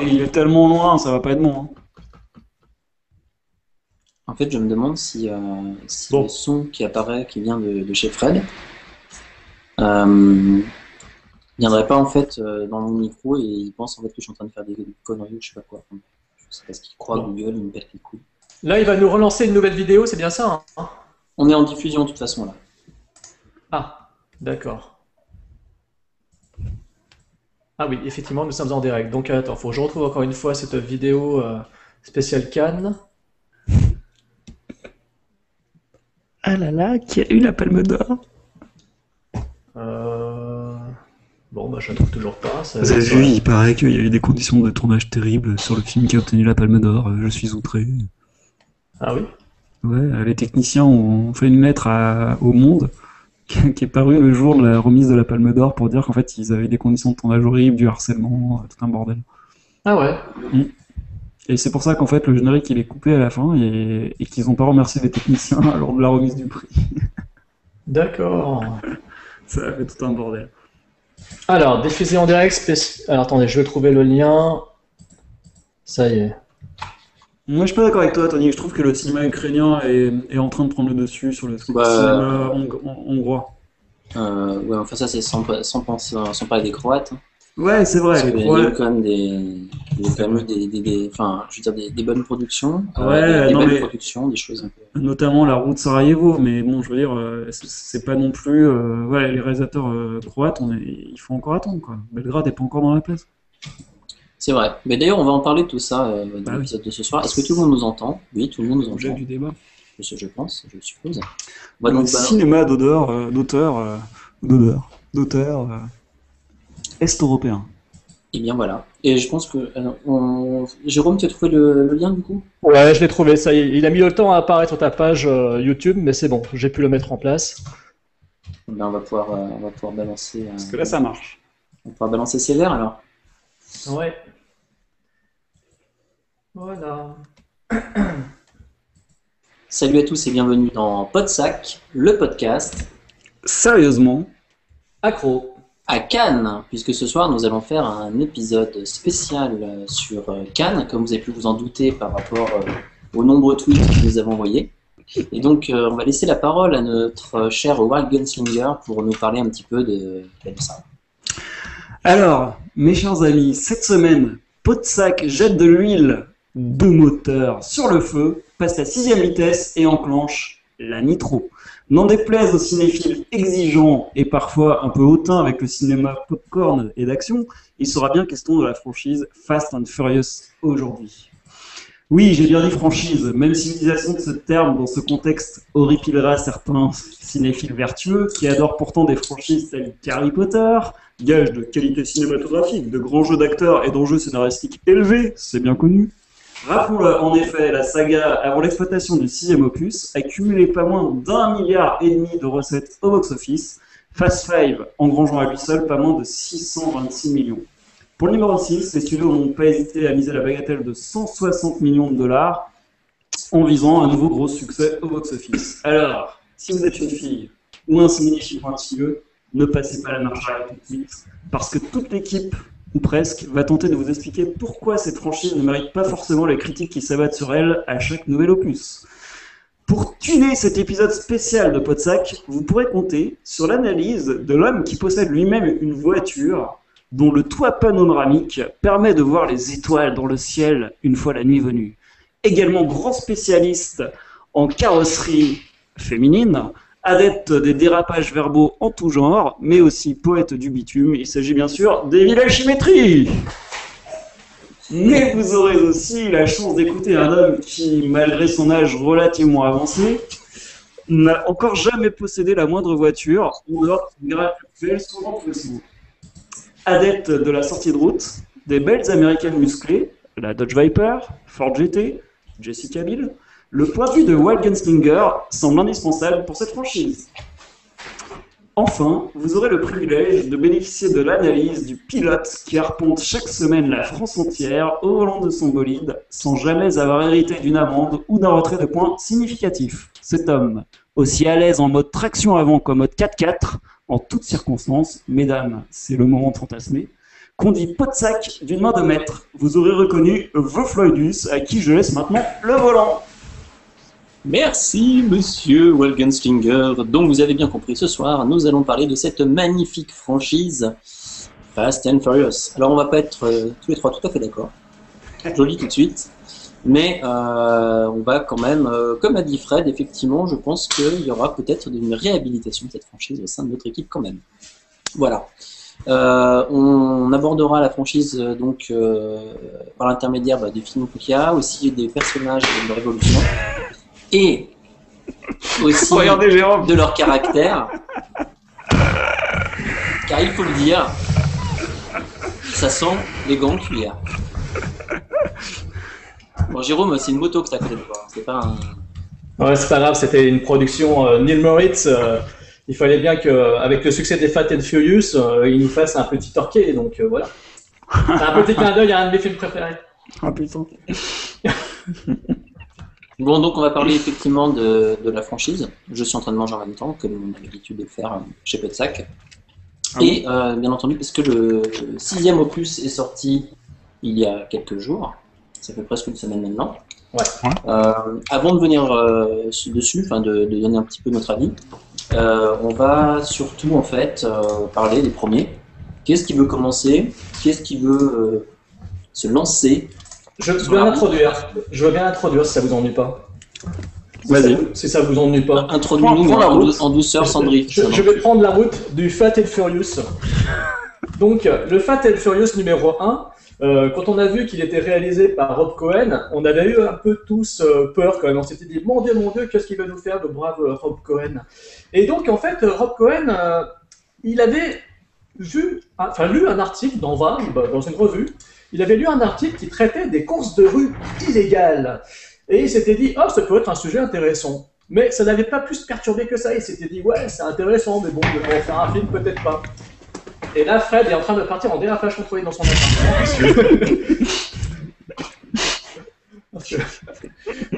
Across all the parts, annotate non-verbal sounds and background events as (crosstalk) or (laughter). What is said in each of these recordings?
il est tellement loin, ça va pas être bon. hein. En fait, je me demande si, euh, si Bon. le son qui apparaît, qui vient de, de chez Fred, euh, viendrait pas en fait euh, dans mon micro et il pense en fait que je suis en train de faire des, des conneries ou je sais pas quoi. Je sais pas ce qu'il croit, Bon. Google, il me pète les couilles. Là, il va nous relancer une nouvelle vidéo, c'est bien ça hein? On est en diffusion de toute façon là. Ah, d'accord. Ah oui, effectivement, nous sommes en direct. Donc attends, faut que je retrouve encore une fois cette vidéo euh, spéciale Cannes. Ah là là, qui a eu la palme d'or Euh, Bon, bah je la trouve toujours pas. ça- Vous avez vu, il paraît qu'il y a eu des conditions de tournage terribles sur le film qui a obtenu la palme d'or. Euh, Je suis outré. Ah oui? Ouais, euh, les techniciens ont fait une lettre à- au Monde (laughs) qui est parue le jour de la remise de la Palme d'Or pour dire qu'en fait ils avaient des conditions de tournage horribles, du harcèlement, euh, tout un bordel. Ah ouais. Et c'est pour ça qu'en fait le générique il est coupé à la fin et, et qu'ils n'ont pas remercié les techniciens (laughs) lors de la remise du prix. (laughs) D'accord. Ça a fait tout un bordel. Alors, diffusé en direct spécial. Alors attendez, je vais trouver le lien. Ça y est. Moi je suis pas d'accord avec toi Tony, je trouve que le cinéma ukrainien est, est en train de prendre le dessus sur le Bah, cinéma hong- hong- hongrois. Euh, ouais, enfin ça c'est sans, sans, penser, sans parler des Croates. hein. Ouais, c'est vrai, y a quand même des, il y a quand même eu des, des, des- enfin, je veux dire des, des bonnes productions, euh, Ouais, des, des non, belles mais- productions, des choses un peu. notamment la route Sarajevo, mais bon, je veux dire, euh, c'est- pas non plus. euh, ouais, les réalisateurs euh, croates, on est, il faut encore attendre, quoi. Belgrade est pas encore dans la place. C'est vrai. Mais d'ailleurs, on va en parler de tout ça euh, dans Bah oui. l'épisode de ce soir. Est-ce que tout le monde nous entend? Oui, tout le monde nous entend. du débat. Je, je pense, je suppose. On va Le donc balan- cinéma d'odeur, euh, d'auteur, euh, d'odeur, d'auteur euh, est-européen. Et bien voilà. Et je pense que. on- Jérôme, tu as trouvé le, le lien du coup? Ouais, je l'ai trouvé. Ça y est. Il a mis le temps à apparaître sur ta page euh, YouTube, mais c'est bon. J'ai pu le mettre en place. Ben, on, va pouvoir, euh, on va pouvoir balancer. euh, Parce que là, ça marche. On va pouvoir balancer sévère alors. Ouais. Voilà. (clears throat) Salut à tous et bienvenue dans Podsac, le podcast Sérieusement, Accro. à Cannes, puisque ce soir nous allons faire un épisode spécial euh, sur euh, Cannes, comme vous avez pu vous en douter par rapport euh, aux nombreux tweets que nous avons envoyés. Et donc euh, on va laisser la parole à notre cher Wild Gunslinger pour nous parler un petit peu de, de ça. Alors, mes chers amis, cette semaine, Podsac jette de l'huile de moteur sur le feu, passe la sixième vitesse et enclenche la nitro. N'en déplaise aux cinéphiles exigeants et parfois un peu hautains avec le cinéma popcorn et d'action, il sera bien question de la franchise Fast and Furious aujourd'hui. Oui, j'ai bien dit franchise, même si l'utilisation de ce terme dans ce contexte horripilera certains cinéphiles vertueux qui adorent pourtant des franchises telles qu'Harry Potter, gage de qualité cinématographique, de grands jeux d'acteurs et d'enjeux scénaristiques élevés, c'est bien connu. Rappelons-le, en effet, la saga, avant l'exploitation du sixième opus, a cumulé pas moins d'un milliard et demi de recettes au box-office, Fast Five engrangeant à lui seul pas moins de 626 millions. Pour le numéro 6, les studios n'ont pas hésité à miser la bagatelle de 160 millions de dollars en visant un nouveau gros succès au box-office. Alors, si vous êtes une fille ou un cinéphile pointilleux, ne passez pas la marche arrière tout de suite, parce que toute l'équipe, ou presque, va tenter de vous expliquer pourquoi cette franchise ne mérite pas forcément les critiques qui s'abattent sur elle à chaque nouvel opus. Pour tuner cet épisode spécial de Podsac, vous pourrez compter sur l'analyse de l'homme qui possède lui-même une voiture dont le toit panoramique permet de voir les étoiles dans le ciel une fois la nuit venue. Également grand spécialiste en carrosserie féminine, adepte des dérapages verbaux en tout genre, mais aussi poète du bitume, il s'agit bien sûr d'Émile Alchimétrie mais vous aurez aussi la chance d'écouter un homme qui, malgré son âge relativement avancé, n'a encore jamais possédé la moindre voiture, ou alors gratte souvent souvent. Adepte de la sortie de route, des belles américaines musclées, la Dodge Viper, Ford GT, Jessica Biel, le point de vue de Wild Gunslinger semble indispensable pour cette franchise. Enfin, vous aurez le privilège de bénéficier de l'analyse du pilote qui arpente chaque semaine la France entière au volant de son bolide sans jamais avoir hérité d'une amende ou d'un retrait de points significatif. Cet homme, aussi à l'aise en mode traction avant qu'en mode 4x4, en toutes circonstances, mesdames, c'est le moment de fantasmer, Qu'on dit pot sac d'une main de maître, vous aurez reconnu The Floydus, à qui je laisse maintenant le volant. Merci, monsieur Wolgenslinger. Donc, vous avez bien compris, ce soir, nous allons parler de cette magnifique franchise Fast and Furious. Alors, on va pas être euh, tous les trois tout à fait d'accord. Dis tout de suite. Mais euh, on va quand même, euh, comme a dit Fred, effectivement, je pense qu'il y aura peut-être une réhabilitation de cette franchise au sein de notre équipe quand même. Voilà. On abordera la franchise donc par l'intermédiaire bah, des films qu'il y a, aussi des personnages de Révolution, et aussi (laughs) Regardez de leur caractère. Car il faut le dire, ça sent les gants cuillère. Bon, Jérôme, c'est une moto que t'as à côté de toi. C'est pas un. Ouais, c'est pas grave, c'était une production euh, Neil Moritz. euh, il fallait bien qu'avec le succès des Fat and Furious, euh, il nous fasse un petit torqué, donc euh, voilà. C'est (laughs) un petit clin d'œil à un de mes films préférés. Ah putain. (laughs) Bon, donc on va parler effectivement de, de la franchise. Je suis en train de manger en même temps, comme on a l'habitude de le faire euh, chez Petsac. Ah Et euh, bien entendu, parce que le sixième opus est sorti il y a quelques jours, ça fait presque une semaine maintenant. Ouais. Ouais. Euh, avant de venir euh, dessus, enfin de, de donner un petit peu notre avis, euh, on va surtout en fait euh, parler des premiers. Qu'est-ce qui veut commencer? Qu'est-ce qui veut euh, se lancer? Je veux bien introduire. Je veux bien introduire si ça vous ennuie pas. Vas-y. Si ça vous ennuie pas. Introduis-nous Prends la en, route. dou- en douceur sans drift. Je, je vais prendre la route du Fat and Furious. Donc, le Fat and Furious numéro 1, euh, quand on a vu qu'il était réalisé par Rob Cohen, on avait eu un peu tous euh, peur quand même. On s'était dit, mon Dieu, mon Dieu, qu'est-ce qu'il va nous faire, le brave euh, Rob Cohen? Et donc, en fait, Rob Cohen, euh, il avait vu, enfin, lu un article dans Vibe, dans une revue. Il avait lu un article qui traitait des courses de rue illégales. Et il s'était dit, oh, ça peut être un sujet intéressant. Mais ça n'avait pas plus perturbé que ça. Il s'était dit, ouais, c'est intéressant, mais bon, de en faire un film, peut-être pas. Et là, Fred est en train de partir en dérapage contrôlé dans son appartement.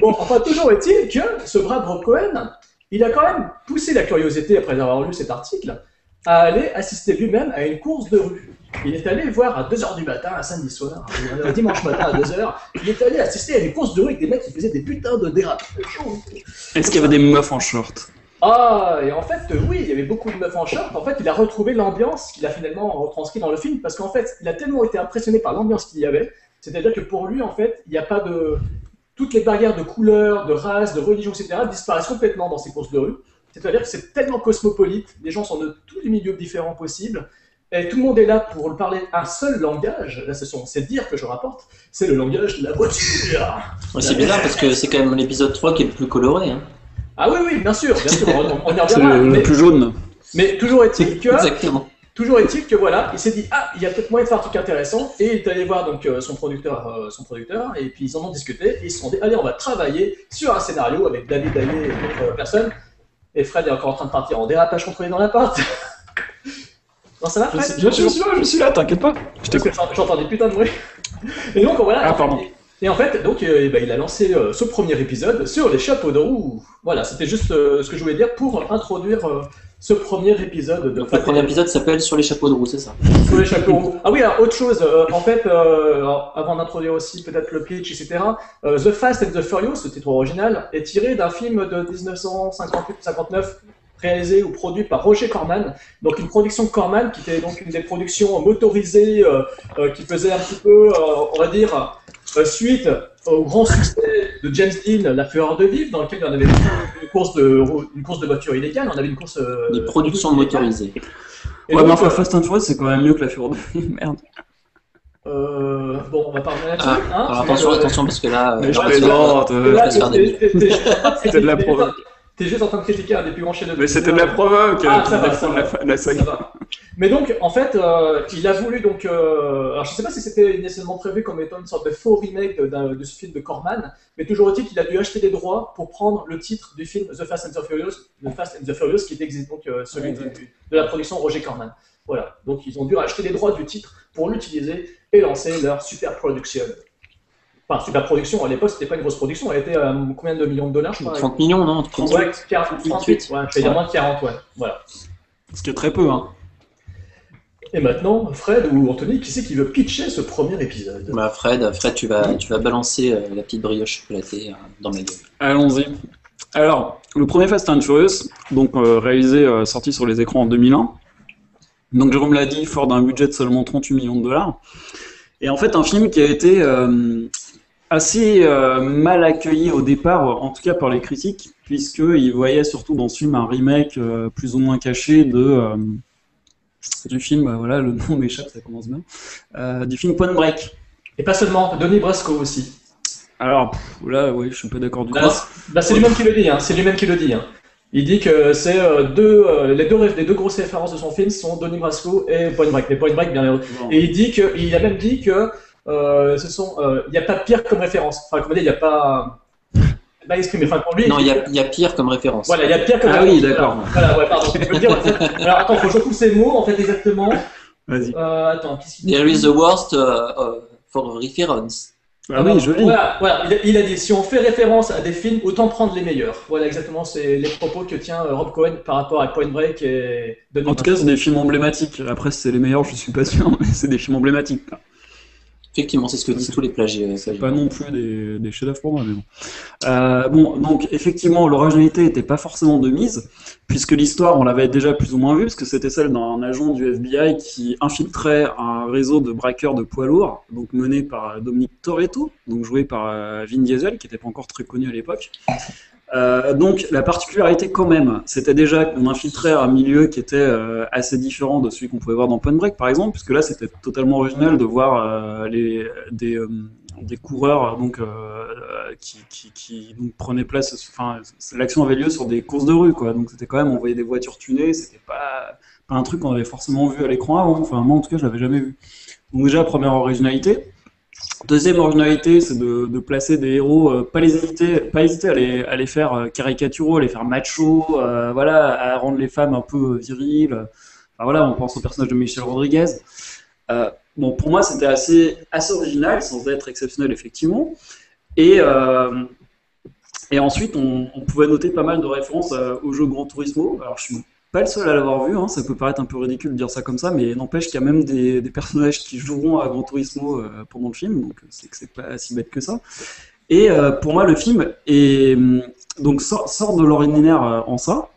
Bon, enfin, toujours est-il que ce Rob Cohen, il a quand même poussé la curiosité, après avoir lu cet article, à aller assister lui-même à une course de rue. Il est allé voir à 2h du matin, un samedi soir, un dimanche matin à 2h, il est allé assister à une course de rue avec des mecs qui faisaient des putains de dérapages. Est-ce qu'il y avait des meufs en short? Ah, et en fait, euh, oui, il y avait beaucoup de meufs en short. En fait, il a retrouvé l'ambiance qu'il a finalement retranscrit dans le film, parce qu'en fait, il a tellement été impressionné par l'ambiance qu'il y avait, c'est-à-dire que pour lui, en fait, il n'y a pas de... Toutes les barrières de couleur, de race, de religion, etc. disparaissent complètement dans ces courses de rue. C'est-à-dire que c'est tellement cosmopolite, les gens sont de tous les milieux différents possibles, et tout le monde est là pour parler un seul langage, là c'est son- dire que je rapporte, c'est le langage de la voiture. Ouais, c'est bizarre parce que c'est quand même l'épisode 3 qui est le plus coloré. Hein. Ah oui, oui, bien sûr, bien sûr, on, on y reviendra. le, le Mais, plus jaune. mais toujours est-il que... Exactement. Toujours est-il que voilà, il s'est dit ah il y a peut-être moyen de faire un truc intéressant et il est allé voir donc euh, son producteur, euh, son producteur et puis ils en ont discuté et ils se sont dit allez on va travailler sur un scénario avec David Daillé et d'autres personnes et Fred est encore en train de partir en dérapage contrôlé dans l'appart. (laughs) non ça va Je, Fred suis- je suis là, je suis là, t'inquiète pas. Je t'écoute. J'entends des putains de bruit. Et donc voilà. Ah, pardon. Et en fait, donc, euh, eh ben, il a lancé euh, ce premier épisode sur les chapeaux de roue. Voilà, c'était juste euh, ce que je voulais dire pour introduire euh, ce premier épisode de Donc le premier épisode s'appelle Sur les chapeaux de roue, c'est ça? Sur les chapeaux roux. Ah oui, alors, autre chose, euh, en fait, euh, alors, avant d'introduire aussi peut-être le pitch, etc., euh, The Fast and the Furious, le titre original, est tiré d'un film de 1958-59 réalisé ou produit par Roger Corman, donc une production Corman qui était donc une des productions motorisées euh, euh, qui faisait un petit peu, euh, on va dire, euh, suite au grand succès de James Dean, La Fureur de Vivre, dans lequel il y en avait une course de, une course de voiture illégale, on avait une course... euh, Des productions motorisées. Et Ouais, donc, mais enfin, Fast and Furious, c'est quand même mieux que la Fureur de (laughs) Merde. Euh, bon, on va pas revenir là-dessus. Ah, hein, Alors attention, attention, parce que là. Mais je plaisante. C'était de la provoque. T'es juste en train de critiquer un des plus grands chefs-d'œuvre. Mais c'était de la provoque. Ah, ça va, la ça fin de va. la, fin de la Ça saga. va. Mais donc, en fait, euh, il a voulu donc. euh, alors, je sais pas si c'était initialement prévu comme étant une sorte de faux remake de, de ce film de Corman, mais toujours est-il qu'il a dû acheter des droits pour prendre le titre du film The Fast and the Furious, The Fast and the Furious, qui exi- donc euh, celui du- de la production Roger Corman. Voilà. Donc, ils ont dû acheter les droits du titre pour l'utiliser et lancer leur super production. Enfin, super production, à l'époque, c'était pas une grosse production, elle était à combien de millions de dollars, je crois 30 millions, non 30 Ouais, 40, 38, ouais, je vais dire moins de 40, ouais. Voilà. Ce qui est très peu, hein. Et maintenant, Fred ou Anthony, qui c'est qui veut pitcher ce premier épisode? Bah, Fred, Fred, tu vas, tu vas balancer euh, la petite brioche chocolatée euh, dans ma gueule. Allons-y. Alors, le premier Fast and Furious, donc euh, réalisé, euh, sorti sur les écrans en 2001. Donc Jérôme l'a dit, fort d'un budget de seulement 38 millions de dollars. Et en fait, un film qui a été euh, assez euh, mal accueilli au départ, en tout cas par les critiques, puisqu'ils voyaient surtout dans ce film un remake euh, plus ou moins caché de, euh, du film, voilà, le nom m'échappe, ça commence bien, du film Point Break. Et pas seulement, Denis Brasco aussi. Alors, pff, là, oui, je suis un peu d'accord du coup. c'est- bah, c'est lui-même qui le dit, hein. c'est lui-même qui le dit. hein. Il dit que c'est deux, les, deux, ré- les deux grosses références de son film sont Denis Brasco et Point Break. Mais Point Break, bien. Et il dit que, il a même dit que euh, ce sont, euh, il n'y a pas pire comme référence. Enfin, comment dire, il n'y a pas, pas exprimé. Enfin, pour lui, Non, il y y a pire comme référence. voilà, il y a pire comme Ah référence. oui, d'accord. Voilà, voilà, ouais, pardon. Je peux le dire, en (laughs) fait. Alors attends, faut que je retrouve ces mots, en fait, exactement. Vas-y. Euh, attends, qu'est-ce qu'il dit There is the worst uh, uh, for reference. Ah oui, joli. Voilà, voilà, il, a, il a dit si on fait référence à des films, autant prendre les meilleurs. Voilà exactement, c'est les propos que tient euh, Rob Cohen par rapport à Point Break et Denis En tout cas, c'est des films emblématiques. Après, si c'est les meilleurs, je suis pas sûr, mais c'est des films emblématiques. Effectivement, c'est ce que disent tous les plagiats. C'est pas non plus des, des chefs-d'œuvre pour moi, mais bon. Euh, bon, donc effectivement, l'originalité n'était pas forcément de mise, puisque l'histoire, on l'avait déjà plus ou moins vue, parce que c'était celle d'un agent du FBI qui infiltrait un réseau de braqueurs de poids lourds, donc mené par Dominique Toretto, donc joué par euh, Vin Diesel, qui n'était pas encore très connu à l'époque. Euh, donc la particularité quand même, c'était déjà qu'on infiltrait un milieu qui était euh, assez différent de celui qu'on pouvait voir dans Point Break par exemple, puisque là c'était totalement original de voir euh, les, des, coureurs donc, qui, prenaient place, enfin l'action avait lieu sur des courses de rue quoi, donc c'était quand même, on voyait des voitures tunées, c'était pas, pas un truc qu'on avait forcément vu à l'écran avant, enfin moi en tout cas je l'avais jamais vu. Donc déjà première originalité. Deuxième originalité, c'est de, placer des héros, euh, pas les hésiter, pas hésiter à les, faire euh, caricaturaux, à les faire machos, euh, voilà, à rendre les femmes un peu euh, viriles. Voilà, on pense au personnage de Michel Rodriguez. Bon, pour moi, c'était assez, original, sans être exceptionnel effectivement. Et, ensuite, on, pouvait noter pas mal de références au jeu Gran Turismo. Alors, je suis pas le seul à l'avoir vu, hein, ça peut paraître un peu ridicule de dire ça comme ça, mais n'empêche qu'il y a même des, personnages qui joueront à Gran Turismo euh, pendant le film, donc c'est que c'est pas si bête que ça. Et euh, pour moi, le film est, hum, donc, sort, sort de l'ordinaire euh, en ça,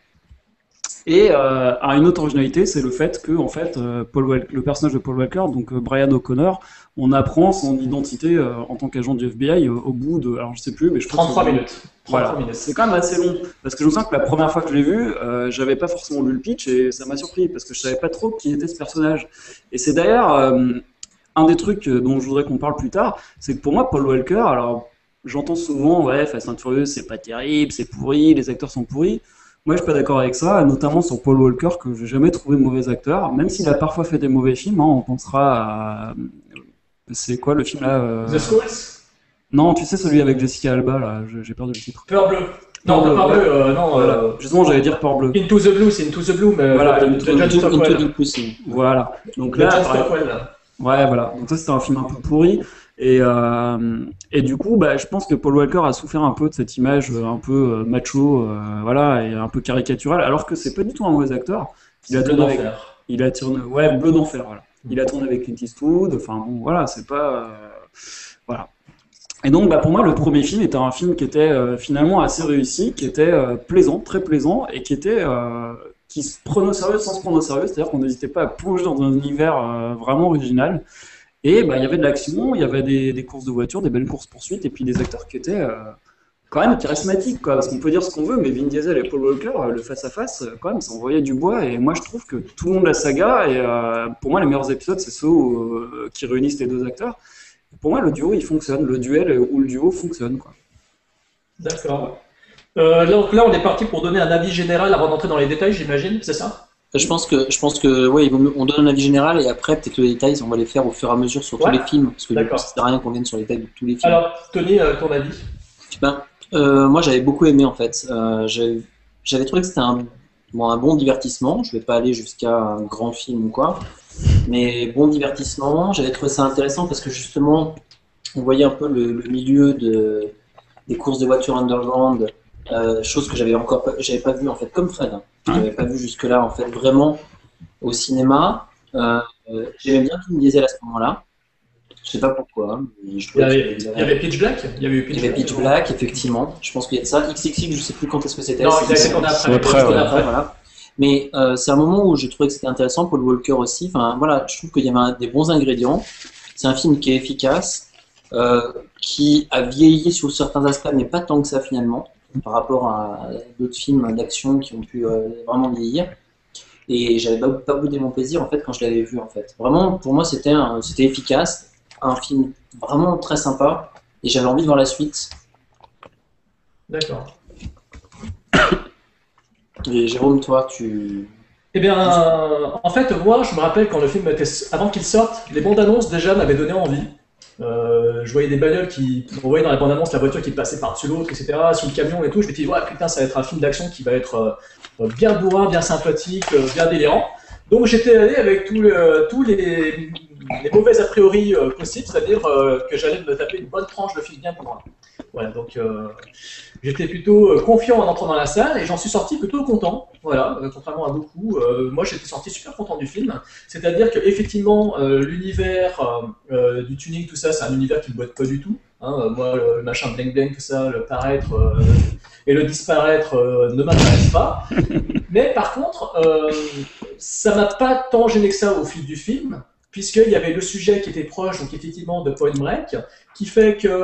et euh, une autre originalité, c'est le fait que en fait, euh, Paul le personnage de Paul Walker, donc euh, Brian O'Connor, on apprend son identité euh, en tant qu'agent du FBI au bout de, alors je sais plus, mais je crois que 33 c'est- minutes. 33 voilà. minutes. C'est quand même assez long parce que je me sens que la première fois que je l'ai vu, euh, j'avais pas forcément lu le pitch et ça m'a surpris parce que je savais pas trop qui était ce personnage. Et c'est d'ailleurs euh, un des trucs dont je voudrais qu'on parle plus tard, c'est que pour moi Paul Walker, alors j'entends souvent ouais Fast and Furious c'est pas terrible, c'est pourri, les acteurs sont pourris. Moi je suis pas d'accord avec ça, notamment sur Paul Walker que j'ai jamais trouvé mauvais acteur, même s'il a parfois fait des mauvais films. hein, on pensera à c'est quoi le film là euh, The Schools Non, tu sais celui avec Jessica Alba là, j'ai perdu le titre. Peur bleu. Non, Peur pas bleu, peur bleu, euh, non. Voilà. euh, Justement, j'allais dire port bleu. Into the Blue, c'est Into the Blue, mais Voilà, Into de the Into. Voilà. Donc De là, ouais, voilà. Donc ça, c'était un film un peu pourri. Et, euh, et du coup, bah, je pense que Paul Walker a souffert un peu de cette image euh, un peu euh, macho, euh, voilà, et un peu caricaturale, alors que c'est pas du tout un mauvais acteur. Il a tourné avec, il a tourné, ouais, bleu d'enfer, voilà. Il a tourné avec Clint Eastwood. Enfin bon, voilà, c'est pas, euh, voilà. Et donc, bah, pour moi, le premier film était un film qui était finalement assez réussi, qui était plaisant, très plaisant, et qui était qui se prenait au sérieux sans se prendre au sérieux, c'est-à-dire qu'on n'hésitait pas à plonger dans un univers vraiment original. Et bah, il y avait de l'action, il y avait des, courses de voitures, des belles courses poursuites, et puis des acteurs qui étaient euh, quand même charismatiques, quoi. Parce qu'on peut dire ce qu'on veut, mais Vin Diesel et Paul Walker, euh, le face à face, quand même, ça envoyait du bois. Et moi, je trouve que tout le long de la saga, et euh, pour moi, les meilleurs épisodes, c'est ceux qui réunissent les deux acteurs. Pour moi, le duo, il fonctionne. Le duel ou le duo fonctionne. D'accord. Donc là, on est parti pour donner un avis général avant d'entrer dans les détails, j'imagine, c'est ça? Je pense que, je pense que, ouais, on donne un avis général et après, peut-être les détails, on va les faire au fur et à mesure sur tous les films. Parce que du coup, ça sert à rien qu'on vienne sur les détails de tous les films. Alors, Tony, euh, ton avis? Ben, euh, moi, j'avais beaucoup aimé en fait. Euh, j'avais j'avais trouvé que c'était un, bon, un bon divertissement. Je vais pas aller jusqu'à un grand film ou quoi, mais bon divertissement. J'avais trouvé ça intéressant parce que justement, on voyait un peu le, le milieu de, des courses de voitures underground, euh, chose que j'avais encore pas, j'avais pas vu en fait, comme Fred. hein. Je Ouais. n'avais pas vu jusque-là en fait vraiment au cinéma. Euh, Euh, J'aimais bien Vin Diesel à ce moment-là. Je sais pas pourquoi. hein, mais je Il y, avait, qu'il il y avait Pitch Black? Il y avait eu il y avait Pitch Black, effectivement. Je pense qu'il y a de ça. XXX, je sais plus quand est-ce que c'était. Non, C'est- après. après, ouais. après. voilà. Mais euh, c'est un moment où j'ai trouvé que c'était intéressant, Paul Walker aussi. Enfin, voilà, je trouve qu'il y avait un- des bons ingrédients. C'est un film qui est efficace, euh, qui a vieilli sur certains aspects, mais pas tant que ça finalement, par rapport à d'autres films d'action qui ont pu euh, vraiment vieillir. Et j'avais pas, pas boudé mon plaisir en fait quand je l'avais vu en fait. Vraiment, pour moi, c'était c'était efficace, un film vraiment très sympa, et j'avais envie de voir la suite. D'accord. (coughs) Et Jérôme, toi, tu Eh bien, en fait, moi, je me rappelle quand le film était. Avant qu'il sorte, les bandes annonces déjà m'avaient donné envie. Euh, je voyais des bagnoles qui. On voyait dans les bandes annonces la voiture qui passait par-dessus l'autre, etc., sous le camion et tout. Je me dis, ouais, putain, ça va être un film d'action qui va être euh, bien bourrin, bien sympathique, euh, bien délirant. Donc j'étais allé avec le- tous les, les mauvais a priori euh, possibles, c'est-à-dire euh, que j'allais me taper une bonne tranche de film bien bourrin. Voilà, donc euh, j'étais plutôt euh, confiant en entrant dans la salle et j'en suis sorti plutôt content. Voilà, euh, contrairement à beaucoup, euh, moi j'étais sorti super content du film. C'est-à-dire que effectivement l'univers du tuning, tout ça, c'est un univers qui me botte pas du tout. Hein, moi, le machin bling bling, tout ça, le paraître et le disparaître ne m'intéresse pas. (laughs) Mais par contre, ça m'a pas tant gêné que ça au fil du film, puisqu'il y avait le sujet qui était proche, donc effectivement de Point Break, qui fait que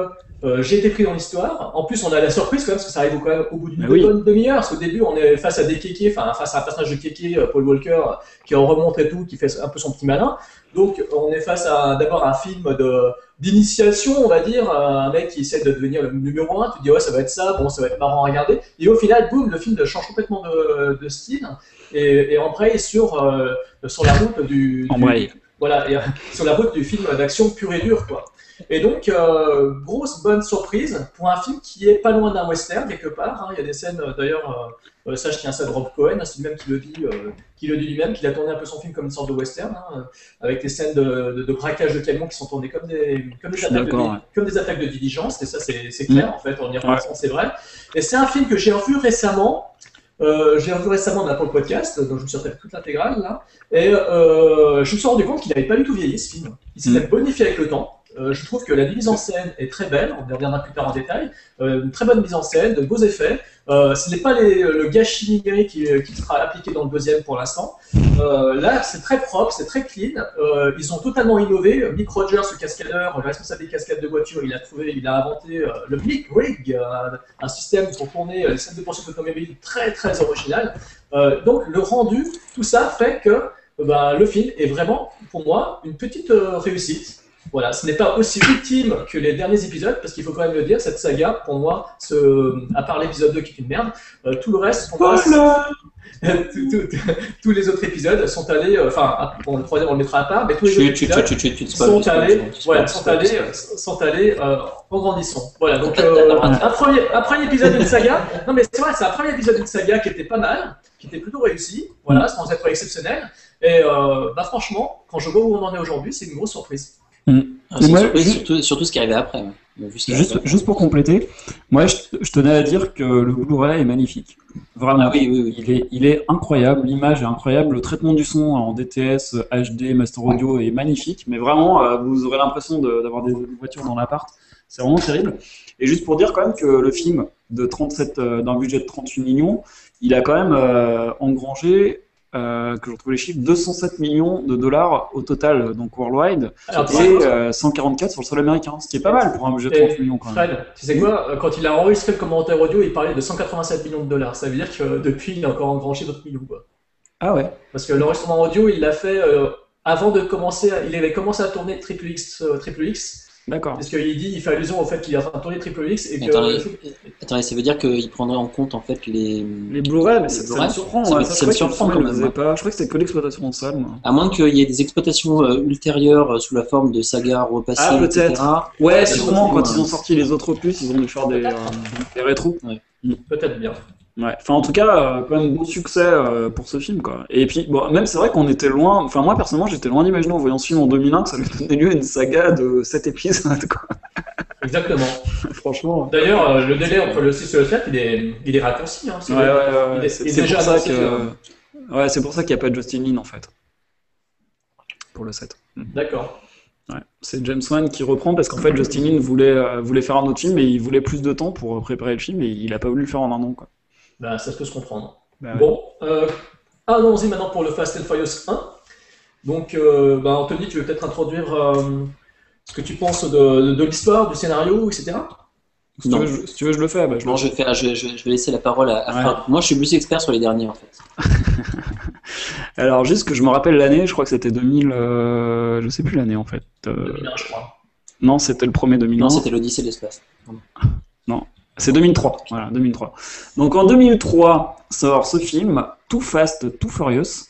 euh, j'ai été pris dans l'histoire. En plus, on a la surprise quand même, parce que ça arrive quand même au bout d'une Ah oui. demi-heure, parce qu'au début, on est face à des kékés, enfin face à un personnage de kéké, euh, Paul Walker, qui en remonte et tout, qui fait un peu son petit malin. Donc, on est face à d'abord un film de d'initiation, on va dire, un mec qui essaie de devenir le numéro un. Tu te dis ouais, ça va être ça, bon, ça va être marrant à regarder. Et au final, boum, le film change complètement de, de style et, et embraye sur euh, sur la route du, du-. Voilà, et, euh, (laughs) sur la route du film d'action pur et dur, quoi. Et donc, euh, grosse bonne surprise pour un film qui est pas loin d'un western quelque part. hein. Il y a des scènes, euh, d'ailleurs, euh, ça je tiens ça de Rob Cohen, hein, c'est lui-même qui le dit, euh, qui le dit lui-même, qu'il a tourné un peu son film comme une sorte de western, hein, avec des scènes de, de- de braquage de camions qui sont tournées comme des, comme des, attaques, de, ouais. comme des attaques de diligence. Et ça, c'est c'est clair en fait, en y repensant, Ouais. c'est vrai. Et c'est un film que j'ai revu récemment. Euh, j'ai revu récemment pour le podcast, donc je me suis refait toute l'intégrale là, et euh, je me suis rendu compte qu'il n'avait pas du tout vieilli ce film. Il s'est Mm. même bonifié avec le temps. Euh, je trouve que la mise en scène est très belle, on y reviendra plus tard en détail. Euh, une très bonne mise en scène, de beaux effets. Euh, ce n'est pas le gâchis numérique qui, sera appliqué dans le deuxième pour l'instant. Là, c'est très propre, c'est très clean. Ils ont totalement innové. Mick Rogers, le cascadeur, le responsable des cascades de voiture, il a trouvé, il a inventé le Mick Rig, un système pour tourner les scènes de poursuite automobile très très original. Donc le rendu, tout ça fait que ben, le film est vraiment, pour moi, une petite réussite. Voilà, ce n'est pas aussi ultime que les derniers épisodes, parce qu'il faut quand même le dire, cette saga, pour moi, ce, à part l'épisode 2 qui est une merde, euh, tout le reste, pour moi, (laughs) tout- tout- tous les autres épisodes sont allés, euh, enfin, bon, le troisième on le mettra à part, mais tous les autres épisodes tu, tu, tu, te spoil, tu sont allés, voilà, sont allés, euh, sont allés euh, en grandissant. Voilà, donc euh, un premier, un premier épisode d'une saga. (laughs) Non mais c'est vrai, c'est un premier épisode d'une saga qui était pas mal, qui était plutôt réussi, voilà, sans être exceptionnel. Et euh, bah franchement, quand je vois où on en est aujourd'hui, c'est une grosse surprise. Ah, c'est Et moi, une surprise, juste- surtout, surtout ce qui arrivé après. ouais. Juste, juste pour compléter, moi je, je tenais à dire que le Blu-ray est magnifique. Vraiment. Ah oui, oui, oui. Il est, il est incroyable, l'image est incroyable, le traitement du son en DTS, HD, Master Audio est magnifique, mais vraiment, euh, vous aurez l'impression de- d'avoir des voitures dans l'appart. C'est vraiment terrible. Et juste pour dire quand même que le film de 37, euh, d'un budget de 38 millions, il a quand même euh, engrangé, euh, que je retrouve les chiffres, 207 millions de dollars au total, donc worldwide, Alors, et euh, 144 sur le sol américain, ce qui est pas mal pour un budget de Et 30 millions quand même. Fred, tu sais quoi euh, Quand il a enregistré le commentaire audio, il parlait de 187 millions de dollars. Ça veut dire que euh, depuis, il a encore engrangé d'autres millions. Quoi. Ah ouais Parce que l'enregistrement audio, il l'a fait euh, avant de commencer. à- il avait commencé à tourner Triple X, euh, Triple X D'accord. parce qu'il dit, il fait allusion au fait qu'il est en train de tourner Triple X et que. Attendez, attendez, ça veut dire qu'il prendrait en compte en fait les. Les Blu-ray, mais ça, Les ça Blu-ray, me surprend. ça me- ouais, ça je me croyais que surprend quand même, pas. Je crois que c'était que l'exploitation en salle. moi. À moins qu'il y ait des exploitations euh, ultérieures euh, sous la forme de sagas repassées, Ah, peut-être. etc. Ouais, sûrement, quand ils ont sorti les autres opus, ils ont dû faire des, euh, des rétros. Peut-être bien. Ouais. Enfin, en tout cas, euh, quand même bon succès euh, pour ce film, quoi. Et puis, bon, même c'est vrai qu'on était loin. Enfin, moi personnellement, j'étais loin d'imaginer en voyant ce film en 2001 que ça allait (laughs) donner lieu à une saga de 7 épisodes, quoi. Exactement. (laughs) Franchement. D'ailleurs, euh, le délai entre le 6 et le 7, il est, il est raccourci. Hein, Ouais, ouais. C'est c'est pour ça que. Ouais, c'est pour ça qu'il n'y a pas de Justin Lin en fait. pour le 7. D'accord. Ouais. C'est James Wan qui reprend parce qu'en fait Justin Lin voulait, euh, voulait faire un autre film et il voulait plus de temps pour préparer le film et il a pas voulu le faire en un an. Quoi. Bah, ça peut se comprendre. Bah. Bon, euh, allons-y maintenant pour le Fast and Furious 1. Donc, euh, bah, Anthony, tu veux peut-être introduire euh, ce que tu penses de, de- de l'histoire, du scénario, etc. Si, tu Non. veux, je, si tu veux, je le fais. Bah, je le Non, je vais, faire, je, je- je vais laisser la parole à, à Ouais. Franck. Moi, je suis plus expert sur les derniers, en fait. (laughs) Alors juste que je me rappelle l'année, je crois que c'était 2000, euh, je sais plus l'année en fait. Euh, 2001, je crois. non, c'était le premier 2001. Non, c'était l'Odyssée de l'espace. C'est 2003. Voilà, 2003. Donc en 2003 sort ce film, Too Fast, Too Furious.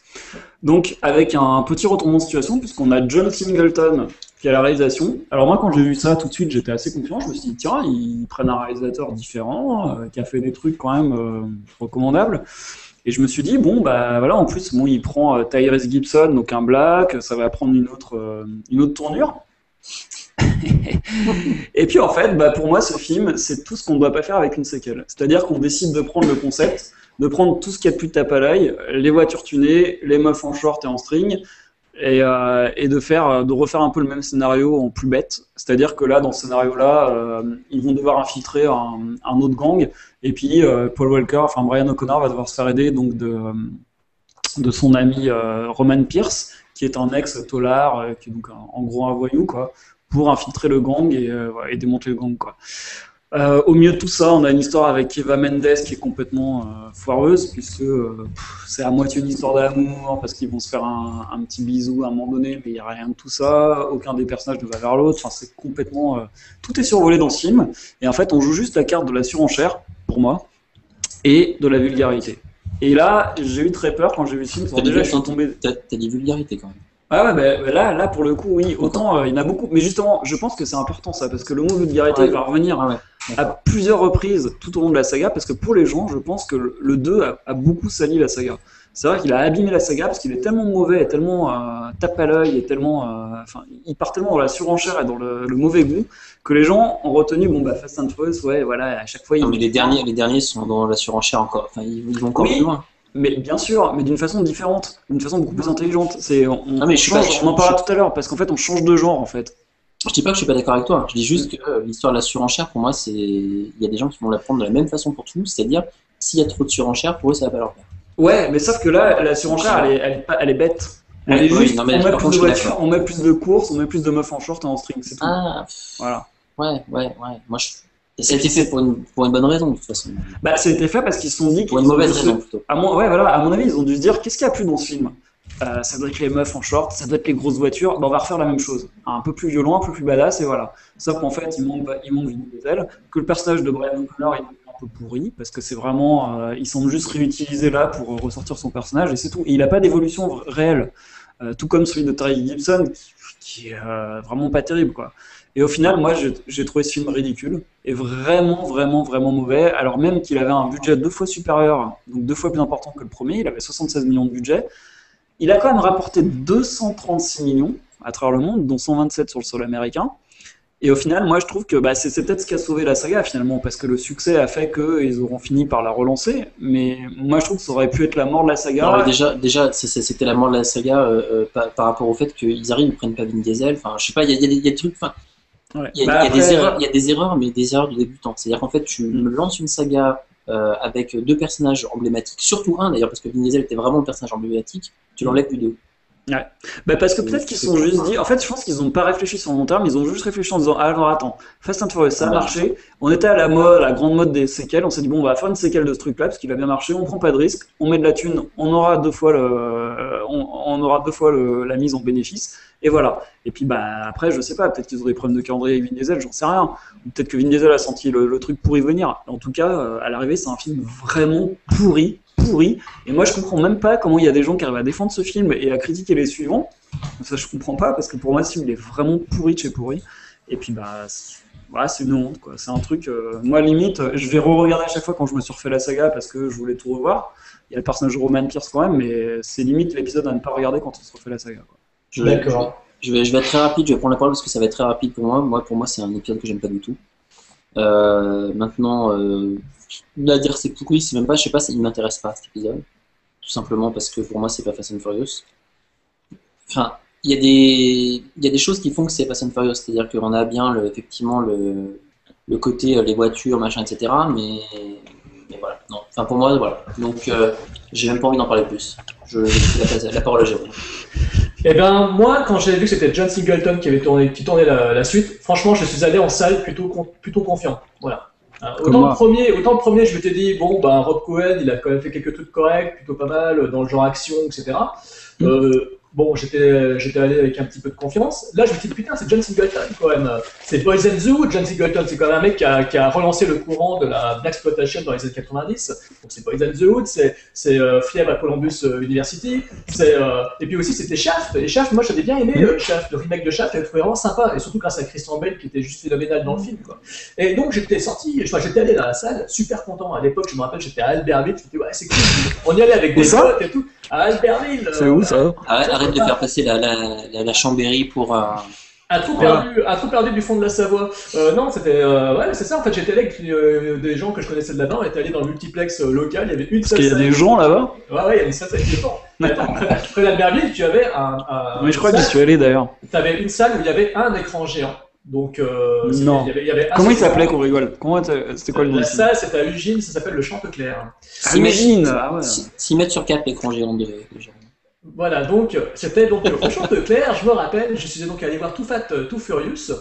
Donc avec un petit retournement de situation puisqu'on a John Singleton qui à la réalisation. Alors moi quand j'ai vu ça tout de suite j'étais assez confiant. Je me suis dit tiens ils prennent un réalisateur différent euh, qui a fait des trucs quand même euh, recommandables. Et je me suis dit bon bah voilà en plus bon il prend euh, Tyrese Gibson donc un black ça va prendre une autre euh, une autre tournure. (laughs) Et puis en fait, bah, pour moi, ce film, c'est tout ce qu'on ne doit pas faire avec une séquelle. C'est-à-dire qu'on décide de prendre le concept, de prendre tout ce qu'il y a de plus tape à l'œil, les voitures tunées, les meufs en short et en string, et, euh, de faire, de refaire un peu le même scénario en plus bête. C'est-à-dire que là, dans ce scénario-là, euh, ils vont devoir infiltrer un, autre gang, et puis euh, Paul Walker, enfin Brian O'Connor, va devoir se faire aider donc de, de son ami Roman Pierce, qui est un ex-tolard, qui est donc en gros un voyou, quoi pour infiltrer le gang et, euh, et démonter le gang. Quoi. Euh, au milieu de tout ça, on a une histoire avec Eva Mendes qui est complètement euh, foireuse, puisque euh, c'est à moitié une histoire d'amour, parce qu'ils vont se faire un, un petit bisou à un moment donné, mais il n'y a rien de tout ça, aucun des personnages ne va vers l'autre, enfin, c'est complètement... tout est survolé dans ce film, et en fait on joue juste la carte de la surenchère, pour moi, et de la vulgarité. Et là, j'ai eu très peur quand j'ai vu le film, parce que T'as déjà je suis tombé... t'as, t'as dit vulgarité quand même. Ah ouais, bah, bah là, là, pour le coup, oui, autant euh, il y en a beaucoup. Mais justement, je pense que c'est important ça, parce que le mot vulgarité Ouais. va revenir Ah ouais. à plusieurs reprises tout au long de la saga, parce que pour les gens, je pense que le- le 2 a, a beaucoup sali la saga. C'est vrai qu'il a abîmé la saga parce qu'il est tellement mauvais, et tellement euh, tape à l'œil, et tellement. euh, Enfin, il part tellement dans la surenchère et dans le, le mauvais goût que les gens ont retenu, bon, bah, Fast and Furious, ouais, voilà, à chaque fois, Non, ils. mais les derniers, les derniers sont dans la surenchère encore. Enfin, ils, ils vont encore Oui. plus loin. Mais bien sûr, mais d'une façon différente, d'une façon beaucoup plus intelligente. C'est, on, Ah, mais je suis change- pas- on en parlera je- tout à l'heure, parce qu'en fait, on change de genre, en fait. Je dis pas que je suis pas d'accord avec toi. Je dis juste que euh, l'histoire de la surenchère, pour moi, c'est il y a des gens qui vont la prendre de la même façon pour tout, c'est-à-dire s'il y a trop de surenchère, pour eux, ça va pas leur plaire. Ouais, mais sauf que là, la surenchère, elle est, elle est, pas- elle est bête. Elle Ouais, est juste, non, mais on met plus de voitures, on met plus de courses, on met plus de meufs en short et en string, c'est tout. Ah, Voilà. ouais, ouais, ouais. Moi, je... et ça a été fait pour une, pour une bonne raison, de toute façon. Bah, ça a été fait parce qu'ils se sont dit Pour une mauvaise se- raison, plutôt. À mon, ouais, voilà, à mon avis, ils ont dû se dire qu'est-ce qu'il y a plus dans ce film? Euh, Ça doit être les meufs en short, ça doit être les grosses voitures, bah, on va refaire la même chose. Un peu plus violent, un peu plus badass, et voilà. Sauf qu'en fait, il manque, il manque Vin Diesel, que le personnage de Brian O'Connor est un peu pourri, parce que c'est vraiment. euh, ils sont juste réutilisés là pour ressortir son personnage, et c'est tout. Et il n'a pas d'évolution réelle. Euh, tout comme celui de Terry Gibson, qui, qui est euh, vraiment pas terrible, quoi. Et au final, moi, j'ai trouvé ce film ridicule et vraiment, vraiment, vraiment mauvais. Alors même qu'il avait un budget deux fois supérieur, donc deux fois plus important que le premier, il avait 76 millions de budget. Il a quand même rapporté 236 millions à travers le monde, dont 127 sur le sol américain. Et au final, moi, je trouve que bah, c'est peut-être ce qui a sauvé la saga finalement, parce que le succès a fait qu'ils auront fini par la relancer. Mais moi, je trouve que ça aurait pu être la mort de la saga. Déjà, déjà c'était la mort de la saga euh, euh, par, rapport au fait qu'ils arrivent, ils prennent pas Vin Diesel. Enfin, je sais pas, il y a, des- trucs. Ouais. il y a, Bah, il y a des erreurs, il y a des erreurs, mais des erreurs de débutants. C'est-à-dire qu'en fait, tu Mm. me lances une saga euh, avec deux personnages emblématiques, surtout un d'ailleurs, parce que Vin Diesel était vraiment le personnage emblématique. Tu l'enlèves du deux. Bah parce que peut-être qu'ils se sont juste dit, en fait je pense qu'ils n'ont pas réfléchi sur le long terme, ils ont juste réfléchi en disant ah, alors attends, Fast and Furious ça a Ouais. marché, on était à la mode, la grande mode des séquelles, on s'est dit bon on va faire une séquelle de ce truc là parce qu'il va bien marcher, on prend pas de risque, on met de la thune, on aura deux fois le, on, on aura deux fois le- la mise en bénéfice. Et voilà. Et puis bah après je sais pas, peut-être qu'ils ont des problèmes de calendrier avec Vin Diesel, j'en sais rien, ou peut-être que Vin Diesel a senti le, le truc pourri venir. En tout cas euh, à l'arrivée c'est un film vraiment pourri, pourri, et moi je comprends même pas comment il y a des gens qui arrivent à défendre ce film et à critiquer les suivants. Ça, je comprends pas parce que pour moi, ce film il est vraiment pourri de chez pourri. Et puis, bah, c'est- voilà, c'est une honte, quoi. C'est un truc. euh, moi, limite, je vais re-regarder à chaque fois quand je me suis refait la saga parce que je voulais tout revoir. Il y a le personnage de Roman Pierce quand même, mais c'est limite l'épisode à ne pas regarder quand on se refait la saga. Quoi. Je vais, D'accord. je, vais, je vais être très rapide, je vais prendre la parole parce que ça va être très rapide pour moi. Moi, pour moi, c'est un épisode que j'aime pas du tout. Euh, maintenant, euh, à dire c'est c'est même pas, je sais pas, il m'intéresse pas cet épisode. Tout simplement parce que pour moi, c'est pas Fast and Furious. Enfin, il y, a des, y a des choses qui font que c'est Fast and Furious, c'est-à-dire qu'on a bien effectivement le, le côté euh, les voitures, machin, etc. Mais, mais voilà, non. Enfin pour moi, voilà. Donc euh, j'ai même pas envie d'en parler plus. Je laisse la, la parole à Jérôme. Eh ben moi, quand j'ai vu que c'était John Singleton qui avait tourné, qui tournait la, la suite, franchement, je suis allé en salle plutôt plutôt confiant. Voilà. Euh, autant, le premier, autant le premier, je m'étais dit bon, ben Rob Cohen, il a quand même fait quelques trucs corrects, plutôt pas mal dans le genre action, etc. Mm. Euh, bon, j'étais j'étais allé avec un petit peu de confiance. Là, je me suis dit putain, c'est John Singleton quand même. C'est Boys and Zoo. John Singleton, c'est quand même un mec qui a, qui a relancé le courant de la black exploitation dans les années 90. Donc c'est Boys and the Hood, c'est c'est euh, Fièvre à Columbus euh, University, c'est euh, et puis aussi c'était Shaft. Et Shaft, moi j'avais bien aimé euh, Shaft, le remake de Shaft, j'avais trouvé vraiment sympa et surtout grâce à Christian Bale qui était juste phénoménal dans le film. Quoi. Et donc j'étais sorti, je- enfin, j'étais allé dans la salle, super content. À l'époque, je me rappelle, j'étais à Albertville, je me disais ouais c'est cool. On y allait avec Où des ça? potes et tout. À Albertville. euh, ça? Arrête, arrête de faire passer la, la, la, la Chambéry pour un. Un trou perdu, du fond de la Savoie. Euh, non, c'était euh, ouais, c'est ça. En fait, j'étais allé avec euh, des gens que je connaissais de là-bas. On était allé dans le multiplex euh, local. Il y avait une Parce seule qu'il y a salle. des gens là-bas Ouais, ouais, il y avait une salle avec des gens. (laughs) Attends, près- d'Albertville, tu avais un. un Mais je crois que j'y salle- suis allé d'ailleurs. T'avais une salle où il y avait un écran géant. Donc, euh, Non. il y avait, il y avait un Comment il s'appelait qu'on rigole Comment C'était quoi le nom salle, c'était à Ugine, ça s'appelle le. Ah, mètres- Eugene, ah ouais. 6 mètres sur 4 l'écran géant de, de. Voilà, donc c'était donc au Chanteclair, je me rappelle, je suis donc allé voir Too Fat, euh, Too Furious,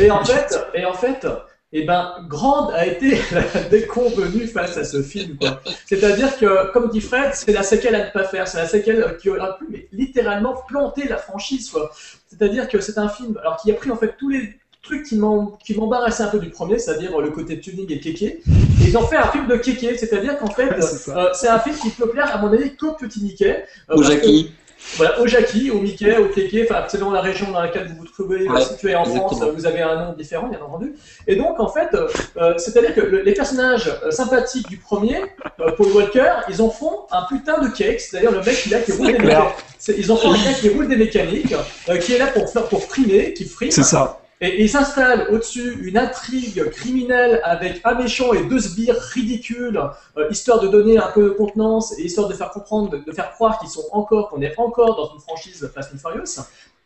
et en fait, et en fait, eh ben, grande a été (laughs) la déconvenue face à ce film, quoi. C'est-à-dire que, comme dit Fred, c'est la séquelle à ne pas faire, c'est la séquelle qui aurait pu, mais littéralement planter la franchise, quoi. C'est-à-dire que c'est un film, alors qui a pris en fait tous les trucs qui m'em- qui m'embarrassaient un peu du premier, c'est-à-dire le côté tuning et kéké, et ils ont fait un film de kéké, c'est-à-dire qu'en fait, (laughs) Ouais, c'est ça. euh, c'est un film qui peut plaire, à mon avis, qu'au petit Mickey. euh, que- Jackie. voilà, au Jackie, au Mickey, au Kéké, enfin selon la région dans laquelle vous vous trouvez Ouais, situé en France, vous avez un nom différent, bien entendu. Et donc, en fait, euh, euh, c'est-à-dire que le- les personnages euh, sympathiques du premier, euh, Paul Walker, ils en font un putain de cake, c'est-à-dire le mec qui, là, qui roule des mécaniques. Ils en font un mec qui roule des mécaniques, euh, qui est là pour pour frimer, qui frime. C'est ça. Et il s'installe au-dessus une intrigue criminelle avec un méchant et deux sbires ridicules, euh, histoire de donner un peu de contenance et histoire de faire comprendre, de, de faire croire qu'ils sont encore, qu'on est encore dans une franchise Fast and Furious.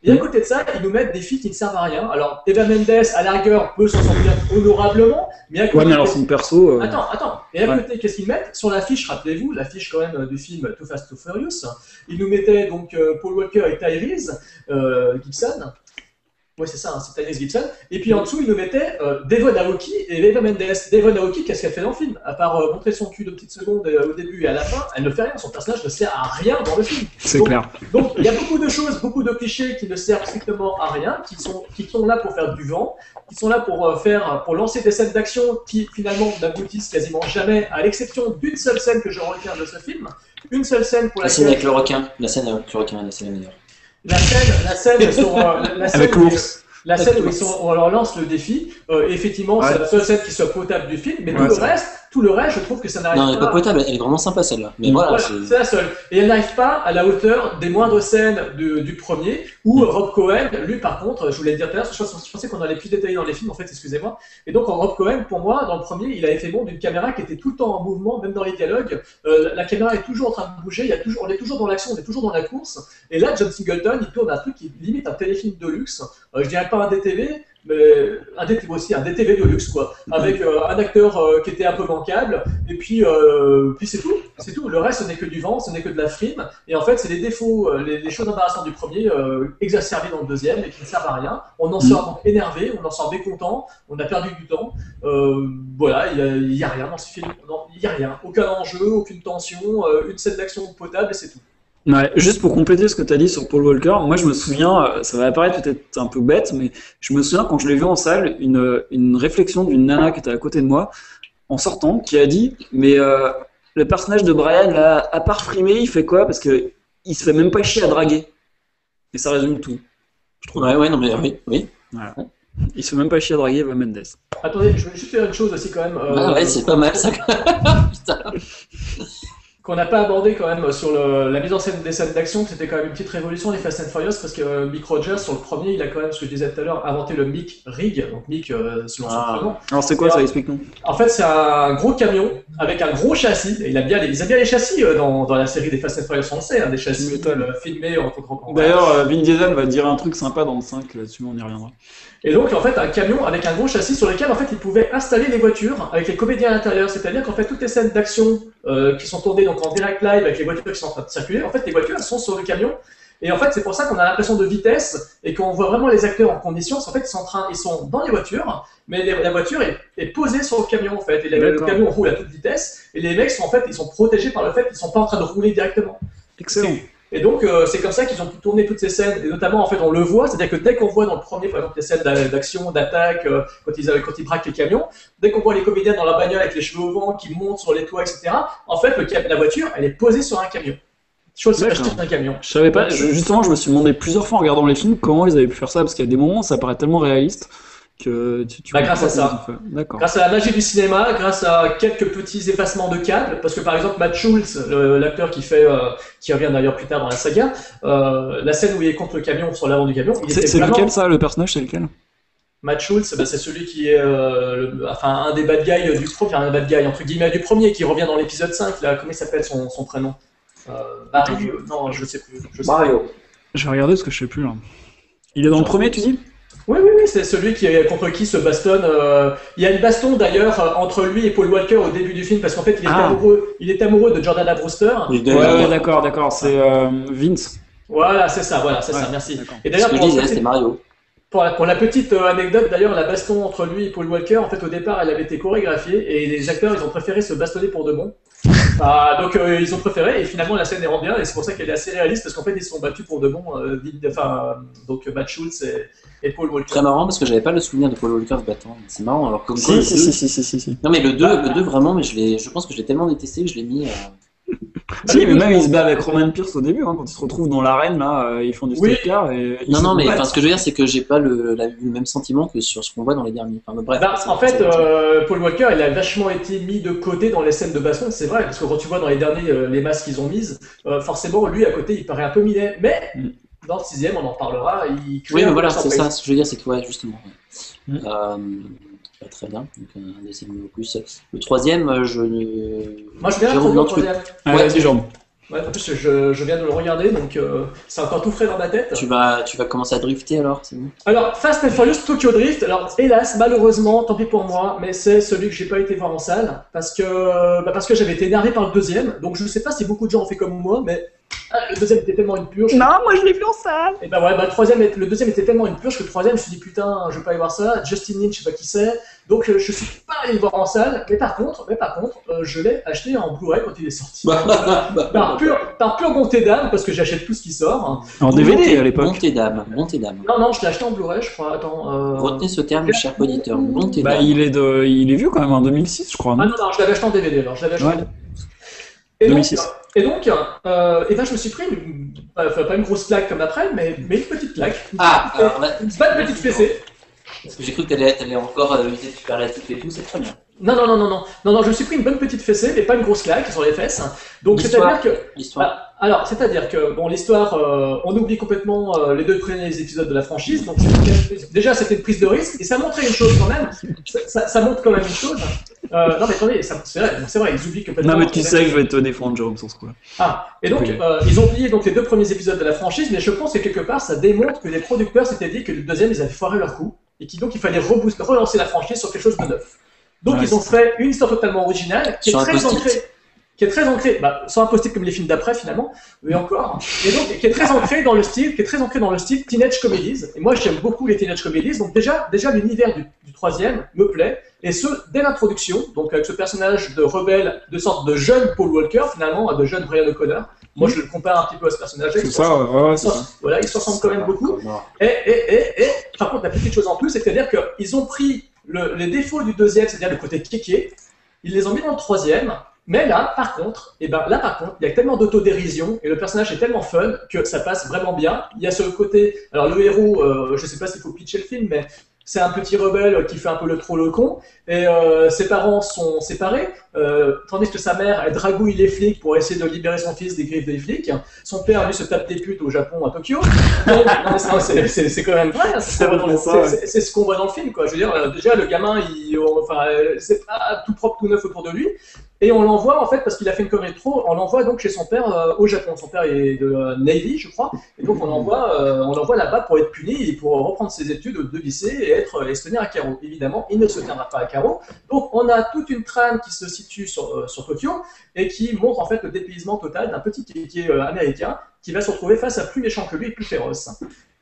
Et à côté de ça, ils nous mettent des filles qui ne servent à rien. Alors, Eva Mendes, à la rigueur, peut s'en sortir honorablement, mais à côté, Ouais, mais alors son perso. euh, Attends, attends. Et à Ouais. côté, qu'est-ce qu'ils mettent? Sur l'affiche, rappelez-vous, l'affiche quand même du film Too Fast, Too Furious, ils nous mettaient donc euh, Paul Walker et Tyrese euh, Gibson. Ouais, c'est ça, hein, c'est Tyrese Gibson. Et puis en dessous, ils nous mettaient euh, Devon Aoki et Eva Mendes. Devon Aoki, qu'est-ce qu'elle fait dans le film? À part euh, montrer son cul de petites secondes euh, au début et à la fin, elle ne fait rien. Son personnage ne sert à rien dans le film. C'est clair. donc, il y a beaucoup de choses, beaucoup de clichés qui ne servent strictement à rien, qui sont, qui sont là pour faire du vent, qui sont là pour euh, faire, pour lancer des scènes d'action qui finalement n'aboutissent quasiment jamais, à l'exception d'une seule scène que je retiens de ce film. Une seule scène pour La scène laquelle avec le requin. La scène avec le requin, la meilleure. La scène, la scène sur euh, la scène Avec où- l'ours. la scène où ils sont, on leur lance le défi, euh, effectivement, Ouais. c'est la seule scène qui soit potable du film, mais tout le reste, tout le reste, je trouve que ça n'arrive Non, elle est pas. pas potable, elle est vraiment sympa celle-là. Mais Mm. voilà, Voilà, c'est. c'est la seule. Et elle n'arrive pas à la hauteur des moindres scènes de- du premier, où Rob Cohen, lui par contre, je voulais le dire tout à l'heure, je pensais qu'on allait plus détailler dans les films, en fait, excusez-moi. Et donc, en Rob Cohen, pour moi, dans le premier, il avait fait bon d'une caméra qui était tout le temps en mouvement, même dans les dialogues. Euh, la caméra est toujours en train de bouger, il y a toujours, on est toujours dans l'action, on est toujours dans la course. Et là, John Singleton, il tourne un truc qui limite un téléfilm de luxe. Euh, je dirais pas un DTV, mais un DTV aussi, un DTV de luxe, quoi. Avec euh, un acteur euh, qui était un peu bancable, et puis, euh, puis c'est tout. C'est tout. Le reste, ce n'est que du vent, ce n'est que de la frime. Et en fait, c'est les défauts, euh, les, les choses embarrassantes du premier, euh, exacerbées dans le deuxième, et qui ne servent à rien. On en sort donc énervé, on en sort mécontent, on a perdu du temps. Euh, voilà, il n'y a, a rien dans ce film. Il n'y a rien. Aucun enjeu, aucune tension, une scène d'action potable, et c'est tout. Ouais, juste pour compléter ce que tu as dit sur Paul Walker, moi je me souviens, euh, ça va apparaître peut-être un peu bête, mais je me souviens quand je l'ai vu en salle, une, une réflexion d'une nana qui était à côté de moi, en sortant, qui a dit Mais euh, le personnage de Brian, là, à part frimer, il fait quoi? Parce que il se fait même pas chier à draguer. Et ça résume tout. Je trouve. Ouais, ouais, non, mais oui, oui. Il se fait même pas chier à draguer Eva Mendes. Attendez, je vais juste faire une chose aussi quand même. euh, Ah ouais, c'est pas mal ça. (laughs) Putain. Qu'on n'a pas abordé quand même sur le- la mise en scène des scènes d'action, que c'était quand même une petite révolution des Fast and Furious, parce que euh, Mick Rogers, sur le premier, il a quand même, ce que je disais tout à l'heure, inventé le Mick Rig, donc Mick euh, selon son Ah. prénom. Alors c'est quoi ça Explique-nous. En fait, c'est un gros camion avec un gros châssis. Et il a bien les, il a bien les châssis euh, dans, dans la série des Fast and Furious, on le sait, hein, des châssis euh, filmés en contre D'ailleurs, euh, Vin Diesel va dire un truc sympa dans le 5 là-dessus, on y reviendra. Et donc, en fait, un camion avec un gros châssis sur lequel, en fait, il pouvait installer les voitures avec les comédiens à l'intérieur. C'est-à-dire qu'en fait, toutes les scènes d'action euh, qui sont tournées donc en direct live avec les voitures qui sont en train de circuler, en fait, les voitures, elles sont sur le camion. Et en fait, c'est pour ça qu'on a l'impression de vitesse et qu'on voit vraiment les acteurs en condition. En fait, ils sont, en train, ils sont dans les voitures, mais les- la voiture est, est posée sur le camion, en fait. Et le, camion roule à toute vitesse. Et les mecs sont, en fait, ils sont protégés par le fait qu'ils sont pas en train de rouler directement. Excellent. Et donc, euh, c'est comme ça qu'ils ont pu tourner toutes ces scènes, et notamment, en fait, on le voit, c'est-à-dire que dès qu'on voit dans le premier, par exemple, les scènes d'a- d'action, d'attaque, euh, quand, ils, quand ils braquent les camions, dès qu'on voit les comédiens dans la bagnole avec les cheveux au vent, qui montent sur les toits, etc., en fait, le la voiture, elle est posée sur un camion. Chose un camion. Je savais pas, je- justement, je me suis demandé plusieurs fois en regardant les films comment ils avaient pu faire ça, parce qu'il y a des moments ça paraît tellement réaliste que tu, tu Bah, grâce à ça. Grâce à la magie du cinéma, grâce à quelques petits effacements de câbles, parce que par exemple Matt Schultz, l'acteur qui fait, euh, qui revient d'ailleurs plus tard dans la saga, euh, la scène où il est contre le camion, sur l'avant du camion, C'est vraiment... lequel ça, le personnage, c'est lequel? Matt Schultz, bah, c'est celui qui est euh, le- enfin, un des bad guys du premier, un bad guy entre guillemets du premier qui revient dans l'épisode 5. Là, comment il s'appelle son, son prénom? Euh, euh, Non, je sais plus. Je sais Mario. Je vais regarder parce que je sais plus là. Il est dans le premier, tu dis? Oui, oui, oui, c'est celui qui est contre qui se bastonne. euh, Il y a une baston d'ailleurs euh, entre lui et Paul Walker au début du film parce qu'en fait il est Ah. amoureux, il est amoureux de Jordana Brewster. Ouais, d'accord, d'accord, c'est euh, Vince. Voilà, c'est ça, voilà, c'est Ouais, ça, merci. Et Ce d'ailleurs, que je pour, disais, c'était Mario. pour la, pour la petite anecdote, d'ailleurs, la baston entre lui et Paul Walker, en fait, au départ, elle avait été chorégraphiée et les acteurs, ils ont préféré se bastonner pour de bon. Ah, donc, euh, ils ont préféré et finalement, la scène est rendue bien et c'est pour ça qu'elle est assez réaliste parce qu'en fait, ils se sont battus pour de bon. euh, enfin, euh, donc, Matt Schultz et, et Paul Walker. Très marrant parce que j'avais pas le souvenir de Paul Walker se battant. C'est marrant. Alors comme Si, deux- si, si, si, si, si. Non mais le 2, le 2 vraiment, mais je, l'ai- je pense que je l'ai tellement détesté que je l'ai mis. Euh, Si, mais même il se bat avec Roman Pierce au début, hein, quand ils se retrouvent dans l'arène, là, euh, ils font du Oui. street car et. ils Non non mais enfin, ce que je veux dire c'est que j'ai pas le, la- le même sentiment que sur ce qu'on voit dans les derniers. Enfin, bref. Bah, en fait, euh, Paul Walker, il a vachement été mis de côté dans les scènes de baston, c'est vrai, parce que quand tu vois dans les derniers euh, les masques qu'ils ont mises, euh, forcément, lui à côté, il paraît un peu minet. Mais Mm. dans le sixième, on en parlera, il crée Oui un mais peu voilà c'est ça. Ce que je veux dire c'est que ouais justement. ouais. Mm. Euh, très bien. Donc un deuxième opus. Le troisième, euh, je ne. Moi, je viens Jérôme, non, tu peux-. Allez, Ouais, vas-y, Jérôme. Ouais, en plus, je, je viens de le regarder, donc euh, c'est encore tout frais dans ma tête. Tu vas, tu vas commencer à drifter alors, c'est bon Alors, Fast and Furious Tokyo Drift, alors hélas, malheureusement, tant pis pour moi, mais c'est celui que j'ai pas été voir en salle, parce que, bah, parce que j'avais été énervé par le deuxième, donc je sais pas si beaucoup de gens ont fait comme moi, mais ah, le deuxième était tellement une purge. Non, moi je l'ai vu en salle. Et bah ouais, bah, le, troisième, est- le deuxième était tellement une purge que le troisième, je me suis dit putain, je vais pas aller voir ça. Justin Lin, je sais pas qui c'est. Donc euh, je suis pas allé le voir en salle. Mais par contre, mais par contre, euh, je l'ai acheté en Blu-ray quand il est sorti. (laughs) par pure, par pure bonté d'âme, parce que j'achète tout ce qui sort. En DVD à l'époque. Montez d'âme, montez d'âme. Non, non, je l'ai acheté en Blu-ray, je crois. Attends. Euh... Retenez ce terme, cher auditeur. Montez Bah, d'âme. il est, de... il est vieux quand même, en 2006, je crois. Ah non non, non, je l'avais acheté en DVD alors. Je l'avais acheté en. DVD. Et donc, 2006. et donc, euh, et ben, je me suis pris, une, enfin, pas une grosse claque comme après, mais, mais une petite claque. Ah, alors là, Une bonne petite fessée. Parce que j'ai cru que t'allais allais encore euh, de superlatif et tout, c'est très bien. Non, non, non, non, non, non, non, je me suis pris une bonne petite fessée, mais pas une grosse claque sur les fesses. Donc, c'est-à-dire que, L'histoire. ah, alors, c'est-à-dire que, bon, l'histoire, euh, on oublie complètement euh, les deux premiers épisodes de la franchise. Donc, déjà, c'était une prise de risque, et ça montrait une chose quand même. Ça, ça- ça montre quand même une chose. Euh, non, mais attendez, ça- c'est vrai, c'est vrai, ils oublient complètement. Non, mais tu sais que je vais te défendre, Jérôme, sur ce coup-là. Ah, et donc, Oui. euh, ils ont oublié donc, les deux premiers épisodes de la franchise, mais je pense que quelque part, ça démontre que les producteurs s'étaient dit que le deuxième, ils avaient foiré leur coup, et qu'il donc il fallait relancer la franchise sur quelque chose de neuf. Donc, Ouais, ils ont fait une histoire totalement originale, qui est très ancrée. Qui est très ancrée, bah, sans post-it comme les films d'après finalement, mais encore. Et donc, qui est très ancrée dans le style, qui est très ancrée dans le style teenage comedies. Et moi, j'aime beaucoup les teenage comedies. Donc déjà, déjà l'univers du, du troisième me plaît. Et ce, dès l'introduction, donc avec ce personnage de rebelle, de sorte de jeune Paul Walker finalement, de jeune Brian O'Connor. Moi, je le compare un petit peu à ce personnage-là. C'est ça, ouais, ouais, ça. Voilà, il se ressemble quand même beaucoup. Et, et, et, et, par contre, la petite chose en plus, c'est-à-dire qu'ils ont pris le- les défauts du deuxième, c'est-à-dire le côté kéké, ils les ont mis dans le troisième. Mais là, par contre, et ben là, par contre, il y a tellement d'autodérision et le personnage est tellement fun que ça passe vraiment bien. Il y a ce côté, alors le héros, euh, je sais pas s'il faut pitcher le film, mais c'est un petit rebelle qui fait un peu le trop le con, et euh, ses parents sont séparés, euh, tandis que sa mère, elle dragouille les flics pour essayer de libérer son fils des griffes des flics. Son père, lui, se tape des putes au Japon, à Tokyo. Mais c'est- quand même vrai, c'est ce qu'on voit dans le- ça, ouais. c'est- c'est ce qu'on voit dans le film, quoi. Je veux dire, euh, déjà, le gamin, il, enfin, euh, c'est pas tout propre, tout neuf autour de lui. Et on l'envoie, en fait, parce qu'il a fait une de trop, on l'envoie donc chez son père euh, au Japon. Son père est de euh, Navy, je crois. Et donc, on l'envoie euh, on l'envoie là-bas pour être puni et pour reprendre ses études de lycée et être et se tenir à carreau. Évidemment, il ne se tiendra pas à carreau. Donc, on a toute une trame qui se situe sur, euh, sur Tokyo et qui montre en fait le dépaysement total d'un petit kéké américain qui va se retrouver face à plus méchant que lui et plus féroce.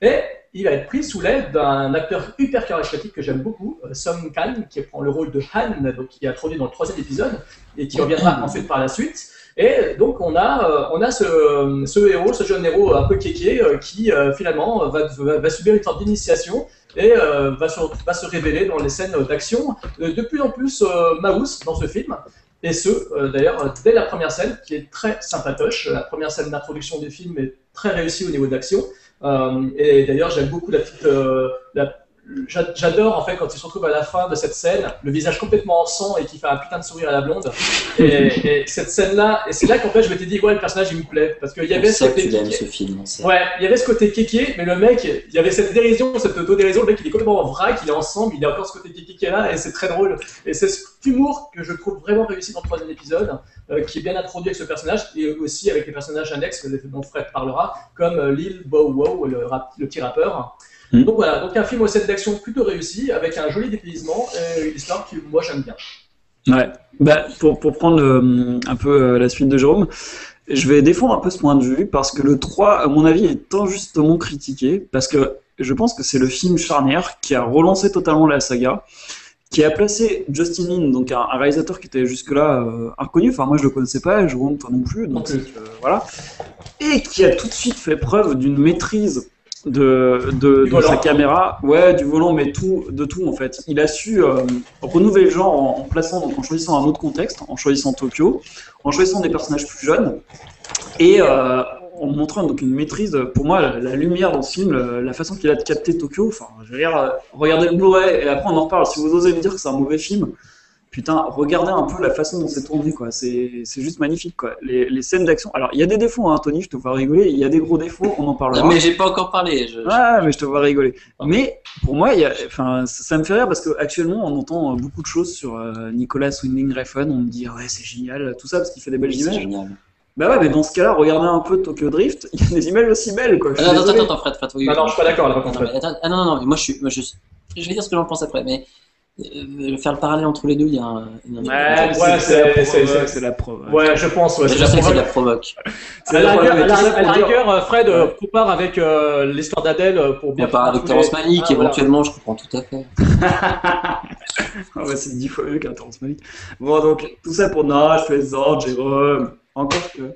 Et il va être pris sous l'aile d'un acteur hyper charismatique que j'aime beaucoup, euh, Song Kang, qui prend le rôle de Han, donc, qui est introduit dans le troisième épisode et qui reviendra ensuite par la suite. Et donc on a, euh, on a ce, ce héros, ce jeune héros un peu kéké, euh, qui finalement va, va, va subir une sorte d'initiation et euh, va, se, va se révéler dans les scènes d'action de plus en plus euh, dans ce film. Et ce, euh, d'ailleurs, dès la première scène, qui est très sympatoche. La première scène d'introduction du film est très réussie au niveau d'action. Euh, et d'ailleurs, j'aime beaucoup la petite. euh, la- J'adore en fait quand il se retrouve à la fin de cette scène, le visage complètement en sang et qui fait un putain de sourire à la blonde. Et, (laughs) et cette scène-là, et c'est là qu'en fait je m'étais dit, ouais, le personnage il me plaît. Parce qu'il y avait ce côté kéké. ce film. c'est- Ouais, il y avait ce côté kéké, mais le mec, il y avait cette dérision, cette auto-dérision, le mec il est complètement en vrac, il est ensemble, il a encore ce côté kéké qui est là, et c'est très drôle. Et c'est cet humour que je trouve vraiment réussi dans le troisième épisode, euh, qui est bien introduit avec ce personnage, et aussi avec les personnages annexes dont Fred parlera, comme euh, Lil Bow Wow, le, rap- le petit rappeur. Mhm. Donc voilà, donc un film aux scènes d'action plutôt réussi, avec un joli dépaysement, et une histoire que moi j'aime bien. Ouais. Bah, pour, pour prendre euh, un peu euh, la suite de Jérôme, je vais défendre un peu ce point de vue parce que le 3, à mon avis, est injustement critiqué parce que je pense que c'est le film charnière qui a relancé totalement la saga, qui a placé Justin Lin, donc un, un réalisateur qui était jusque-là euh, inconnu, enfin moi je le connaissais pas, Jérôme toi non plus, donc voilà, et qui a tout de suite fait preuve d'une maîtrise de, de, Du de sa caméra, ouais, du volant, mais tout, de tout en fait. Il a su euh, renouveler le genre en, en plaçant, donc en choisissant un autre contexte, en choisissant Tokyo, en choisissant des personnages plus jeunes, et euh, en montrant donc une maîtrise, pour moi, la, la lumière dans ce film, euh, la façon qu'il a de capter Tokyo, enfin, je veux dire, regardez le Blu-ray, et après on en reparle, si vous osez me dire que c'est un mauvais film, putain, regardez un peu la façon dont c'est tourné, quoi. C'est c'est juste magnifique, quoi. Les, les scènes d'action. Alors, il y a des défauts, hein, Tony, je te vois rigoler. Il y a des gros défauts, on en parlera. Non, mais j'ai pas encore parlé. je- Ouais, mais je te vois rigoler. Mais pour moi, il y a, enfin, ça, ça me fait rire parce qu'actuellement, on entend euh, beaucoup de choses sur euh, Nicolas Winding Refn. On me dit, ouais, c'est génial, tout ça parce qu'il fait des belles C'est images. génial. Bah ouais, mais dans ce cas-là, regardez un peu Tokyo Drift. Il y a des images aussi belles, quoi. Ah, non, attends, attends, Fred, Fred, oui, Non, oui. non, je suis pas d'accord là par Non, contre. ah non, non, non, mais moi je suis. Moi, je, je vais dire ce que j'en pense après, mais euh, faire le parallèle entre les deux, il y a un. il y a un- Ouais, Ouais, c'est la preuve. ouais. Je pense, ouais. Je sais que c'est provoque. la provoque. C'est À la rigueur, euh, Fred euh, Ouais. compare avec euh, l'histoire d'Adèle euh, pour bien On part avec Ah, voilà. éventuellement, je comprends tout à fait. (laughs) Ah c'est dix fois mieux qu'un Terrence Malick. Bon, donc, tout ça pour. Je plaisante, Jérôme. Encore que.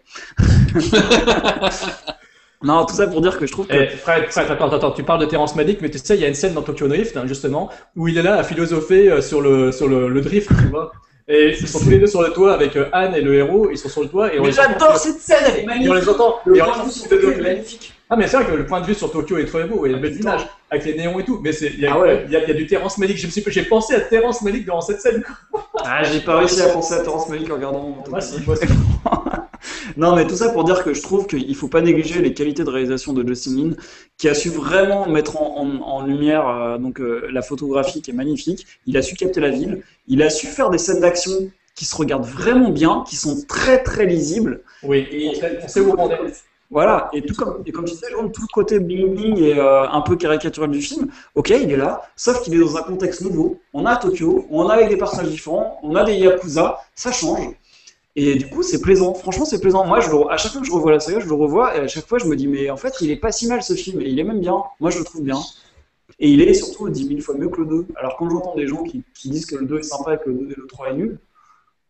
(laughs) (laughs) non, tout ça pour dire que je trouve que. Eh, Fred, Fred, attends, attends, tu parles de Terrence Malick, mais tu sais, il y a une scène dans Tokyo Drift, hein, justement, où il est là à philosopher euh, sur le, sur le, le drift, tu vois. Et ils sont tous les deux sur le toit avec euh, Anne et le héros, ils sont sur le toit et on Mais les entend- j'adore cette scène, elle est et on magnifique. les entend. Le et on point les de vue entend sur Tokyo deux. est magnifique. Ah, mais c'est vrai que le point de vue sur Tokyo est très beau, et il y a Ah, de belles putain. images avec les néons et tout, mais c'est, il y a, Ah ouais. il y a, y a du Terrence Malick. Je me suis, j'ai pensé à Terrence Malick dans cette scène. Ah, j'ai pas réussi à penser à Terrence Malick en regardant. Moi, si, moi, si. Non, mais tout ça pour dire que je trouve qu'il faut pas négliger les qualités de réalisation de Justin Lin, qui a su vraiment mettre en, en- en lumière euh, donc euh, la photographie qui est magnifique. Il a su capter la ville. Il a su faire des scènes d'action qui se regardent vraiment bien, qui sont très très lisibles. Oui, Et- on sait, on sait où on est. Voilà, et tout comme, et comme tu disais, tout le côté bling bling et euh, un peu caricatural du film, ok, il est là, sauf qu'il est dans un contexte nouveau. On a à Tokyo, on a avec des personnages différents, on a des yakuza, ça change. Et du coup, c'est plaisant. Franchement, c'est plaisant. Moi, je le, à chaque fois que je revois la saga, je le revois et à chaque fois, je me dis, mais en fait, il est pas si mal ce film et il est même bien. Moi, je le trouve bien. Et il est surtout 10 000 fois mieux que le 2. Alors, quand j'entends des gens qui, qui disent que le 2 est sympa et que le 2 et le 3 est nul,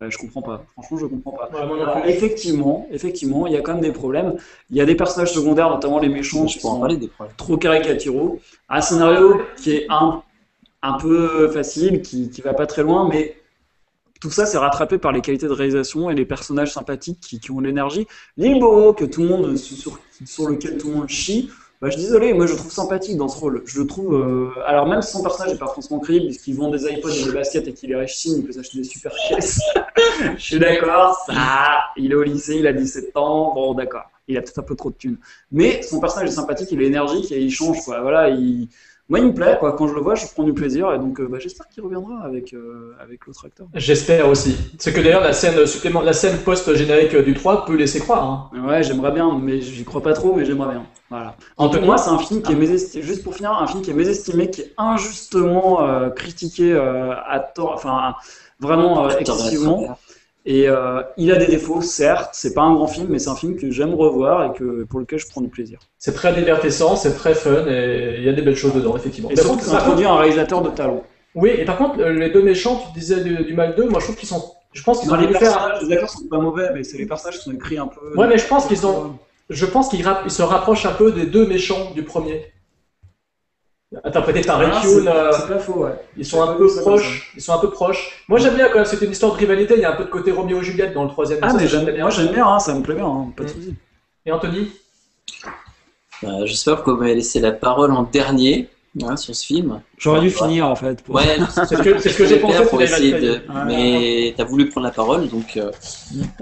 euh, je comprends pas. Franchement, je comprends pas. Ouais, moi non Alors, plus. effectivement, effectivement, il y a quand même des problèmes. Il y a des personnages secondaires, notamment les méchants, Je qui sont parler des problèmes. trop caricaturaux. Un scénario qui est un, un peu facile, qui, qui va pas très loin, mais tout ça, c'est rattrapé par les qualités de réalisation et les personnages sympathiques qui, qui ont l'énergie. L'île que tout le monde, sur, sur lequel tout le monde chie, Bah, je suis désolé, moi je le trouve sympathique dans ce rôle. Je le trouve. euh, Alors, même si son personnage n'est pas franchement crédible, puisqu'il vend des iPods et des baskets et qu'il est riche, il peut s'acheter des super caisses. (laughs) je suis d'accord, ça. Il est au lycée, il a 17 ans, bon, d'accord. Il a peut-être un peu trop de thunes. Mais son personnage est sympathique, il est énergique et il change, quoi. Voilà, il. Moi, il me plaît, quoi. Quand je le vois, je prends du plaisir et donc euh, bah, j'espère qu'il reviendra avec, euh, avec l'autre acteur. J'espère aussi. C'est que d'ailleurs la scène supplément, la scène post-générique du 3 peut laisser croire. hein. Ouais, j'aimerais bien, mais j'y crois pas trop, mais j'aimerais bien. Voilà. En tout cas, moi, c'est un film qui est mésestimé, juste pour finir, un film qui est mésestimé, qui est injustement euh, critiqué euh, à tort, enfin, vraiment euh, excessivement. Et euh, il a des défauts, certes, c'est pas un grand film, mais c'est un film que j'aime revoir et que, pour lequel je prends du plaisir. C'est très divertissant, c'est très fun et il y a des belles choses dedans, effectivement. Et surtout, ça introduit un réalisateur de talent. Oui, et par contre, euh, les deux méchants, tu disais du, du mal 2, moi je trouve qu'ils sont. Je pense qu'ils ont les personnages, les acteurs sont pas mauvais, mais c'est les personnages qui sont écrits un peu. Ouais, mais je pense qu'ils ont- Je pense qu'ils se rapprochent un peu des deux méchants du premier. Interprété par Ah, euh, c'est pas faux, ouais. ils sont un peu proches. Ils sont un peu proches. Moi j'aime bien quand même, c'était une histoire de rivalité, il y a un peu de côté Roméo et Juliette dans le troisième. Ah, Ça, mais j'aime bien. moi j'aime bien, hein, ça me plaît bien, hein, pas de Mm. soucis. Et Anthony? Euh, J'espère que vous m'avez laissé la parole en dernier hein, sur ce film. J'aurais dû finir en fait. pour- Ouais, (laughs) C'est ce que, c'est ce que j'ai pensé pour essayer de. Mais t'as voulu prendre la parole, donc. euh,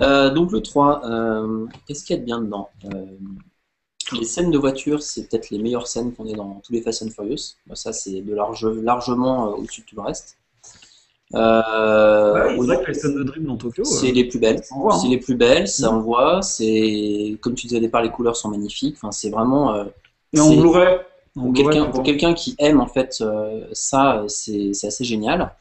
euh, donc le 3, euh, qu'est-ce qu'il y a de bien dedans? Euh, Les scènes de voiture, c'est peut-être les meilleures scènes qu'on ait dans tous les Fast and Furious. Ça, c'est de large, largement euh, au-dessus de tout le reste. Euh, Ouais, c'est vrai que les scènes de dribble dans Tokyo. c'est euh, les plus belles. hein. C'est les plus belles, ça Mm. envoie. C'est comme tu disais au départ, les couleurs sont magnifiques. Enfin, c'est vraiment. euh, Et c'est- Blu-ray. Pour quelqu'un qui aime en fait ça, c'est assez génial.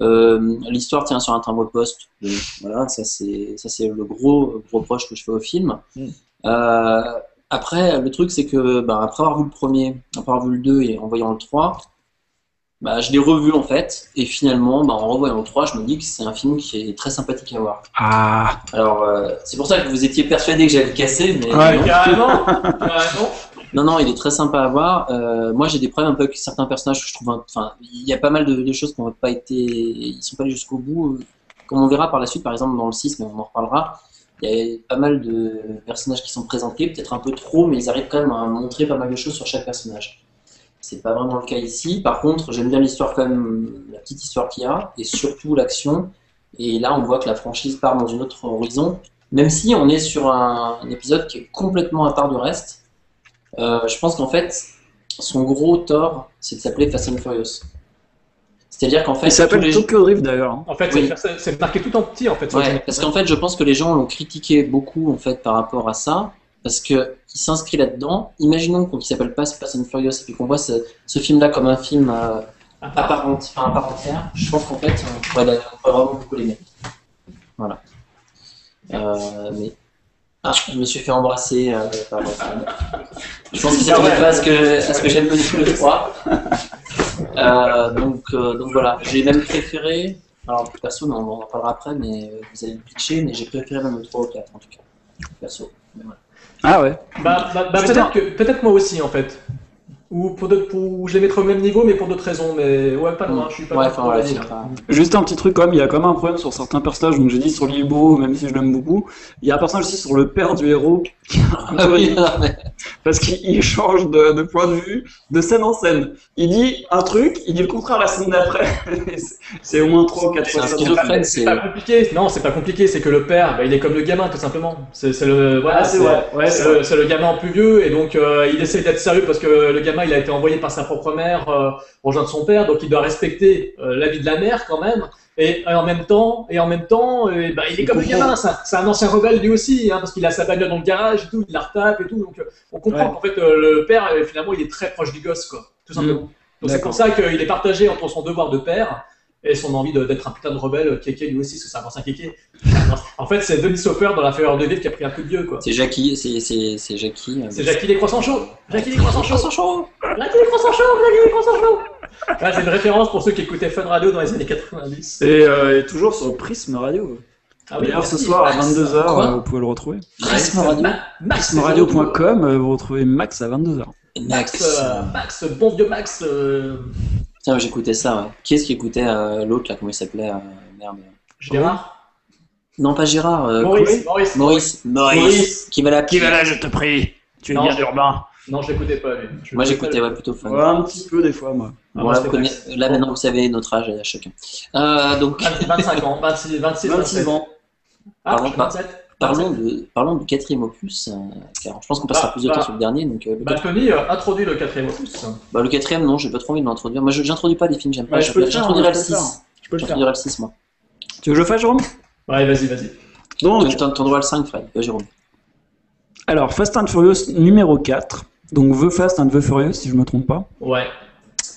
L'histoire tient sur un timbre-poste. Donc, Voilà, ça c'est ça c'est le gros gros reproche que je fais au film. Mm. Euh, après, le truc c'est que bah, après avoir vu le premier, après avoir vu le 2 et en voyant le 3, bah, je l'ai revu en fait. Et finalement, bah, en revoyant le 3, je me dis que c'est un film qui est très sympathique à voir. Ah Alors, euh, c'est pour ça que vous étiez persuadé que j'allais le casser, mais Ouais. non. Carrément, (laughs) carrément. Non, non, il est très sympa à voir. Euh, moi, j'ai des problèmes un peu avec certains personnages que je trouve. Enfin, il y a pas mal de, de choses qui n'ont pas été. Ils sont pas allés jusqu'au bout. Comme on verra par la suite, par exemple, dans le 6, mais on en reparlera, il y a pas mal de personnages qui sont présentés, peut-être un peu trop, mais ils arrivent quand même à montrer pas mal de choses sur chaque personnage. C'est pas vraiment le cas ici. Par contre, j'aime bien l'histoire, quand même, la petite histoire qu'il y a, et surtout l'action. Et là, on voit que la franchise part dans une autre horizon. Même si on est sur un, un épisode qui est complètement à part du reste, euh, je pense qu'en fait, son gros tort, c'est de s'appeler Fast and Furious. C'est-à-dire qu'en fait, Il s'appelle les- Tokyo Drift d'ailleurs. hein. En fait, Oui. c'est- c'est marqué tout en petit en fait. Ouais, parce qu'en fait, je pense que les gens l'ont critiqué beaucoup en fait par rapport à ça, parce que il s'inscrit là-dedans. Imaginons qu'on- qu'il s'appelle pas Fast and Furious et puis qu'on voit ce, ce film-là comme un film euh, à, part, enti- enfin, à part entière. Je pense qu'en fait, on pourrait, on pourrait vraiment beaucoup l'aimer. Voilà. Euh, mais ah, je me suis fait embrasser euh, par. Je pense que ça Ah ne pas à ce que, à ce que j'aime le le 3. (laughs) Euh, donc, euh, donc voilà, j'ai même préféré, alors perso, mais on en parlera après, mais vous allez le pitcher, mais j'ai préféré même le 3 ou 4 en tout cas. Perso. Mais voilà. Ah ouais. Bah, bah, bah, peut-être que peut-être moi aussi en fait. Ou pour d'autres, pour, je les mettrais au même niveau, mais pour d'autres raisons. Mais ouais, pas loin. Je suis pas Ouais, enfin. Juste un petit truc quand même, il y a quand même un problème sur certains personnages, donc j'ai dit sur Libo, même si je l'aime beaucoup. Il y a un personnage aussi sur le père du héros, Ah oui, non, mais- parce qu'il il change de, de point de vue, de scène en scène. Il dit un truc, il dit le contraire la scène d'après. (laughs) C'est- au moins 3 ou 4 C'est fois C'est c'est. pas compliqué. Non, c'est pas compliqué. C'est que le père, bah, il est comme le gamin, tout simplement. C'est c'est le voilà. Ah, c'est vrai. Ouais, c'est c'est le, le gamin plus vieux et donc euh, il essaie d'être sérieux parce que le gamin il a été envoyé par sa propre mère euh, rejoindre son père donc il doit respecter euh, l'avis de la mère quand même. Et, et en même temps et en même temps euh, bah, il est comme le gamin c'est un- ancien rebelle lui aussi hein, parce qu'il a sa bagnole dans le garage et tout il la retape et tout donc euh, on comprend Ouais. qu'en fait euh, le père finalement il est très proche du gosse quoi tout simplement. Donc c'est pour ça qu'il est partagé entre son devoir de père et son envie d'être un putain de rebelle kéké lui aussi parce que c'est un ancien kéké (laughs) en fait c'est Denis Hopper dans la faveur de vide qui a pris un coup de vieux quoi C'est Jackie, c'est c'est- c'est Jackie. euh, c'est Jackie les croissants chauds Jackie les croissants chauds Croissant chaud Jackie les croissants chauds Jackie les croissants chauds Ouais, C'est une référence pour ceux qui écoutaient Fun Radio dans les années 90. Et, euh, et toujours sur Prism Radio. Ah oui, D'ailleurs, ce soir à Max. 22h, Quoi vous pouvez le retrouver. Prisme Radio. Euh, vous retrouvez Max à 22h. Max, euh, Max, bon vieux Max. euh, Tiens, j'écoutais ça, ouais. Qui est-ce qui écoutait euh, l'autre là Comment il s'appelait euh, Merde. Gérard? Non, pas Gérard. euh, Maurice, Maurice. Maurice. Maurice. Maurice. Qui va la Qui va là, je te prie? Tu es Non. bien urbain. Non, je l'écoutais pas, lui. Je Moi j'écoutais ouais, plutôt fun. Ouais, un petit peu des fois, moi. Ah, Bon, moi, là, vous maintenant vous savez notre âge à chacun. Euh, donc 25 ans, 26, 26, 26 27. ans. Ah, Pardon, pas. 27 parlons, de, parlons du quatrième opus, euh, car je pense qu'on passera Ah, plus de temps bah. sur le dernier. Donc, euh, le, Bah, Tony euh, introduit le quatrième opus. bah, le quatrième, non, j'ai pas trop envie de l'introduire. Moi je- j'introduis pas les films, j'aime pas. Ouais, je peux le faire, J'introduirai hein, le je peux le 6. Je peux le faire. J'introduirai le 6 moi. Tu veux que je le fasse, Jérôme? Ouais, vas-y, vas-y. Donc, t'en auras le 5, Fred. Vas, Jérôme. alors, Fast and Furious numéro 4. Donc, The Fast and The Furious, si je me trompe pas. Ouais.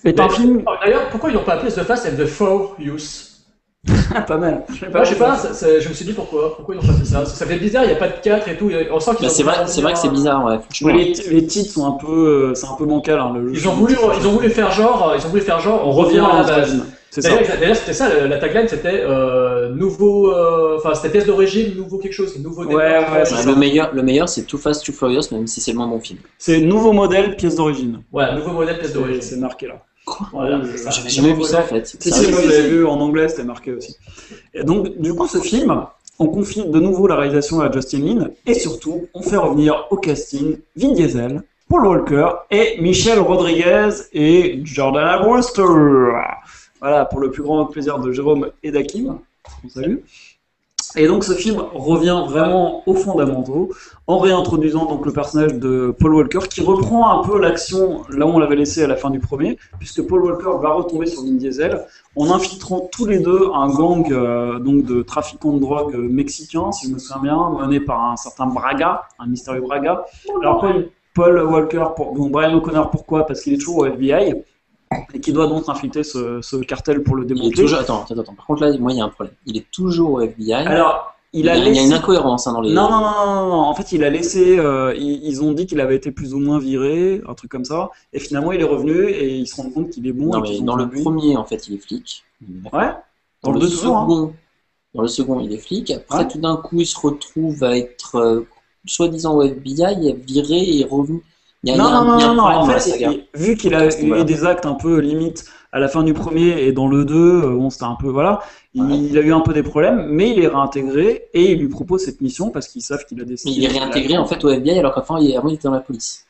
Est un Mais- film Oh, D'ailleurs, pourquoi ils n'ont pas appelé The Fast and the Furious? (laughs) pas mal. Je sais Moi, je sais pas, ça- ça- je me suis dit pourquoi. Pourquoi ils n'ont pas fait ça Ça fait bizarre, il n'y a pas de 4 et tout. On sent qu'ils Bah, ont c'est vrai, c'est vrai que c'est bizarre, ouais. Ouais, les, les titres sont un peu, euh, c'est un peu bancal. Hein, le jeu. Ils ont voulu, ils ont voulu faire genre, ils ont voulu faire genre, on revient à la base. D'ailleurs, c'était ça, la, la tagline, c'était euh, nouveau, euh, enfin, c'était pièce d'origine, nouveau quelque chose, nouveau Ouais, départ. ouais, Ouais, le meilleur, le meilleur c'est Too Fast, Too Furious, même si c'est le moins bon film. C'est nouveau modèle, pièce d'origine. Voilà, nouveau modèle pièce d'origine. c'est marqué là. Quoi Voilà. J'avais jamais vu ça en fait. Si, si, moi si. vu en anglais, c'était marqué aussi. Et donc, du coup, ce film, on confie de nouveau la réalisation à Justin Lin, et surtout, on fait revenir au casting Vin Diesel, Paul Walker et Michelle Rodriguez et Jordana Brewster. Voilà, pour le plus grand plaisir de Jérôme et d'Hakim. On salue. Et donc ce film revient vraiment aux fondamentaux en réintroduisant donc le personnage de Paul Walker qui reprend un peu l'action là où on l'avait laissé à la fin du premier, puisque Paul Walker va retomber sur Vin Diesel en infiltrant tous les deux un gang euh, donc de trafiquants de drogue euh, mexicains, si je me souviens bien, mené par un certain Braga, un mystérieux Braga. Alors Paul, Walker, pour, donc Brian O'Connor, pourquoi? Parce qu'il est toujours au FBI et qui doit donc infiltrer ce, ce cartel pour le démonter. toujours... attends, attends, attends. Par contre, là, moi, il y a un problème. Il est toujours au FBI. Alors, il a a, il y a laissé... une incohérence hein, dans les. Non, non, non, non, non, en fait, il a laissé. euh, ils, ils ont dit qu'il avait été plus ou moins viré, un truc comme ça. Et finalement, il est revenu et ils se rendent compte qu'il est bon. Non, mais dans le lui. premier, en fait, il est flic. Ouais, dans, Dans le le 2 toujours. hein. second, dans le second, il est flic. Après, Ouais. tout d'un coup, il se retrouve à être euh, soi-disant au FBI, viré et revenu. Il y a, il y Non, a non, il y a non, non, problème en fait, il- vu qu'il a eu Voilà. des actes un peu limite à la fin du premier et dans le 2, euh, bon, c'était un peu. Voilà. Il, Ouais. il a eu un peu des problèmes, mais il est réintégré et il lui propose cette mission parce qu'ils savent qu'il a Mais décidé. il est réintégré en fait au FBI alors qu'avant il, il était dans la police.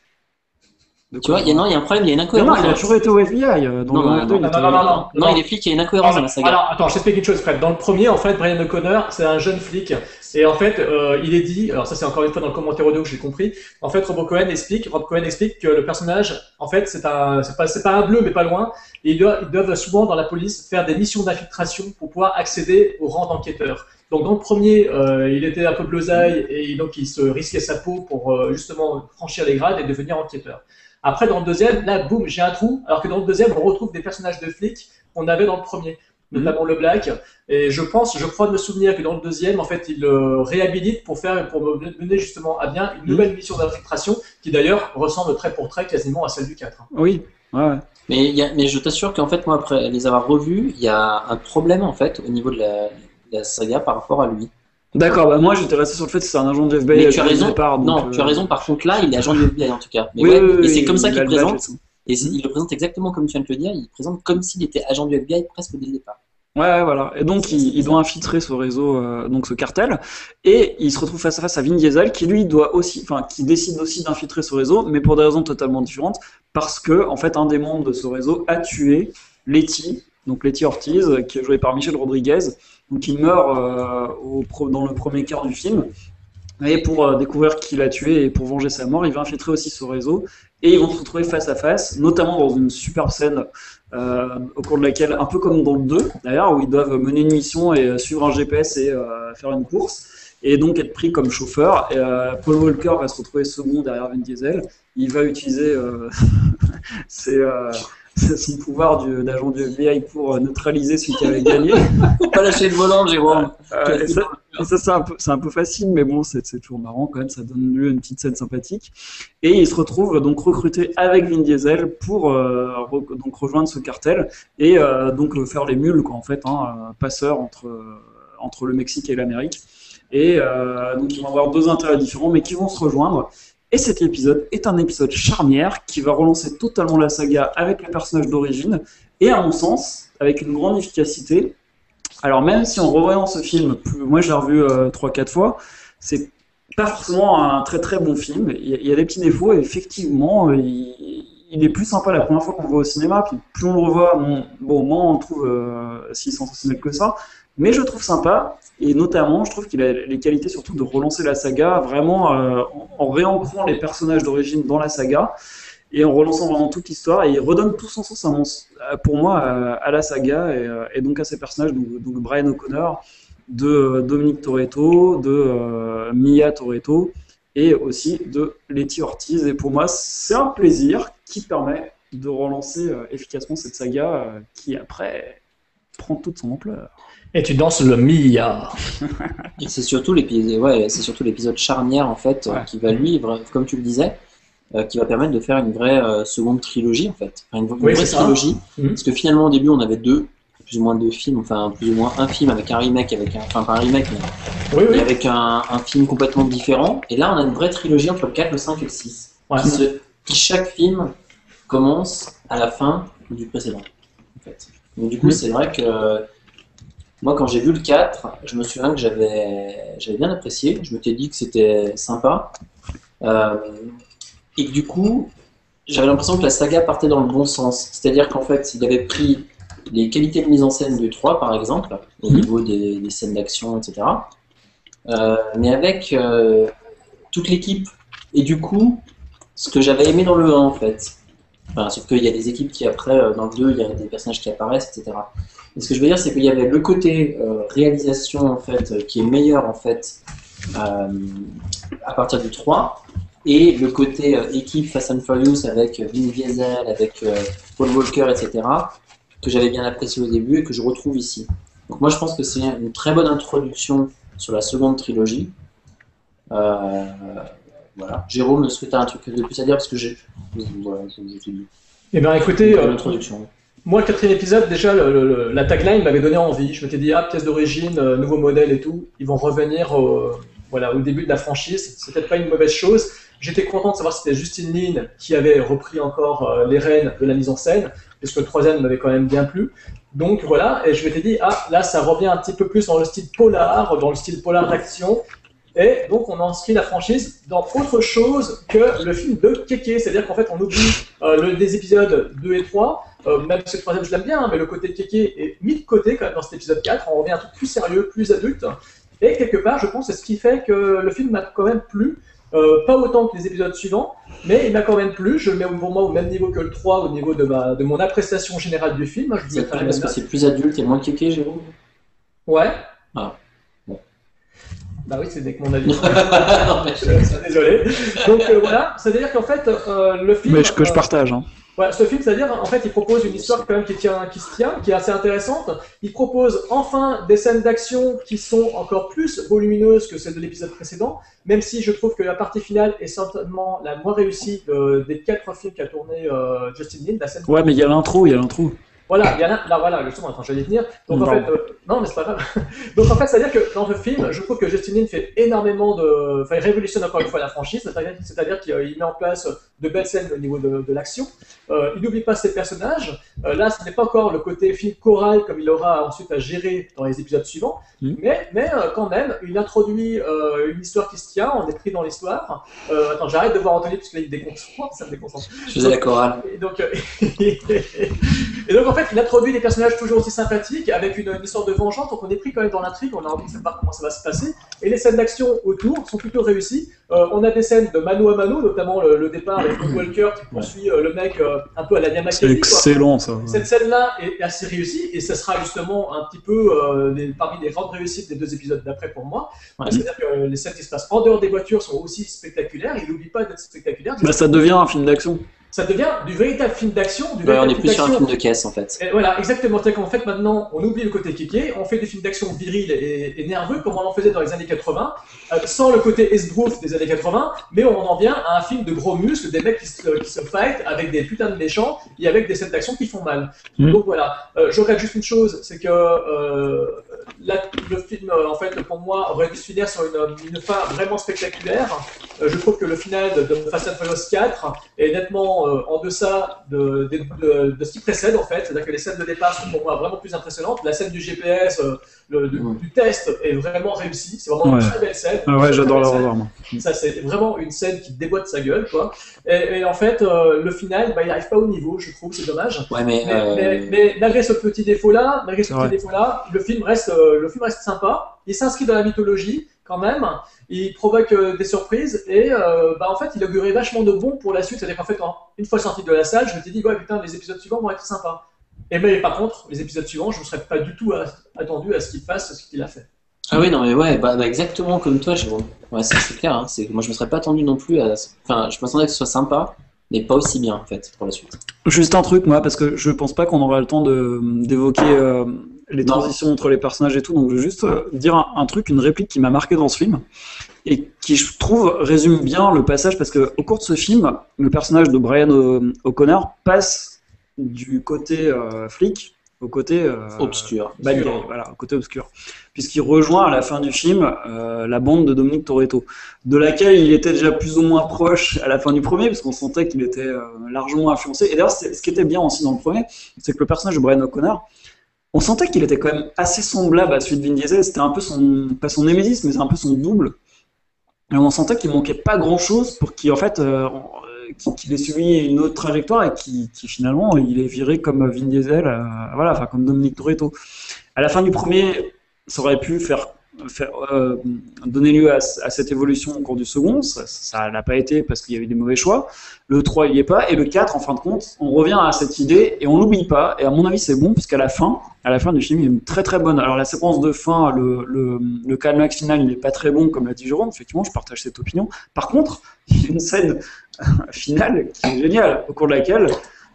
De Tu vois, il y a, non, il y a un problème, il y a une Non, incohérence. non, il a toujours été au FBI. euh, Dans Non, le non, 1 et le 2, non, il non, non, non, non. Non, il est flic, il y a une incohérence dans la saga. Alors, attends, je t'explique une chose, Fred. Dans le premier, en fait, Brian O'Connor, c'est un jeune flic. Et en fait, euh, il est dit, alors ça c'est encore une fois dans le commentaire audio que j'ai compris, en fait, Rob Cohen explique, Rob Cohen explique que le personnage, en fait, c'est un, c'est pas, c'est pas un bleu, mais pas loin. Et ils doivent, ils doivent souvent, dans la police, faire des missions d'infiltration pour pouvoir accéder au rang d'enquêteur. Donc dans le premier, euh, il était un peu bleusaille et donc il se risquait sa peau pour euh, justement franchir les grades et devenir enquêteur. Après, dans le deuxième, là, boum, j'ai un trou. Alors que dans le deuxième, on retrouve des personnages de flics qu'on avait dans le premier, notamment le Black. Et je pense, je crois de me souvenir que dans le deuxième, en fait, il le réhabilite pour faire, pour mener justement à bien une nouvelle mission d'infiltration qui d'ailleurs ressemble trait pour trait quasiment à celle du 4. Oui, ouais. Mais, il y a- mais je t'assure qu'en fait, moi, après les avoir revus, il y a un problème en fait au niveau de la, de la saga par rapport à lui. D'accord, bah moi j'étais resté sur le fait que c'est un agent du FBI. Mais tu as raison. départ, donc, non, euh, tu as raison. Par contre, là, il est agent du FBI en tout cas. Mais Oui, ouais, oui, et oui, c'est comme ça il qu'il présente. Et c'est- il le présente exactement comme tu viens de le dire. Il présente comme s'il était agent du FBI presque dès le départ. Ouais, voilà. Et donc, il, il doit infiltrer ce réseau, euh, donc ce cartel, et il se retrouve face à face à Vin Diesel, qui lui doit aussi, enfin, qui décide aussi d'infiltrer ce réseau, mais pour des raisons totalement différentes, parce que, en fait, un des membres de ce réseau a tué Letty, donc Letty Ortiz, qui est jouée par Michel Rodriguez, donc il meurt euh, au dans le premier quart du film. Et pour euh, découvrir qui l'a tué et pour venger sa mort, il va infiltrer aussi ce réseau. Et ils vont se retrouver face à face, notamment dans une superbe scène euh, au cours de laquelle, un peu comme dans le 2 d'ailleurs, où ils doivent mener une mission et euh, suivre un GPS et euh, faire une course, et donc être pris comme chauffeur. Et, euh, Paul Walker va se retrouver second derrière Vin Diesel. Il va utiliser euh, (laughs) ses, (laughs) son pouvoir d'agent du FBI pour euh, neutraliser celui qui avait gagné. (laughs) Pas lâcher le volant, Jérôme. Euh, ça, c'est un peu, c'est un peu facile, mais bon, c'est toujours marrant quand même. Ça donne lieu à une petite scène sympathique. Et il se retrouve donc recruté avec Vin Diesel pour euh, re- donc rejoindre ce cartel et euh, donc faire les mules, quoi, en fait, hein, passeurs entre entre le Mexique et l'Amérique. Et donc ils vont avoir deux intérêts différents, mais qui vont se rejoindre. Et cet épisode est un épisode charnière qui va relancer totalement la saga avec les personnages d'origine et à mon sens avec une grande efficacité. Alors même si en revoyant ce film, moi je l'ai revu euh, 3-4 fois, c'est pas forcément un très très bon film. Il y a, des petits défauts, effectivement, il, il est plus sympa la première fois qu'on le voit au cinéma, plus on le revoit, bon moins on le trouve euh, si sensationnel que ça. Mais je trouve sympa, et notamment, je trouve qu'il a les qualités surtout de relancer la saga, vraiment euh, en, en les personnages d'origine dans la saga, et en relançant vraiment toute l'histoire, et il redonne tout son sens pour moi à, la saga, et, euh, donc à ces personnages, donc, Brian O'Connor, de euh, Dominique Toretto, de Mia Toretto, et aussi de Letty Ortiz. Et pour moi, c'est un plaisir qui permet de relancer efficacement cette saga qui, après, prend toute son ampleur. Et tu danses le Mia. Et c'est surtout l'épisode, ouais, c'est surtout l'épisode charnière en fait Ouais. qui va lui, comme tu le disais, euh, qui va permettre de faire une vraie euh, seconde trilogie en fait, Enfin, une, une Oui, vraie trilogie. Mhm. Parce que finalement au début on avait deux, plus ou moins deux films, enfin plus ou moins un film avec un remake, avec un, enfin pas un remake mais, Oui, mais oui. avec un, un film complètement différent. Et là on a une vraie trilogie entre le 4, le 5 et le 6, Ouais. qui, se- qui chaque film commence à la fin du précédent. En fait. Donc du coup Mhm. c'est vrai que moi, quand j'ai vu le 4, je me souviens que j'avais j'avais bien apprécié. Je m'étais dit que c'était sympa. Euh, et que du coup, j'avais l'impression que la saga partait dans le bon sens. C'est-à-dire qu'en fait, il avait pris les qualités de mise en scène du 3, par exemple, au Mhm. niveau des, des scènes d'action, etc. Euh, mais avec euh, toute l'équipe. Et du coup, ce que j'avais aimé dans le 1, en fait. Sauf qu'il y a des équipes qui, après, euh, dans le 2, il y a des personnages qui apparaissent, etc. Et ce que je veux dire, c'est qu'il y avait le côté euh, réalisation en fait, euh, qui est meilleur en fait à partir du 3, et le côté équipe Fast and Furious avec Vin Diesel, avec Paul Walker, etc. que j'avais bien apprécié au début et que je retrouve ici. Donc moi, je pense que c'est une très bonne introduction sur la seconde trilogie. Voilà. Jérôme, est-ce que tu as un truc de plus à dire? Parce que j'ai voilà. Eh bien, écoutez, euh, moi, le quatrième épisode, déjà, le- le- le- la tagline m'avait donné envie. Je m'étais dit, ah, pièce d'origine, euh, nouveau modèle et tout. Ils vont revenir au, voilà, au début de la franchise. C'est peut-être pas une mauvaise chose. J'étais content de savoir que c'était Justine Lin qui avait repris encore euh, les rênes de la mise en scène, puisque le troisième m'avait quand même bien plu. Donc voilà, et je m'étais dit, ah, là, ça revient un petit peu plus dans le style polar, dans le style polar d'action. Et donc, on inscrit la franchise dans autre chose que le film de Keke. C'est-à-dire qu'en fait, on oublie euh, le, des épisodes 2 et 3, euh, même si le troisième, je l'aime bien, hein, mais le côté Keke est mis de côté quand même dans cet épisode 4. On revient à un truc plus sérieux, plus adulte. Et quelque part, je pense, c'est ce qui fait que le film m'a quand même plu. Euh, pas autant que les épisodes suivants, mais il m'a quand même plu. Je le mets pour moi au même niveau que le 3 au niveau de, ma, de mon appréciation générale du film. Je parce que c'est plus adulte et moins kéké, Jérôme Ouais. Ah. Bah oui, c'est dès que mon avis. (laughs) Non, mais je- Désolé. Donc euh, voilà, c'est-à-dire qu'en fait, euh, le film. Mais je- que je euh, partage. Hein. Voilà, ce film, c'est-à-dire, en fait, il propose une histoire quand même qui, tient, qui se tient, qui est assez intéressante. Il propose enfin des scènes d'action qui sont encore plus volumineuses que celles de l'épisode précédent, même si je trouve que la partie finale est certainement la moins réussie de- des quatre films qu'a tourné euh, Justin Lin. La scène Ouais, mais il y a l'intro, il y a l'intro. Voilà, il y en a, là voilà, justement, attends, j'allais y venir. Donc en Non. fait, euh, non, mais c'est pas grave. (laughs) Donc en fait, c'est-à-dire que dans ce film, je trouve que Justin Lin fait énormément de. Enfin, il révolutionne encore une fois la franchise, c'est-à-dire qu'il euh, met en place de belles scènes au niveau de, de l'action. Euh, il n'oublie pas ses personnages. Euh, là, ce n'est pas encore le côté film choral comme il aura ensuite à gérer dans les épisodes suivants, Mhm. mais, mais quand même, il introduit une histoire qui se tient, on est pris dans l'histoire. Attends, j'arrête de voir Anthony parce que là, il me déconcentre, ça me déconcentre. je faisais la chorale. Et donc, (laughs) et donc en fait, il introduit des personnages toujours aussi sympathiques avec une, une histoire de vengeance. Donc on est pris quand même dans l'intrigue, on a envie de savoir comment ça va se passer. Et les scènes d'action autour sont plutôt réussies. Euh, on a des scènes de mano à mano, notamment le, le départ avec Walker qui poursuit euh, le mec euh, un peu à la C'est Yamakasi. quoi. excellent ça. Cette scène-là est assez réussie et ça sera justement un petit peu euh, les- parmi les grandes réussites des deux épisodes d'après pour moi. Ouais. C'est-à-dire que les scènes qui se passent en dehors des voitures sont aussi spectaculaires. Il n'oublie pas d'être spectaculaire. Bah, ça devient un film d'action. Ça devient du véritable film d'action. Du Ouais, on véritable est film plus sur un film de caisse en fait. Et voilà, exactement. C'est qu'en fait, maintenant, on oublie le côté kéké, on fait des films d'action virils et, et nerveux, comme on en faisait dans les années 80, euh, sans le côté esbrouf des années 80, mais on en vient à un film de gros muscles, des mecs qui se, qui se fight avec des putains de méchants et avec des scènes d'action qui font mal. Mhm. Donc voilà, Euh, je regrette juste une chose, c'est que euh, la- le film, euh, en fait, pour moi, aurait dû se finir sur une, une fin vraiment spectaculaire. Euh, je trouve que le final de Fast and Furious 4 est nettement euh, en deçà de, de, de- de ce qui précède, en fait. C'est-à-dire que les scènes de départ sont pour moi vraiment plus impressionnantes. La scène du GPS, euh, le, du- Mm. du test est vraiment réussie. C'est vraiment Ouais. une très belle scène. Ah ouais, j'adore la revoir, moi. Ça, c'est vraiment une scène qui déboîte sa gueule, quoi. Et, et en fait, euh, le final, bah, il n'arrive pas au niveau, je trouve, c'est dommage. Ouais, mais. Mais, euh, mais- mais malgré ce petit défaut-là, malgré ce petit défaut-là, le film reste, euh, le film reste sympa. Il s'inscrit dans la mythologie quand même. Il provoque euh, des surprises et euh, bah, en fait, il augurait vachement de bon pour la suite. C'est-à-dire qu'en fait, en- une fois sorti de la salle, je me suis dit ouais putain, les épisodes suivants vont être sympas. Et mais par contre, les épisodes suivants, je ne serais pas du tout à- attendu à ce qu'il fasse ce qu'il a fait. Ah oui, non, mais ouais, bah, bah, exactement comme toi, Jérôme. Ouais, c'est clair. Hein, moi, je me serais pas attendu non plus à. Enfin, je m'attendais que ce soit sympa, mais pas aussi bien, en fait, pour la suite. Juste un truc, moi, parce que je pense pas qu'on aura le temps de- d'évoquer euh, les Non. transitions entre les personnages et tout, donc je vais juste euh, dire un, un truc, une réplique qui m'a marqué dans ce film, et qui, je trouve, résume bien le passage, parce que au cours de ce film, le personnage de Brian O- O'Connor passe du côté euh, flic au côté euh, Obscur. bad guy, voilà, au côté obscur, puisqu'il rejoint à la fin du film euh, la bande de Dominique Toretto, de laquelle il était déjà plus ou moins proche à la fin du premier, parce qu'on sentait qu'il était euh, largement influencé. Et d'ailleurs, ce qui était bien aussi dans le premier, c'est que le personnage de Brian O'Connor, on sentait qu'il était quand même assez semblable à celui de Vin Diesel. C'était un peu son, pas son némésis, mais c'est un peu son double. Et on sentait qu'il manquait pas grand chose pour qu'il en fait, euh, qu'il ait suivi une autre trajectoire et qui finalement il est viré comme Vin Diesel, euh, voilà, enfin comme Dominique Toretto. À la fin du premier, ça aurait pu faire, euh, donner lieu à, cette évolution au cours du second. Ça l'a pas été parce qu'il y avait des mauvais choix. Le 3, il y est pas. Et le 4, en fin de compte, on revient à cette idée et on l'oublie pas. Et à mon avis, c'est bon, puisqu'à la fin, à la fin du film, il est très très bonne. Alors la séquence de fin, le, le, final, il n'est pas très bon, comme l'a dit Jérôme. Effectivement, je partage cette opinion. Par contre, il y a une scène (laughs) finale qui est géniale, au cours de laquelle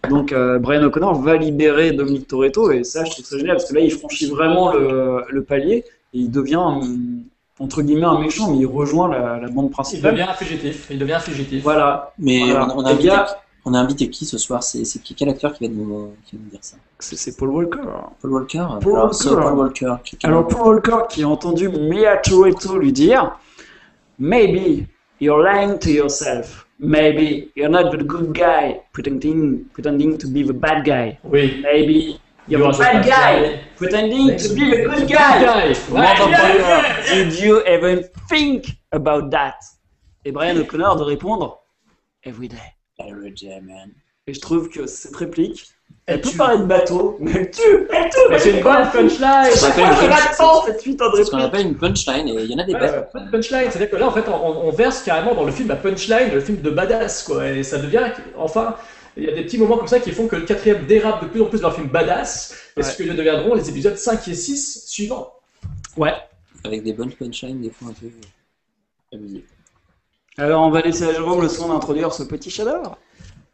donc euh, Brian O'Connor va libérer Dominique Toretto et ça je trouve ça génial parce que là il franchit vraiment le, palier il devient entre guillemets un méchant mais il rejoint la, la bande Il principale. devient un fugitif. Il devient un fugitif. Voilà, Mais Voilà. on, on a invité, gars- on a invité qui ce soir? C'est c'est qui? Quel acteur qui va nous, qui va nous dire ça? C'est Paul Walker. Paul Walker? Paul Alors, Walker. Paul Walker. qui- qui- Alors Paul Walker qui a entendu Mia Toretto lui dire Maybe you're lying to yourself. Maybe you're not the good guy pretending pretending to be the bad guy. Oui. Maybe you're You are the the bad guy guy. pretending to be the good Guy. did you even think about that? Et Brian O'Connor de répondre Every day. Every day, man. Et je trouve que cette réplique, elle Elle peut de bateau, mais elle tue, elle tue. Mais c'est une bonne punchline. Ça Chaque fois, je l'attends cette putain de C'est ce qu'on appelle une punchline et il y en a des Ouais, belles. pas de punchline, c'est-à-dire que là en fait on, on verse carrément dans le film la punchline, le film de badass quoi, et ça devient enfin il y a des petits moments comme ça qui font que le quatrième dérape de plus en plus dans le film badass, et ce que deviendront les épisodes 5 et 6 suivants. Ouais. Avec des bonnes punchlines, des fois un peu abusées. Alors on va laisser à Jérôme le soin d'introduire ce petit shadow.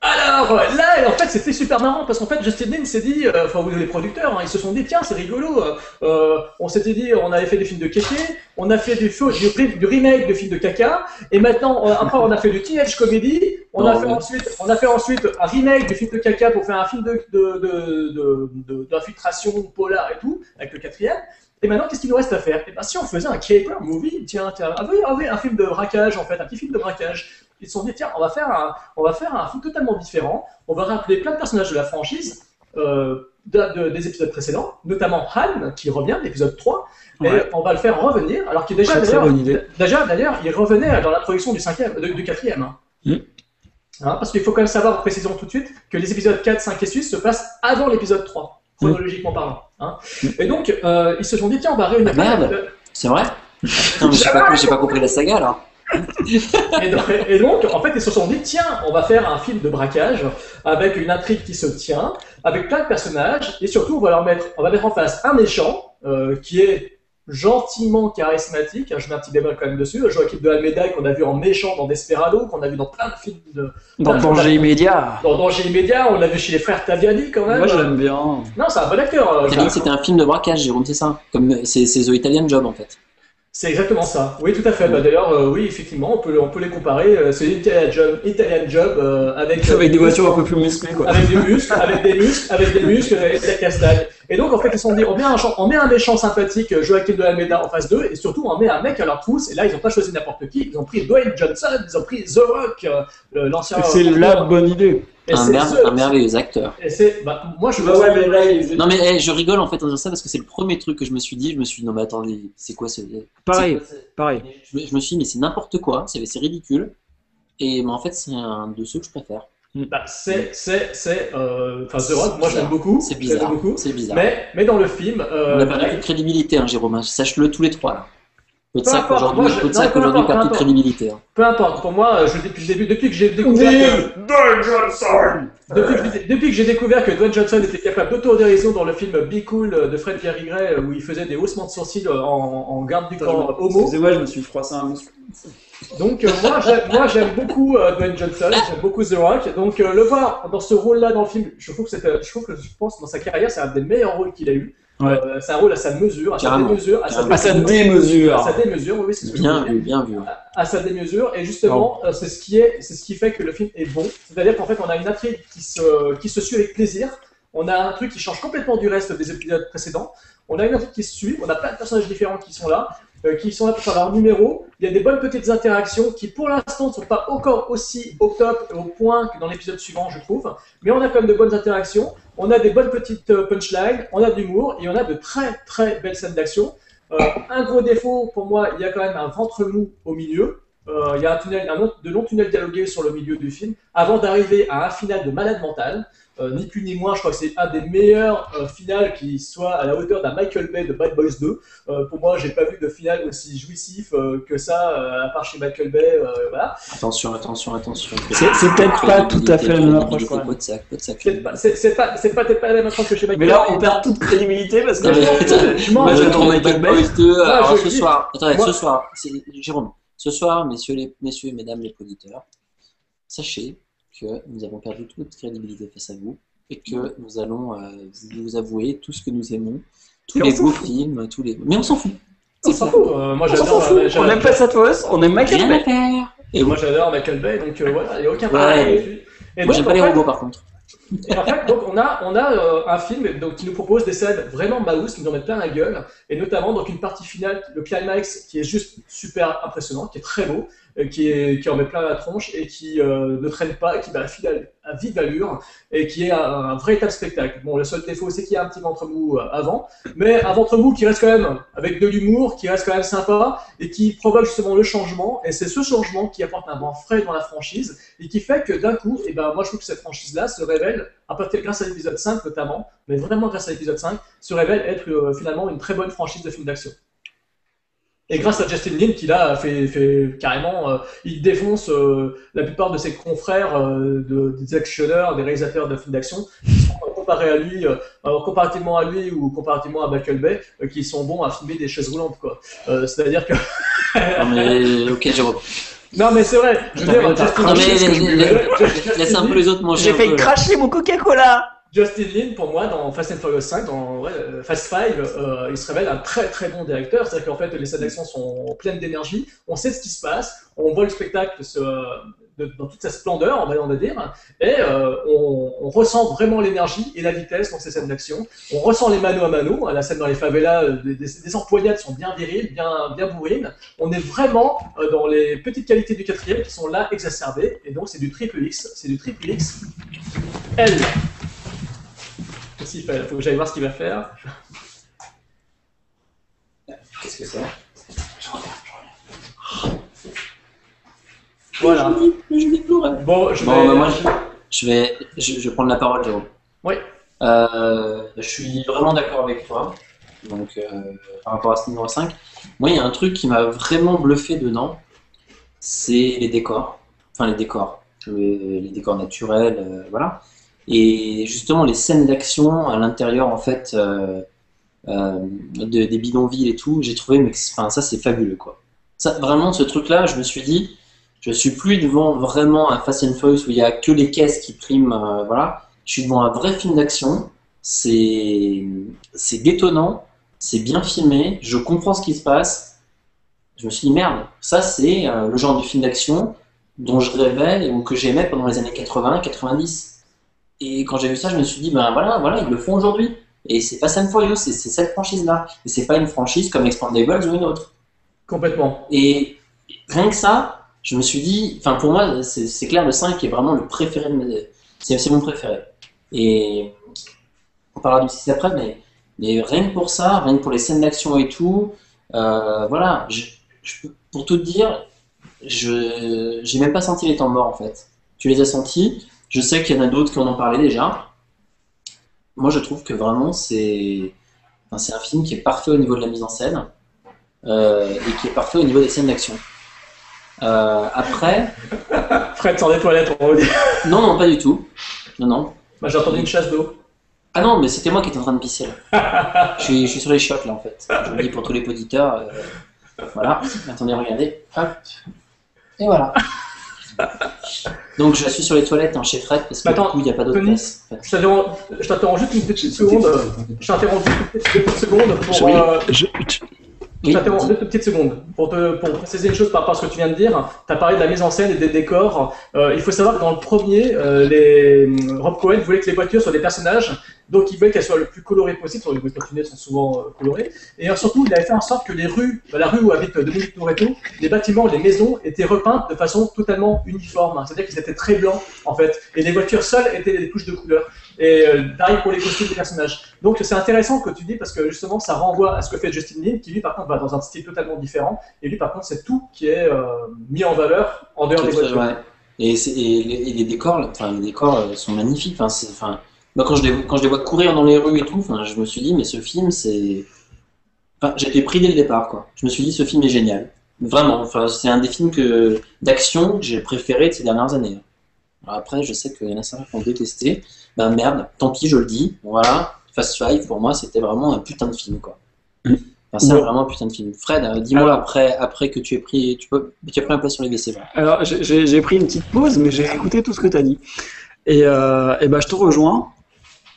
Alors là, en fait, c'était super marrant parce qu'en fait, Justin Lin s'est dit, euh, enfin, vous les producteurs, hein, ils se sont dit, tiens, c'est rigolo. euh, euh, on s'était dit, on avait fait des films de kéké, on a fait du, faux- du, du remake de films de caca, et maintenant, euh, après, on a fait du teenage comedy. On a fait ensuite, on a fait ensuite un remake du film de caca pour faire un film de d'infiltration polar et tout, avec le quatrième. Et maintenant, qu'est-ce qu'il nous reste à faire? Eh ben, si on faisait un caper movie, tiens, tiens, ah oui, ah un film de braquage, en fait, un petit film de braquage. Ils se sont dit, tiens, on va faire un, on va faire un film totalement différent. On va rappeler plein de personnages de la franchise euh, de- de- des épisodes précédents, notamment Han, qui revient, l'épisode 3, Ouais. et on va le faire revenir, alors qu'il est déjà, d'ailleurs, il revenait dans la production du, cinquième, de- du quatrième. hein. Mm. Hein, parce qu'il faut quand même savoir, précisons tout de suite, que les épisodes 4, 5 et 6 se passent avant l'épisode 3, chronologiquement parlant. hein. Et donc, euh, ils se sont dit, tiens, on va réunir... Ah, merde. Euh, C'est vrai j'ai pas, j'ai pas compris la saga alors. Et donc, et donc, en fait, ils se sont dit, tiens, on va faire un film de braquage avec une intrigue qui se tient, avec plein de personnages, et surtout, on va leur mettre, on va mettre en face un méchant euh, qui est gentiment charismatique. hein, je mets un petit bémol quand même dessus. Joachim de Almeida qu'on a vu en méchant dans Desperado, qu'on a vu dans plein de films de Dans Danger immédiat. dans Danger immédiat. On l'a vu chez les frères Taviani quand même. Moi je l'aime bien. non, c'est un bon acteur. euh, T'as dit que c'était un film de braquage, Jérôme, c'est ça? Comme c'est The Italian Job en fait. C'est exactement ça. Oui, tout à fait. Bah, D'ailleurs, euh, oui, effectivement, on peut, on peut les comparer. Euh, C'est Italian Job, Italian Job euh, avec, Avec des voitures un peu plus musclées, quoi. avec des muscles, avec des muscles, avec des muscles et de la castagne. Et donc, en fait, ils se sont dit, on met un, on met un méchant sympathique, Joaquin de Almeida, en face d'eux, et surtout, on met un mec à leur pouce. Et là, ils n'ont pas choisi n'importe qui. Ils ont pris Dwayne Johnson, ils ont pris The Rock, l'ancien. C'est la bonne idée. Et Un, c'est mer- ce- un merveilleux acteur. Bah, moi, je Bah ouais, mais là, il- Non mais eh, je rigole en fait en disant ça parce que c'est le premier truc que je me suis dit. Je me suis dit non mais attendez, c'est quoi ce... Pareil, quoi pareil. Je me, je me suis dit mais c'est n'importe quoi, c'est c'est ridicule. Et mais en fait c'est un de ceux que je préfère. Bah, c'est, c'est, c'est, euh, enfin, The Rock, moi, j'aime beaucoup. C'est j'aime bizarre. beaucoup. C'est bizarre. Mais, mais dans le film, euh, On a perdu toute crédibilité, hein, Jérôme. hein. Sache-le tous les trois là. Peu Podsac importe, aujourd'hui, moi, je- Podsac non, peu aujourd'hui importe, perd toute crédibilité. hein. peu importe, pour moi, euh, je, depuis le début, depuis que j'ai découvert que, Johnson depuis, que j'ai- depuis que j'ai découvert que Dwayne Johnson était capable d'autodérision dans le film Be Cool de Fred Pierre Gray, où il faisait des haussements de sourcils en, en garde du corps homo. Excusez-moi, je me suis froissé un muscle. Donc euh, moi, j'aime, moi j'aime beaucoup euh, Dwayne Johnson, j'aime beaucoup The Rock. Donc euh, le voir dans ce rôle-là dans le film, je trouve que c'était, je trouve que je pense dans sa carrière, c'est un des meilleurs rôles qu'il a eu. Ouais. Euh, c'est un rôle à sa mesure, à sa démesure, à sa. À sa à démesure. sa démesure, oui, c'est ce que je Bien dire. vu, bien vu. à sa démesure et justement euh, c'est ce qui est c'est ce qui fait que le film est bon c'est-à-dire qu'en fait on a une intrigue qui se qui se suit avec plaisir on a un truc qui change complètement du reste des épisodes précédents on a une intrigue qui se suit on a plein de personnages différents qui sont là euh, qui sont là pour faire leur numéro. Il y a des bonnes petites interactions qui pour l'instant ne sont pas encore aussi au top et au point que dans l'épisode suivant je trouve. Mais on a quand même de bonnes interactions. On a des bonnes petites euh, punchlines. On a de l'humour et on a de très très belles scènes d'action. Euh, un gros défaut pour moi, il y a quand même un ventre mou au milieu. Euh, il y a un tunnel, un long- de longs tunnels dialogués sur le milieu du film, avant d'arriver à un final de malade mental. Euh, ni plus ni moins, je crois que c'est un des meilleurs euh, finales qui soit à la hauteur d'un Michael Bay de Bad Boys 2. Euh, pour moi, j'ai pas vu de final aussi jouissif euh, que ça, euh, à part chez Michael Bay. euh, voilà. Attention, attention, attention. C'est- peut-être pas tout à fait la même approche. C'est pas, c'est, c'est pas, c'est pas, peut-être pas la même approche que chez Michael Mais là, Bay. on perd toute crédibilité parce que je, (laughs) je m'en Michael Bay. Boys 2, alors je ce soir, attendez, Moi- ce soir, c'est Jérôme, ce soir, messieurs, les, messieurs et mesdames les auditeurs, sachez que nous avons perdu toute crédibilité face à vous et que nous allons euh, vous avouer tout ce que nous aimons, tous les beaux fout. films, tous les. Mais on s'en fout. On s'en fout. Euh, moi, on s'en fout. euh, On j'adore- aime pas Satos, on aime Michael Bay. Et moi j'adore Michael Bay, donc voilà, il n'y a aucun Ouais. problème là-dessus. Et moi j'aime pas les robots par contre. Et en fait, donc on a, on a euh, un film donc, qui nous propose des scènes vraiment maous, qui nous en mettent plein la gueule, et notamment donc une partie finale, le climax, qui est juste super impressionnant, qui est très beau, qui, est, qui en met plein la tronche et qui euh, ne traîne pas, qui va à, vive allure, et qui est un, un véritable spectacle. Bon, le seul défaut, c'est qu'il y a un petit ventre mou euh, avant, mais un ventre mou qui reste quand même avec de l'humour, qui reste quand même sympa, et qui provoque justement le changement, et c'est ce changement qui apporte un vent frais dans la franchise, et qui fait que d'un coup, et ben, moi je trouve que cette franchise-là se révèle, à partir grâce à l'épisode 5 notamment, mais vraiment grâce à l'épisode 5, se révèle être euh, finalement une très bonne franchise de films d'action. Et grâce à Justin Lin qui là fait, fait carrément, euh, il défonce euh, la plupart de ses confrères euh, de, des actionneurs, des réalisateurs de films d'action, qui sont euh, comparés à lui, euh, comparativement à lui ou comparativement à Michael Bay, euh, qui sont bons à filmer des chaises roulantes quoi. Euh, C'est-à-dire que (laughs) Non mais ok Jérôme. non mais c'est vrai, je veux dire Justin laisse un peu les autres manger. J'ai là. cracher mon Coca-Cola. Justin Lin, pour moi, dans Fast and Furious 5, dans ouais, euh, Fast 5, euh, il se révèle un très très bon directeur. C'est-à-dire qu'en fait, les scènes d'action sont pleines d'énergie. On sait ce qui se passe. On voit le spectacle se- de- dans toute sa splendeur, on va, dire. Et euh, on, on ressent vraiment l'énergie et la vitesse dans ces scènes d'action. On ressent les mano à mano. La scène dans les favelas, euh, des, des, des empoignades sont bien viriles, bien, bien bourrines. On est vraiment euh, dans les petites qualités du quatrième qui sont là exacerbées. Et donc, c'est du triple X. C'est du triple X. L. Il faut que j'aille voir ce qu'il va faire. Qu'est-ce que c'est Voilà. Je vais pleurer. Bon, je vais. Bon, bah, moi, je vais, je, je vais prendre la parole, Jérôme. Oui. Euh, je suis vraiment d'accord avec toi. Donc, euh, par rapport à ce numéro 5, moi, il y a un truc qui m'a vraiment bluffé dedans, c'est les décors. Enfin, les décors. Le- les décors naturels, euh, voilà. Et justement, les scènes d'action à l'intérieur, en fait, euh, euh, de- des bidonvilles et tout, j'ai trouvé, mais ça, c'est fabuleux, quoi. Ça, vraiment, ce truc-là, je me suis dit, je suis plus devant vraiment un Fast and Furious où il y a que les caisses qui priment, euh, voilà. Je suis devant un vrai film d'action. C'est c'est détonnant, c'est bien filmé, je comprends ce qui se passe je me suis dit merde, ça c'est le genre de film d'action dont je rêvais ou que j'aimais pendant les années 80, 90. Et quand j'ai vu ça, je me suis dit ben voilà, voilà, ils le font aujourd'hui. Et c'est pas Sam Furious, c'est cette franchise-là. Et c'est pas une franchise comme Expandables ou une autre. Complètement. Et rien que ça, je me suis dit, enfin pour moi, c'est clair, le 5 est vraiment le préféré de mes. C'est mon préféré. Et on parlera du 6 après, mais, mais rien que pour ça, rien que pour les scènes d'action et tout, euh, voilà, je, je peux- pour tout te dire, je j'ai même pas senti les temps morts en fait. Tu les as sentis, je sais qu'il y en a d'autres qui en ont parlé déjà. Moi je trouve que vraiment c'est enfin, un film qui est parfait au niveau de la mise en scène euh, et qui est parfait au niveau des scènes d'action. Euh, après, (laughs) Fred sort des toilettes, on va dire. (laughs) non, non, pas du tout. Non, non. Bah, J'ai entendu une chasse d'eau. Ah non, mais c'était moi qui étais en train de pisser là. (laughs) je, suis, je suis sur les chiottes là en fait. Je vous le dis pour tous les auditeurs. euh, voilà. Attendez, regardez. Hop. Et voilà. Donc je suis sur les toilettes hein, chez Fred parce que Attends, du coup il n'y a pas d'autre place. en fait. Je t'interromps- juste une petite seconde. Je t'interromps juste une petite seconde pour. Oui. euh, Je- Je t'interromps deux petites secondes pour, te, pour préciser une chose par rapport à ce que tu viens de dire. Tu as parlé de la mise en scène et des décors. Euh, il faut savoir que dans le premier, euh, les, Rob Cohen voulait que les voitures soient des personnages, donc il voulait qu'elles soient le plus colorées possible. Sur les voitures tunées sont souvent euh, colorées. Et surtout, il avait fait en sorte que les rues, bah, la rue où habite euh, Dominique Toretto, les bâtiments, les maisons étaient repeintes de façon totalement uniforme. C'est-à-dire qu'ils étaient très blancs en fait. Et les voitures seules étaient des touches de couleur. Et euh, pareil pour les costumes des personnages. Donc c'est intéressant que tu dis parce que justement ça renvoie à ce que fait Justin Lin, qui lui par contre va dans un style totalement différent. Et lui par contre c'est tout qui est euh, mis en valeur en dehors des voitures. Et, les, et les décors, enfin les décors euh, sont magnifiques. Enfin, moi quand je les quand je les vois courir dans les rues et tout, je me suis dit mais ce film c'est, enfin, j'étais pris dès le départ quoi. Je me suis dit ce film est génial. Vraiment, enfin, c'est un des films que d'action que j'ai préféré de ces dernières années. Alors après, je sais qu'il y en a certains qui ont détesté. Ben merde, tant pis, je le dis. Voilà, Fast Five pour moi c'était vraiment un putain de film quoi. Enfin, c'est vraiment un putain de film. Fred, euh, dis-moi après, après que tu aies pris, tu peux, tu as pris un place sur les voilà. Alors, j'ai- pris une petite pause, mais j'ai écouté tout ce que tu as dit. Et, euh, et ben, je te rejoins.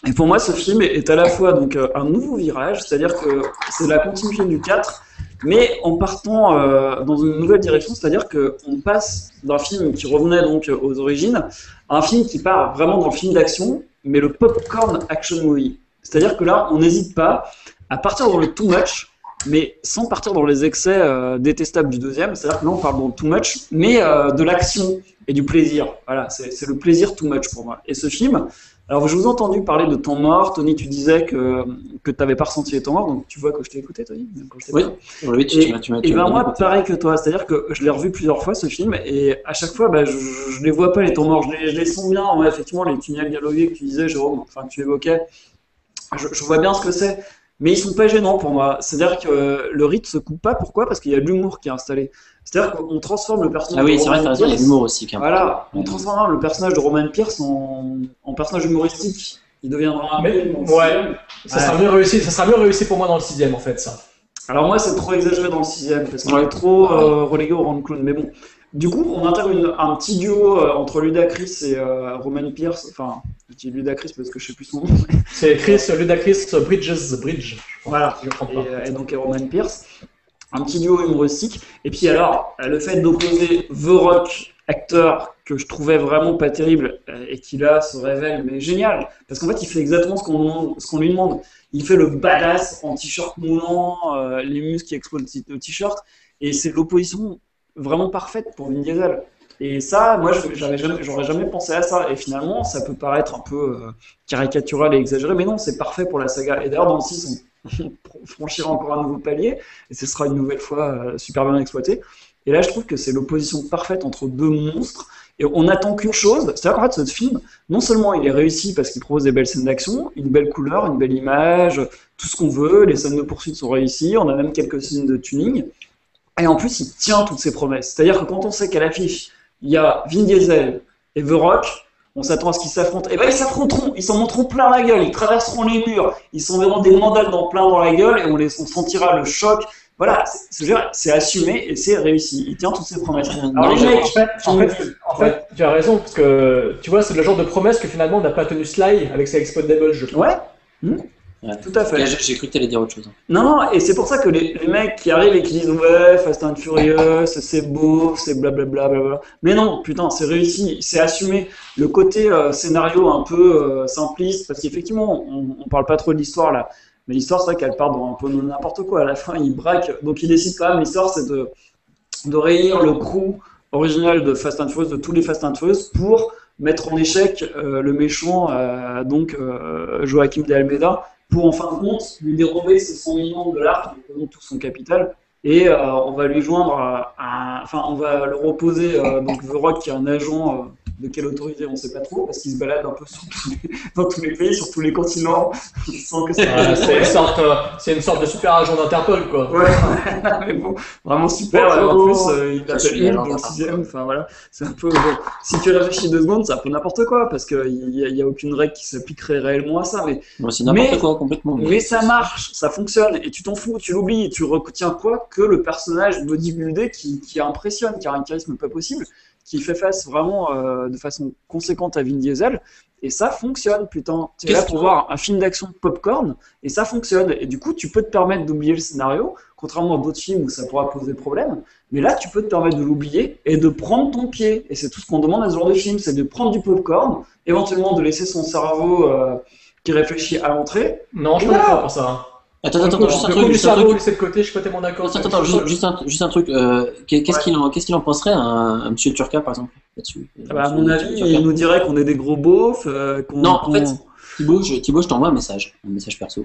Et pour moi, ce film est à la fois donc, euh, un nouveau virage, c'est-à-dire que c'est la continuité du 4, mais en partant euh, dans une nouvelle direction, c'est-à-dire qu'on passe d'un film qui revenait donc aux origines à un film qui part vraiment dans le film d'action, mais le popcorn action movie. C'est-à-dire que là, on n'hésite pas à partir dans le too much, mais sans partir dans les excès euh, détestables du deuxième. C'est-à-dire que là, on parle dans le too much, mais de l'action et du plaisir. Voilà, c'est le plaisir too much pour moi. Et ce film, alors je vous ai entendu parler de temps mort. Tony, tu disais que, que tu n'avais pas ressenti les temps morts, donc tu vois que je t'ai écouté, Tony quand je Oui, oui, tu, m'as- tu Et ben moi, écouté. pareil que toi, c'est-à-dire que je l'ai revu plusieurs fois ce film, et à chaque fois, bah, je, je les vois pas les temps morts, je les, je les sens bien. Ouais, effectivement, les tunnels dialogués que tu disais, Jérôme, enfin que tu évoquais, je, je vois bien ce que c'est, mais ils sont pas gênants pour moi. C'est-à-dire que le rythme se coupe pas. Pourquoi? Parce qu'il y a de l'humour qui est installé. C'est-à-dire qu'on transforme le personnage. Ah oui, de c'est vrai, Roman t'as raison, il y a l'humour aussi. Voilà, on Ouais. transforme le personnage de Roman Pierce en, en personnage humoristique. Il deviendra un Mais- ouais. Ça sera mieux réussi. Ça sera mieux réussi pour moi dans le sixième en fait ça. Alors moi, c'est trop exagéré dans le sixième, parce qu'on Ouais. est trop euh, relégué au rang de clown. Mais bon, du coup, on intègre une- un petit duo euh, entre Ludacris et euh, Roman Pierce. Enfin, je dis Ludacris parce que je sais plus son nom. C'est Chris Ludacris Bridges Bridge. je crois. Voilà. Je comprends pas. euh, et donc et Roman Pierce. Un petit duo humoristique. Et puis alors, euh, le fait d'opposer The Rock, acteur que je trouvais vraiment pas terrible, euh, et qui là se révèle mais génial. Parce qu'en fait, il fait exactement ce qu'on lui demande. Il fait le badass en t-shirt moulant, euh, les muscles qui explosent au t-shirt. Et c'est l'opposition vraiment parfaite pour Vin Diesel. Et ça, moi, j'aurais jamais pensé à ça. Et finalement, ça peut paraître un peu caricatural et exagéré, mais non, c'est parfait pour la saga. Et d'ailleurs, dans le 6, on, on (laughs) franchira encore un nouveau palier, et ce sera une nouvelle fois euh, super bien exploité. Et là, je trouve que c'est l'opposition parfaite entre deux monstres. Et on attend qu'une chose, c'est-à-dire qu'en fait, ce film, non seulement il est réussi parce qu'il propose des belles scènes d'action, une belle couleur, une belle image, tout ce qu'on veut, les scènes de poursuite sont réussies, on a même quelques scènes de tuning, et en plus, il tient toutes ses promesses. C'est-à-dire que quand on sait qu'à l'affiche, il y a Vin Diesel et The Rock, on s'attend à ce qu'ils s'affrontent. Et ben ils s'affronteront, ils s'en montreront plein la gueule, ils traverseront les murs, ils s'enverront des mandales dans plein dans la gueule, et on, les, on sentira le choc. Voilà, c'est- assumé et c'est réussi. Il tient toutes ses promesses. Alors Non, les mecs, En fait, en fait, en fait, tu as raison, parce que tu vois, c'est le genre de promesse que finalement n'a pas tenu Sly avec ses Expendables, je trouve. ouais, Ouais, Ouais. Tout à fait. J'ai cru que t'allais dire autre chose. Non, non, et c'est pour ça que les, les mecs qui arrivent et qui disent ouais, Fast and Furious, c'est beau, c'est blablabla. Mais non, putain, c'est réussi, c'est assumé. Le côté euh, scénario un peu euh, simpliste, parce qu'effectivement, on, on parle pas trop de l'histoire là, mais l'histoire c'est vrai qu'elle part dans un peu n'importe quoi. À la fin, il braque, donc il décide quand même. L'histoire c'est de de réunir le crew original de Fast and Furious, de tous les Fast and Furious, pour mettre en échec euh, le méchant, donc Joaquim de Almeida, pour en fin de compte lui dérober ses 100 millions de dollars, donc tout son capital, et euh, on va lui joindre, euh, enfin on va le reposer, euh, donc The Rock qui est un agent de quelle autorité on sait pas trop, parce qu'il se balade un peu sur tous les- (laughs) dans tous les pays, sur tous les continents, (laughs) sans que ça... Euh, (laughs) c'est une sorte, euh, c'est une sorte de super agent d'Interpol, quoi. Ouais, mais bon, vraiment super. En plus, euh, il appelle agent dans le sixième. Enfin voilà, c'est un peu. bon, si tu réfléchis deux secondes, c'est un peu n'importe quoi parce qu'il n'y a, y a aucune règle qui s'appliquerait réellement à ça. Mais, Bon, c'est n'importe Mais- quoi complètement. mais ça marche, ça fonctionne et tu t'en fous, tu l'oublies. Tu retiens quoi que le personnage bodybuildé qui, qui impressionne, qui a un charisme pas possible, qui fait face vraiment euh, de façon conséquente à Vin Diesel. Et ça fonctionne, putain. Tu es là pour voir un film d'action popcorn et ça fonctionne. Et du coup, tu peux te permettre d'oublier le scénario, contrairement à d'autres films où ça pourra poser problème. Mais là, tu peux te permettre de l'oublier et de prendre ton pied. Et c'est tout ce qu'on demande à ce genre de film, c'est de prendre du popcorn, éventuellement de laisser son cerveau euh, qui réfléchit à l'entrée. Non, je suis pas pour ça. Attends, attends, attends, juste un truc, juste un truc. laissé de côté, je suis pas tellement d'accord. Attends, attends, juste, juste un, juste un truc. euh, qu'est- Qu'est-ce qu'il en, qu'est-ce qu'il en penserait un, un monsieur Turca, par exemple, là-dessus Ah bah, à mon avis, il nous dirait qu'on est des gros beaufs. euh, qu'on- Non, en fait, Thibaut, je, Thibaut, je t'envoie un message, un message perso.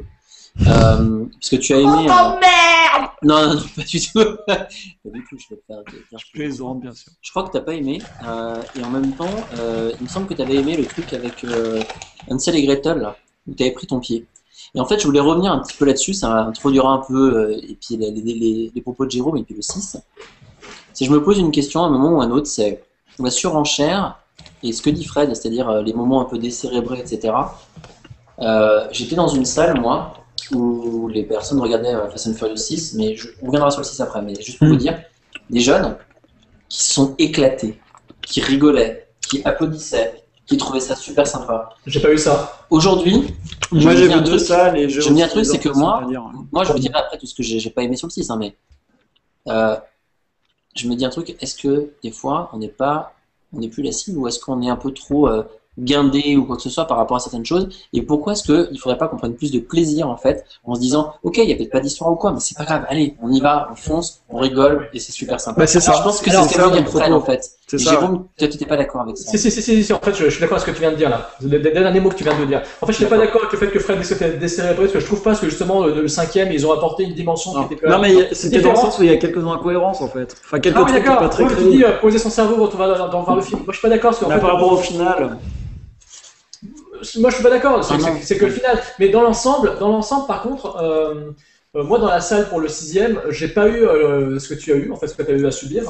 Euh, parce que tu as aimé. Oh euh, Non, non, non, (laughs) pas du tout. pas du tout, je vais te faire. Je plaisante, bien sûr. Je crois que t'as pas aimé. euh, et en même temps, euh, il me semble que tu avais aimé le truc avec euh, Hansel et Gretel, là, où tu avais pris ton pied. Et en fait, je voulais revenir un petit peu là-dessus, ça introduira un peu, euh, et puis les, les, les, les propos de Jérôme, et puis le 6. Si je me pose une question à un moment ou à un autre, c'est la surenchère et ce que dit Fred, c'est-à-dire euh, les moments un peu décérébrés, etc. Euh, J'étais dans une salle, moi, où les personnes regardaient Fast and Furious 6, mais je, on reviendra sur le 6 après, mais juste pour vous dire, des jeunes qui sont éclatés, qui rigolaient, qui applaudissaient, qui trouvaient ça super sympa. J'ai pas eu ça. Aujourd'hui, Moi, j'ai vu deux truc- salles et je. je me dis un truc, c'est que moi- moi je vous dirai après tout ce que j'ai j'ai pas aimé sur le 6, hein, mais euh, je me dis un truc, est-ce que des fois on n'est pas, on n'est plus la cible ou est-ce qu'on est un peu trop euh, guindé ou quoi que ce soit par rapport à certaines choses? Et pourquoi est-ce qu'il faudrait pas qu'on prenne plus de plaisir en fait en se disant, ok, il y a peut-être pas d'histoire ou quoi, mais c'est pas grave, allez, on y va, on fonce, on rigole et c'est super sympa. Bah, c'est ça. Je pense que Alors, c'est ce ça, veut dire en fait. C'est ça. Jérôme, toi tu n'étais pas d'accord avec ça. Si, si, si, si, si, en fait, je, je suis d'accord avec ce que tu viens de dire là. Les, les derniers mots que tu viens de dire. En fait, je suis pas d'accord avec le fait que Fred était décérébré, parce que je trouve pas que justement, le, le cinquième, ils ont apporté une dimension Non, qui était Non, mais c'était dans le sens où il y a quelques incohérences en fait. Enfin, quelques Ah trucs pas très Moi, je dis, euh, poser son cerveau quand on va dans, dans- voir le film. Moi, je suis pas d'accord fait, par rapport au final. Moi, je suis pas d'accord. C'est Ah, que le final. Mais dans l'ensemble, dans l'ensemble, par contre, euh, euh, moi, dans la salle pour le sixième, j'ai pas eu euh, ce que tu as eu, en fait, ce que tu as eu à subir.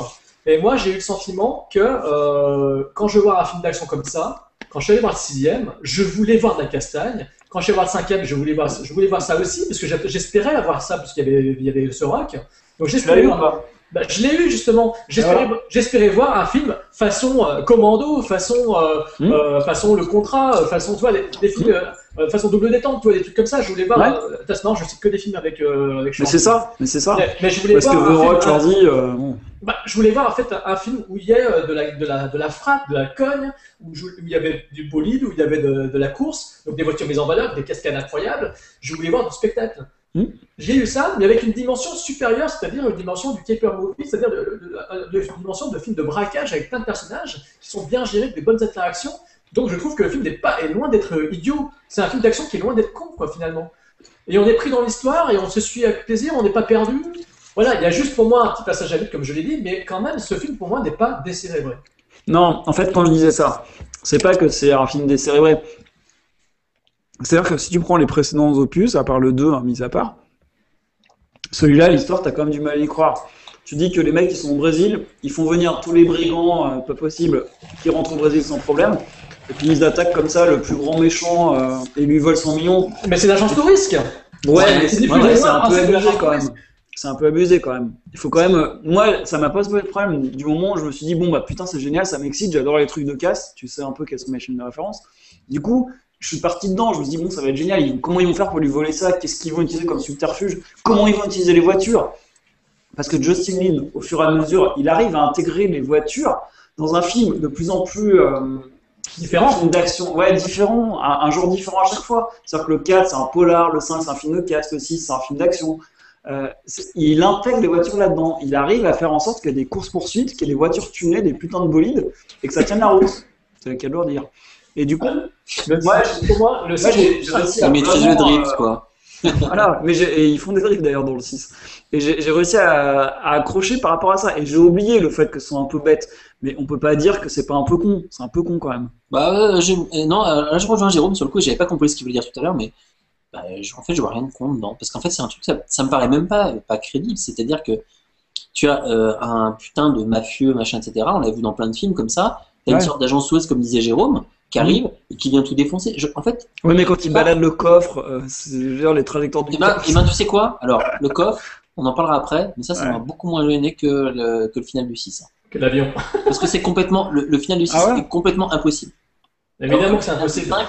Et moi, j'ai eu le sentiment que euh, quand je vais voir un film d'action comme ça, quand je suis allé voir le sixième, je voulais voir de la castagne. Quand je suis allé voir le cinquième, je voulais voir, je voulais voir ça aussi, parce que j'espérais avoir ça, parce qu'il y avait, il y avait ce rock. Donc j'espérais bah, je l'ai eu justement. J'espérais, j'espérais voir un film façon euh, Commando, façon, euh, Hmm. euh, façon Le Contrat, euh, façon, tu vois, des, des films, euh, euh, façon double détente, tu vois, des trucs comme ça. Je voulais voir. Ouais. Euh, toute façon, je sais que des films avec. Euh, avec Mais c'est ça, mais c'est ça. Mais, mais je voulais Parce que voir. The un film- Rock dit. euh, bon. bah, je voulais voir en fait un, un film où il y a euh, de la, de la, de la frappe, de la cogne, où, je- où il y avait du bolide, où il y avait de, de la course, donc des voitures mises en valeur, des cascades incroyables. Je voulais voir du spectacle. Hmm. J'ai eu ça, mais avec une dimension supérieure, c'est-à-dire une dimension du caper movie, c'est-à-dire une dimension de film de braquage avec plein de personnages qui sont bien gérés, avec des bonnes interactions. Donc je trouve que le film est loin d'être euh, idiot. C'est un film d'action qui est loin d'être con, quoi, finalement. Et on est pris dans l'histoire et on se suit avec plaisir, on n'est pas perdu. Voilà, il y a juste pour moi un petit passage à vide, comme je l'ai dit, mais quand même, ce film pour moi n'est pas décérébré. Non, en fait, quand je disais ça, c'est pas que c'est un film décérébré. C'est-à-dire que si tu prends les précédents opus, à part le 2, hein, mis à part, celui-là, l'histoire, t'as quand même du mal à y croire. Tu dis que les mecs qui sont au Brésil, ils font venir tous les brigands, euh, pas possible, qui rentrent au Brésil sans problème, et puis ils attaquent comme ça le plus grand méchant euh, et lui volent 100 millions. Mais c'est l'agence de risque Ouais, C'est mais c'est ouais, un peu abusé quand même. C'est un peu abusé quand même. Il faut quand même. euh, Moi, ça m'a pas posé de problème du moment où je me suis dit bon bah putain c'est génial, ça m'excite, j'adore les trucs de casse. Tu sais un peu quelles sont mes chaînes de référence. Du coup, je suis parti dedans, je me suis dit, bon, ça va être génial, ils- comment ils vont faire pour lui voler ça, qu'est-ce qu'ils vont utiliser comme subterfuge, comment ils vont utiliser les voitures? Parce que Justin Lin, au fur et à mesure, il arrive à intégrer les voitures dans un film de plus en plus euh, Différent. d'action, ouais, différent, un, un genre différent à chaque fois. C'est-à-dire que le 4, c'est un polar, le 5, c'est un film de casse, le 6, c'est un film d'action. Euh, il intègre les voitures là-dedans. Il arrive à faire en sorte qu'il y ait des courses-poursuites, qu'il y ait des voitures tunées, des putains de bolides, et que ça tienne la route. C'est le cas de le dire. Et du coup, Le, Ouais. pour moi, le j'ai- 6 j'ai réussi à vraiment, drift, euh, quoi. Voilà, mais j'ai- et ils font des drifts d'ailleurs dans le 6. Et j'ai réussi à, à accrocher par rapport à ça. Et j'ai oublié le fait que ce soit un peu bête. Mais on peut pas dire que c'est pas un peu con. C'est un peu con quand même. Bah, euh, euh, non, euh, là je rejoins Jérôme sur le coup, j'avais pas compris ce qu'il voulait dire tout à l'heure, mais bah, je- en fait, je vois rien de con dedans. Parce qu'en fait, c'est un truc, ça, ça me paraît même pas, pas crédible. C'est-à-dire que tu as euh, un putain de mafieux, machin, etc. On l'a vu dans plein de films comme ça. T'as Ouais. une sorte d'agent Suez, comme disait Jérôme, qui arrive et qui vient tout défoncer. Je- en fait, Oui, mais quand il balade le coffre, euh, c'est les trajectoires du et ben, coffre. et ben, tu sais quoi? Alors, le coffre, on en parlera après, mais ça, ça Ouais. m'a beaucoup moins gêné que le, que le final du 6. hein. que l'avion. Parce que c'est complètement, le, le final du 6 Ah ouais est complètement impossible. Évidemment que c'est impossible. 5,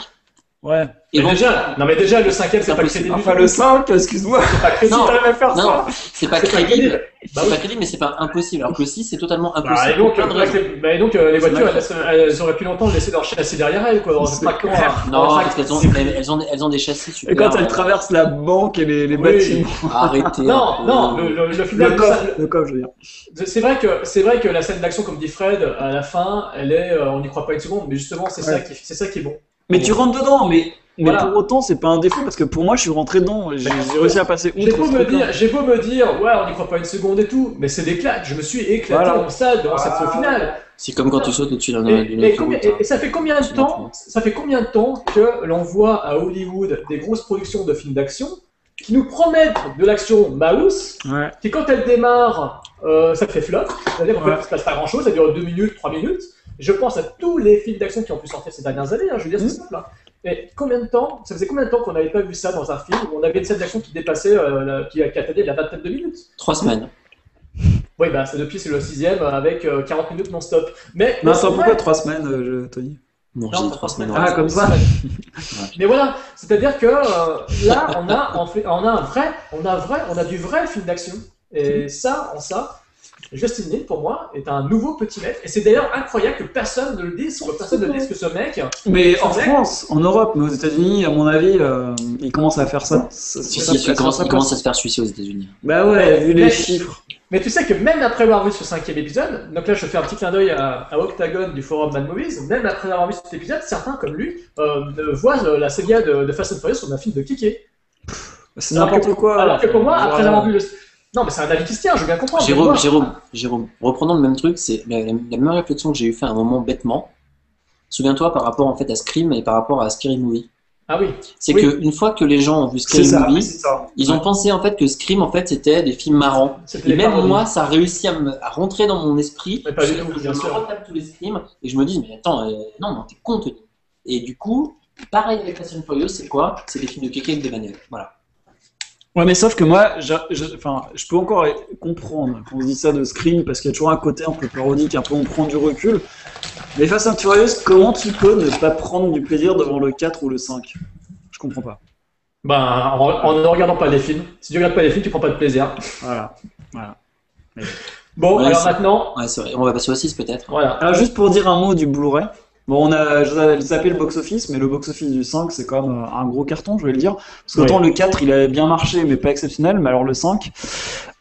Ouais. et Mais bon, déjà, non mais déjà le cinquième c'est pas impossible. crédible. Enfin, le 5, excuse-moi. c'est pas crédible. Non. T'arrives à faire Non, ça c'est pas crédible. Bah C'est oui. pas crédible, mais c'est pas impossible. Alors que le 6, c'est totalement Bah, impossible. et donc, euh, bah, et donc euh, les C'est voitures, elles, elles auraient pu longtemps laisser leur châssis derrière elles, quoi. C'est C'est pas clair. Non, parce qu'elles ont, c'est- elles, elles ont, des- elles ont des châssis super. Et quand elle traverse la banque et les, les Oui. bâtiments. Arrêtez. Non, non, le, le, le final Le coffre, le coffre, je veux dire. C'est vrai que c'est vrai que la scène d'action, comme dit Fred, à la fin, elle est, euh, on n'y croit pas une seconde, mais justement c'est ça qui, c'est ça qui est bon. Mais tu rentres dedans, mais, mais Voilà. pour autant, c'est pas un défaut parce que pour moi, je suis rentré dedans. J'ai j'ai réussi à passer J'ai outre. beau ce me dire, j'ai beau me dire, ouais, on n'y croit pas une seconde et tout, mais c'est des claques. Je me suis éclaté Voilà. en salle devant cette Ah. finale. C'est comme quand tu sautes au-dessus d'un- Et, d'une et et- et ça fait combien de temps Ça fait combien de temps que l'on voit à Hollywood des grosses productions de films d'action qui nous promettent de l'action mouse, Ouais. qui quand elle démarre, euh, ça fait flop, c'est-à-dire qu'en Ouais. fait, il se passe pas grand-chose, ça dure 2 minutes, 3 minutes. Je pense à tous les films d'action qui ont pu sortir ces dernières années, hein, je veux dire, c'est Mhm. simple. hein. Et combien de temps, ça faisait combien de temps qu'on n'avait pas vu ça dans un film où on avait une scène d'action qui dépassait, euh, la- qui, qui atteignait la vingtaine de minutes? Trois semaines. Oui, bah c'est depuis c'est le sixième euh, avec euh, 40 minutes non-stop. Mais, Non, attends, pourquoi trois semaines, euh, je- Tony? Non, Non, j'ai dit pas trois semaines. Ah, comme ça (laughs) Mais voilà, c'est-à-dire que euh, là, on a, on, fait, on a un vrai, on a vrai, on a du vrai film d'action. Et ça, en ça, Justin Lin, pour moi, est un nouveau petit maître. Et c'est d'ailleurs incroyable que personne ne le dise, que personne ne dise que ce mec. Mais en. France, en Europe, mais aux États-Unis, à mon avis, euh, ils commencent à faire ça. ça- Si, ça- si, ça- il commence, il commence à se faire suicider aux États-Unis. Bah ouais, vu les Mais- chiffres. Mais tu sais que même après avoir vu ce cinquième épisode, donc là je fais un petit clin d'œil à, à Octagon du forum Mad Movies, même après avoir vu cet épisode, certains comme lui euh, euh, voient euh, la saga de, de Fast and Furious comme un film de Kiké. C'est n'importe quoi. Alors que pour moi, après avoir vu le. Non, mais c'est un avis qui se tient, je veux bien comprendre. Jérôme, Jérôme, Jérôme, reprenons le même truc, c'est la, même réflexion que j'ai eu fait à un moment bêtement. Souviens-toi par rapport en fait à Scream et par rapport à Scary Movie. Ah oui. C'est Oui. que une fois que les gens ont vu ça, Movie, ça. ils ont pensé en fait que Scream en fait c'était des films marrants. Et même parodies. moi, ça a réussi à, me, à rentrer dans mon esprit. Mais pas du je, bien sûr. tous les Screams et je me dis mais attends, euh, non, non, t'es con. Et du coup, pareil avec Fast and Furious, c'est quoi? C'est des films de kéké avec des bagnoles. Voilà. Ouais, mais sauf que moi, je, je- enfin, je peux encore comprendre quand on dit ça de Scream, parce qu'il y a toujours un côté un peu parodique, un peu on prend du recul. Mais Fast and Furious, comment tu peux ne pas prendre du plaisir devant le 4 ou le 5 Je comprends pas. Ben, en, en ne regardant pas les films. Si tu regardes pas les films, tu prends pas de plaisir. Voilà. Bon, Ouais, alors maintenant, Ouais, c'est vrai. On va passer au 6 peut-être. voilà. Alors juste pour dire un mot du Blu-ray. Bon, on a, zappé le box-office, mais le box-office du 5, c'est quand même euh, un gros carton, je vais le dire. Parce qu'autant le 4, il avait bien marché, mais pas exceptionnel, mais alors le 5,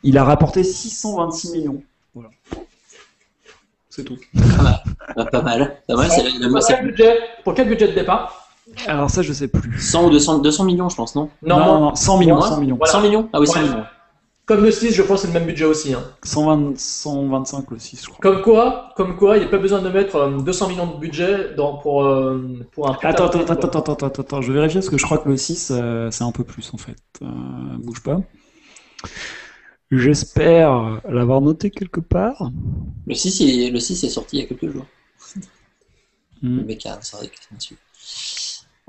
il a rapporté 626 millions. Voilà. C'est tout. Ah, pas mal. Pas mal, c'est la- la- pour, c'est quel budget, pour quel budget de départ Alors ça, je sais plus. 100 ou 200, 200 millions, je pense, non? Non, non, non, 100 millions, Moi, 100 millions. Voilà. 100 millions? Ah oui, 100 Ouais. millions. Comme le 6, je pense que c'est le même budget aussi. hein. 120, 125 le 6, je crois. Comme quoi, comme quoi, il n'y a pas besoin de mettre euh, 200 millions de budget dans, pour, euh, pour un Attends, attends, attends, attends, attends, attends, attends, je vais vérifier parce que je crois que le 6, euh, c'est un peu plus en fait. Euh, bouge pas. J'espère l'avoir noté quelque part. Le 6, il est, le 6 est sorti il y a quelques jours. Hmm. Le mec a dessus.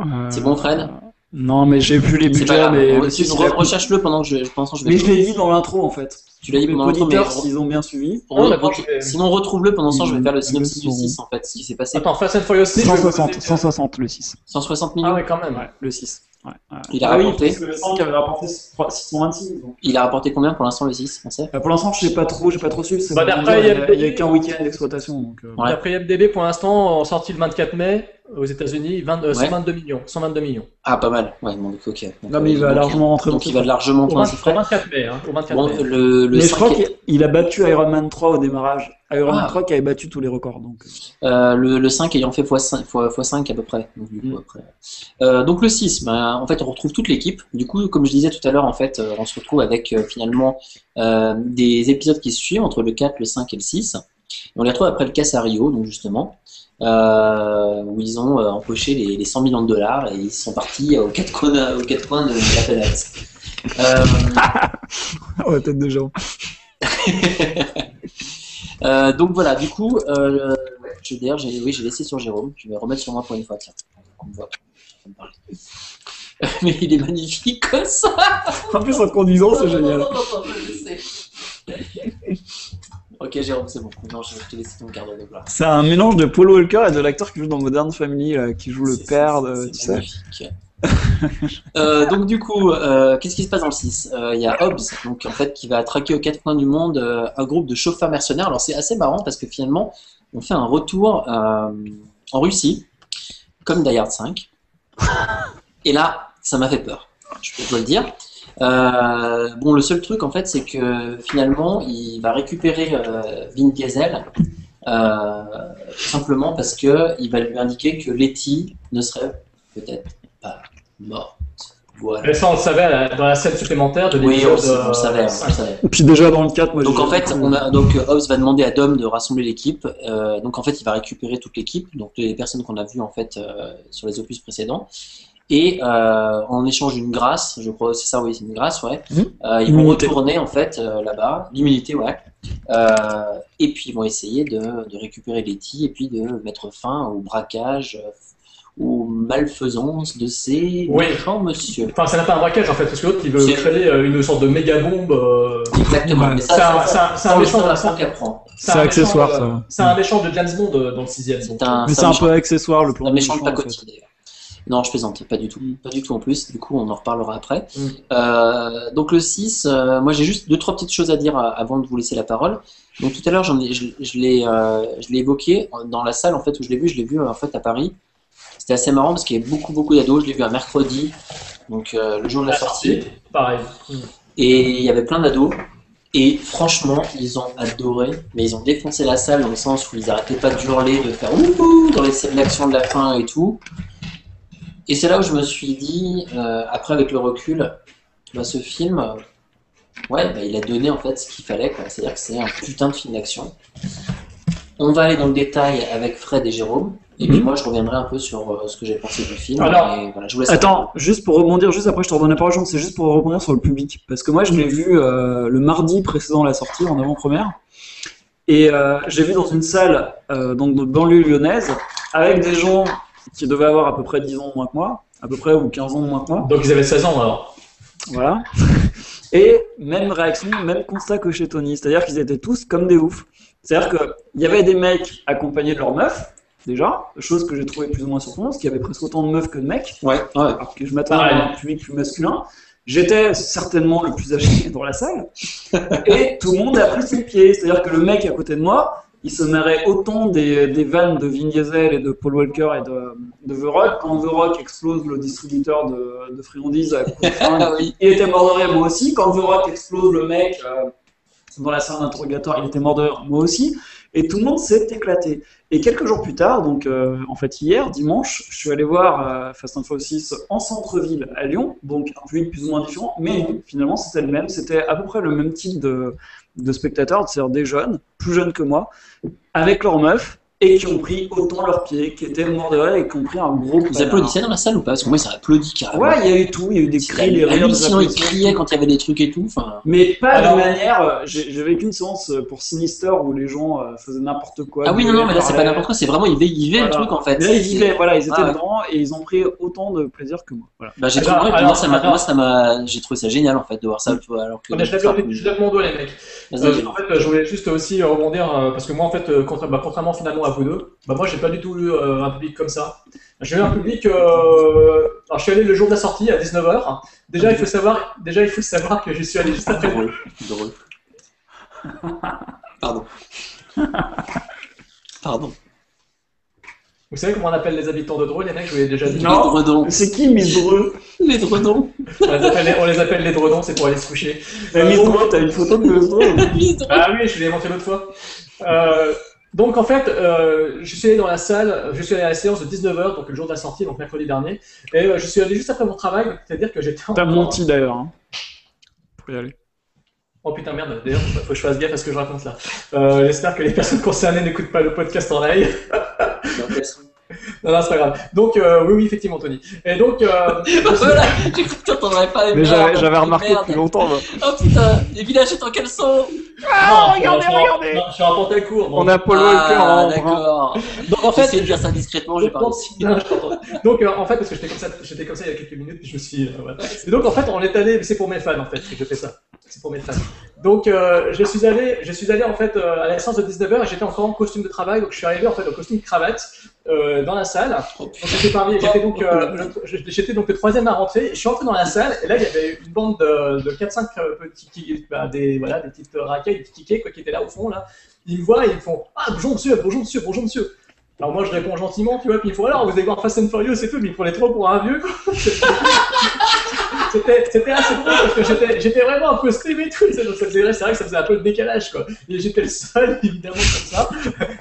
Euh, C'est bon, Fred? Non, mais j'ai plus les C'est pas budgets, mais si- 6, il re- recherche-le pendant que je, je pense que je vais. Mais je l'ai dit dans l'intro en fait. Tu l'as dit pendant l'intro, mais auditeurs, s'ils ont bien suivi. re- re- vais- sinon retrouve-le pendant ce temps, je vais faire le synopsis du son. 6 en fait, ce qui s'est passé. Attends, Fast and Furious 6, je vais vous 160, poser- 160 le 6. 160 millions. Ah ouais, quand même. Ouais, le 6. Ouais, ouais. Il a ah oui, rapporté. parce que le 5 avait rapporté 626. donc. Il a rapporté combien pour l'instant le 6 On sait? Euh, pour l'instant, je sais pas trop, j'ai pas trop suivi. c'est Bah, d'après il y a- a qu'un week-end d'exploitation. Euh, Ouais. D'après IMDB, pour l'instant, en sortie le 24 mai, aux États-Unis, 20 euh, Ouais. 122 millions. 122 millions. Ah, pas mal. Ouais, bon, donc, ok. Donc, Non, mais il va donc, largement rentrer Donc il va largement Au, prendre 20 ses au frais. 24 mai. Hein, au 24 Bon, mai. le, le Mais je crois 5 qu'il il a battu Iron Man 3 au démarrage. Iron Man Ah. 3 qui avait battu tous les records. Donc, euh, Euh, le, le 5 ayant fait x5, x5 à peu près. Donc, du coup, Mm. après. Euh, donc le 6, ben, en fait, on retrouve toute l'équipe. Du coup, comme je disais tout à l'heure, en fait, euh, on se retrouve avec euh, finalement euh, des épisodes qui se suivent entre le 4, le 5 et le 6. Et on les retrouve après le casse à Rio, donc justement, euh, où ils ont euh, empoché les, les 100 millions de dollars et ils sont partis aux quatre coins, aux quatre coins de la planète. Euh, (laughs) oh, la tête de. (laughs) Euh, donc voilà, du coup, euh, d'ailleurs, j'ai, oui, j'ai laissé sur Jérôme. Je vais remettre sur moi pour une fois, tiens. On me voit. Me. Mais il est magnifique comme ça. En plus, en conduisant, c'est génial. Non, non, non, je le sais. Ok, Jérôme, c'est bon. Non, je te laisser ton quart de gloire. C'est un mélange de Paul Walker et de l'acteur qui joue dans Modern Family, là, qui joue le père de. c'est magnifique. (laughs) Euh, donc du coup, euh, qu'est-ce qui se passe dans le 6 Euh, Il y a Hobbs, donc en fait, qui va traquer aux quatre coins du monde un groupe de chauffeurs mercenaires. Alors c'est assez marrant parce que finalement, on fait un retour en Russie, comme Die Hard 5. Et là, ça m'a fait peur. Je peux te le dire. Euh, bon, le seul truc en fait, c'est que finalement, il va récupérer euh, Vin Diesel. euh, simplement parce que il va lui indiquer que Letty ne serait peut-être pas morte. Voilà. Mais ça, on le savait dans la scène supplémentaire de Oui, on, le- on le savait, on le savait. Et puis déjà dans le 4, moi Donc en fait, on a, donc Hobbs va demander à Dom de rassembler l'équipe. Euh, donc en fait, il va récupérer toute l'équipe, donc les personnes qu'on a vues en fait euh, sur les opus précédents. Et euh, en échange d'une grâce, je crois, c'est ça, oui, c'est une grâce, ouais. Mhm. euh, ils vont Immunité. retourner en fait euh, là-bas, l'immunité, ouais. Euh, et puis ils vont essayer de, de récupérer Letty et puis de mettre fin au braquage, aux malfaisances de ces Oui. méchants monsieur. Enfin, ça n'a pas un braquage en fait, parce que l'autre il veut C'est- créer une sorte de méga bombe. euh, Exactement. Ouais. Mais C'est un- ça, c'est un- c'est un méchant. C'est un accessoire, ça. C'est un méchant de James Bond dans le sixième. donc, C'est un, Mais c'est un peu accessoire le plan. Un méchant de pacotille d'ailleurs. Non, je plaisante, pas du tout. Mm. Pas du tout en plus, du coup on en reparlera après. Mm. Euh, donc le 6, euh, moi j'ai juste deux, trois petites choses à dire euh, avant de vous laisser la parole. Donc tout à l'heure, ai- je, je l'ai euh, évoqué dans la salle en fait où je l'ai vu, je l'ai vu en fait à Paris. C'était assez marrant parce qu'il y avait beaucoup beaucoup d'ados, je l'ai vu un mercredi, donc euh, le jour de la La sortie. sortie, pareil. Et il y avait plein d'ados. Et franchement, ils ont adoré, mais ils ont défoncé la salle dans le sens où ils arrêtaient pas de hurler, de faire ouhou dans les scènes d'action de la fin et tout. Et c'est là où je me suis dit, euh, après avec le recul, bah, ce film, euh, ouais, bah, il a donné en fait ce qu'il fallait. C'est-à-dire que c'est un putain de film d'action. On va aller dans le détail avec Fred et Jérôme, et puis Mhm. moi je reviendrai un peu sur euh, ce que j'ai pensé du film. Alors- et voilà, je vous laisse Attends, juste pour rebondir, juste après je te redonne la parole, c'est juste pour rebondir sur le public. Parce que moi je l'ai vu euh, le mardi précédent la sortie, en avant-première. Et euh, j'ai vu dans une salle donc de banlieue lyonnaise, avec des gens qui devaient avoir à peu près 10 ans de moins que moi, à peu près, ou 15 ans de moins que moi. Donc ils avaient 16 ans alors. Voilà. (laughs) Et même réaction, même constat que chez Tony. C'est-à-dire qu'ils étaient tous comme des oufs. C'est-à-dire qu'il y avait des mecs accompagnés de leurs meufs, déjà, chose que j'ai trouvé plus ou moins surprenante, parce qu'il y avait presque autant de meufs que de mecs, Ouais, ouais. alors que je m'attendais à un public plus masculin. J'étais certainement le plus âgé (laughs) dans la salle, et tout le monde a pris son pied. C'est-à-dire que le mec à côté de moi, il se marrait autant des, des vannes de Vin Diesel et de Paul Walker et de, de The Rock quand The Rock explose le distributeur de, de friandises à (laughs) Ah il était mort de rire, moi aussi. Quand The Rock explose le mec euh, dans la salle d'interrogatoire, il était mort de rire, moi aussi. Et tout le monde s'est éclaté. Et quelques jours plus tard, donc euh, en fait hier, dimanche, je suis allé voir euh, Fast and Furious 6 en centre-ville à Lyon, donc un public plus ou moins différent, mais non, finalement c'était le même. C'était à peu près le même type de, de spectateurs, c'est-à-dire des jeunes, plus jeunes que moi, avec leurs meufs. Et qui ont pris autant leurs pieds, qui étaient morts de rire et qui ont pris un gros coup Vous de applaudissez dans la salle ou pas? Parce que moi, ça applaudit carrément. Ouais, il y a eu tout, il y a eu des cris, des rires, ils criaient quand il y avait des trucs et tout. Mais pas Alors- de manière. euh, J'ai vécu une séance euh, pour Sinister où les gens euh, faisaient n'importe quoi. ah oui, non, non, mais là, c'est pas n'importe quoi, c'est vraiment, ils vivaient le truc en fait. Mais là, ils vivaient, voilà, ils étaient Ah ouais. dedans et ils ont pris autant de plaisir que moi. Voilà. Bah, j'ai trouvé, alors, moi, ça moi, ça m'a, j'ai trouvé ça génial en fait de voir ça, tu vois, alors que. Ah, je lève mon doigt, les mecs. Euh, en fait, je voulais juste aussi rebondir parce que moi, en fait, bah, contrairement finalement à vous deux, bah, moi, j'ai pas du tout eu euh, un public comme ça. J'ai eu un public. euh, Alors, je suis allé le jour de la sortie à 19h. Déjà, il faut savoir, déjà, il faut savoir que je suis allé juste après. le- Drôle, drôle. Pardon. Pardon. Vous savez comment on appelle les habitants de Dreux, les mecs Je vous l'ai déjà dit. Non. Les dredons. C'est qui Miss Dreux Les dredons. On les appelle les, on les, appelle les dredons, c'est pour aller se coucher. Euh, Dreux, t'as une photo de Miss Dreux. (laughs) Ah oui, je l'ai montré l'autre fois. Euh, donc en fait, euh, je suis allé dans la salle, je suis allé à la séance de 19h, donc le jour de la sortie, donc mercredi dernier, et euh, je suis allé juste après mon travail, c'est-à-dire que j'étais en... T'as menti d'ailleurs. Hein. Pour y aller. Oh putain merde, d'ailleurs, faut que je fasse gaffe à ce que je raconte là. Euh, J'espère que les personnes concernées n'écoutent pas le podcast en live. Non, non, c'est pas grave. Donc, euh, oui, oui, effectivement, Tony. Et donc, euh, (laughs) Voilà, j'ai cru que t'entendrais pas les Mais j'avais remarqué depuis longtemps. moi. Oh putain, les villages sont en caleçon non, regardez, je regardez. je suis en pantalcourt. bon. On a Paul Walker Ah, en d'accord. Donc, en J'ai fait, essayé de dire ça discrètement, j'ai pas réussi. non, je t'entends. Donc, euh, en fait, parce que j'étais comme ça, j'étais comme ça il y a quelques minutes, puis je me suis. euh. Et donc, en fait, on est allé, c'est pour mes fans, en fait, que je fais ça. C'est pour mes fans. Donc, euh, je suis allé, je suis allé en fait euh, à la séance de 19h et j'étais encore en costume de travail, donc je suis arrivé en fait en costume cravate euh, dans la salle. Oh, j'étais parmi, j'étais donc, euh, j'étais donc le troisième à rentrer. Je suis entré dans la salle et là, il y avait une bande de, de 4-5 euh, petits, bah, des, voilà, des petites raquettes, des petits tickets quoi, qui étaient là au fond là. Ils me voient et ils me font Ah bonjour monsieur, bonjour monsieur, bonjour monsieur. Alors moi je réponds gentiment, tu vois, puis ils font alors vous allez voir Fast and Furious et tout, mais ils prenaient trop pour un vieux quoi. (laughs) C'était assez drôle parce que j'étais vraiment un peu streamé tout. C'est vrai que ça faisait un peu de décalage quoi. Et j'étais le seul (laughs) évidemment comme ça.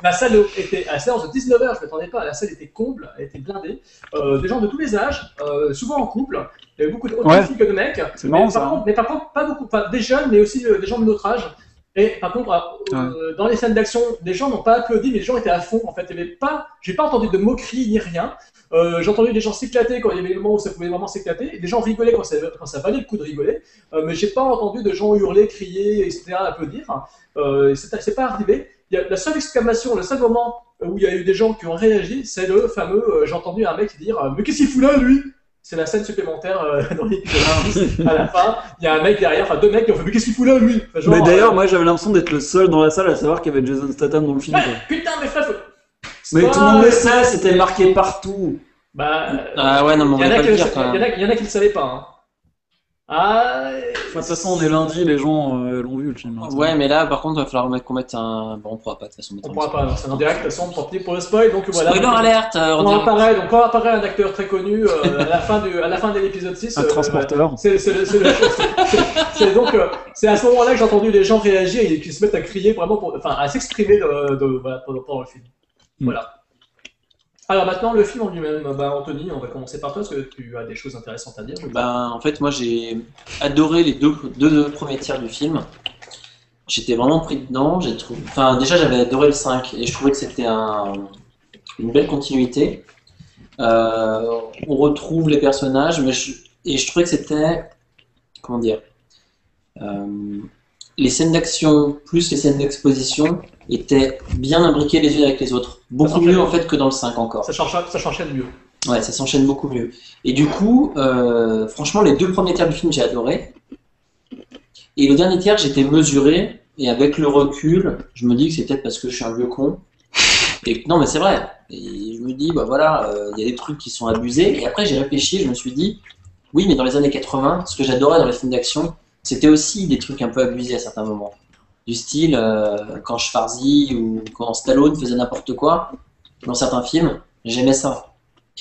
La salle était à la séance de 19h, je m'attendais pas, la salle était comble, elle était blindée. Euh, des gens de tous les âges, euh, souvent en couple. Il y avait beaucoup de, autant Ouais. de filles que de mecs. Mais, par contre, mais par contre, pas beaucoup, des jeunes, mais aussi euh, des gens de notre âge. Et par contre, euh, dans les scènes d'action, les gens n'ont pas applaudi, mais les gens étaient à fond. En fait, il y avait pas, j'ai pas entendu de moquerie ni rien. Euh, j'ai entendu des gens s'éclater quand il y avait le moment où ça pouvait vraiment s'éclater. Des gens rigolaient quand ça, quand ça valait le coup de rigoler. Euh, mais j'ai pas entendu de gens hurler, crier, etc., applaudir. Euh, c'est c'est pas arrivé. Y a la seule exclamation, le seul moment où il y a eu des gens qui ont réagi, c'est le fameux. euh, j'ai entendu un mec dire, mais qu'est-ce qu'il fout là, lui? C'est la scène supplémentaire euh, (laughs) dans l'épisode 10. à la fin, il y a un mec derrière, enfin deux mecs qui ont fait Mais qu'est-ce qu'il fout là, lui? Enfin, genre, Mais d'ailleurs, euh, moi j'avais l'impression d'être le seul dans la salle à savoir qu'il y avait Jason Statham dans le film. Ouais, quoi. (laughs) putain, mais frère, faut- Mais tout le monde le sait, c'était marqué partout. Bah, euh, Ah ouais, non, mais on il y y en a qui le savaient pas. Hein. Ah, de toute façon, on est lundi, les gens euh, l'ont vu le film. hein. Ouais, mais là, par contre, il va falloir mettre- qu'on mette un. Bon, on pourra pas de toute façon mettre on un pourra pas, non, c'est en direct, de toute façon, tant pis pour le spoil, donc voilà. Spoiler alerte euh, direct. apparaît, donc quand apparaît un acteur très connu euh, à la fin du, à la fin de l'épisode 6, Un euh, transporteur. C'est donc euh, c'est à ce moment-là que j'ai entendu les gens réagir et qui se mettent à crier vraiment pour, enfin à s'exprimer de, de- voilà, pendant, pendant le film. Mm. Voilà. Alors maintenant le film en lui-même, bah, Anthony, on va commencer par toi parce que tu as des choses intéressantes à dire. Ben, en fait, moi, j'ai adoré les deux, deux, premiers tiers du film. J'étais vraiment pris dedans. J'ai. Enfin, déjà, j'avais adoré le 5 et je trouvais que c'était un... une belle continuité. Euh, on retrouve les personnages, mais et je trouvais que c'était. Comment dire Euh, Les scènes d'action plus les scènes d'exposition étaient bien imbriquées les unes avec les autres. Beaucoup mieux, en fait, que dans le 5 encore. ça s'enchaîne mieux. Ouais, ça s'enchaîne beaucoup mieux. Et du coup, euh, franchement, les deux premiers tiers du film, j'ai adoré. Et le dernier tiers, j'étais mesuré. Et avec le recul, je me dis que c'est peut-être parce que je suis un vieux con. Et non, mais c'est vrai. Et je me dis, bah voilà, euh, il y a des trucs qui sont abusés. Et après, j'ai réfléchi, je me suis dit, oui, mais dans les années 80, ce que j'adorais dans les films d'action, c'était aussi des trucs un peu abusés à certains moments. Du style, euh, quand Schwarzy ou quand Stallone faisait n'importe quoi dans certains films, j'aimais ça.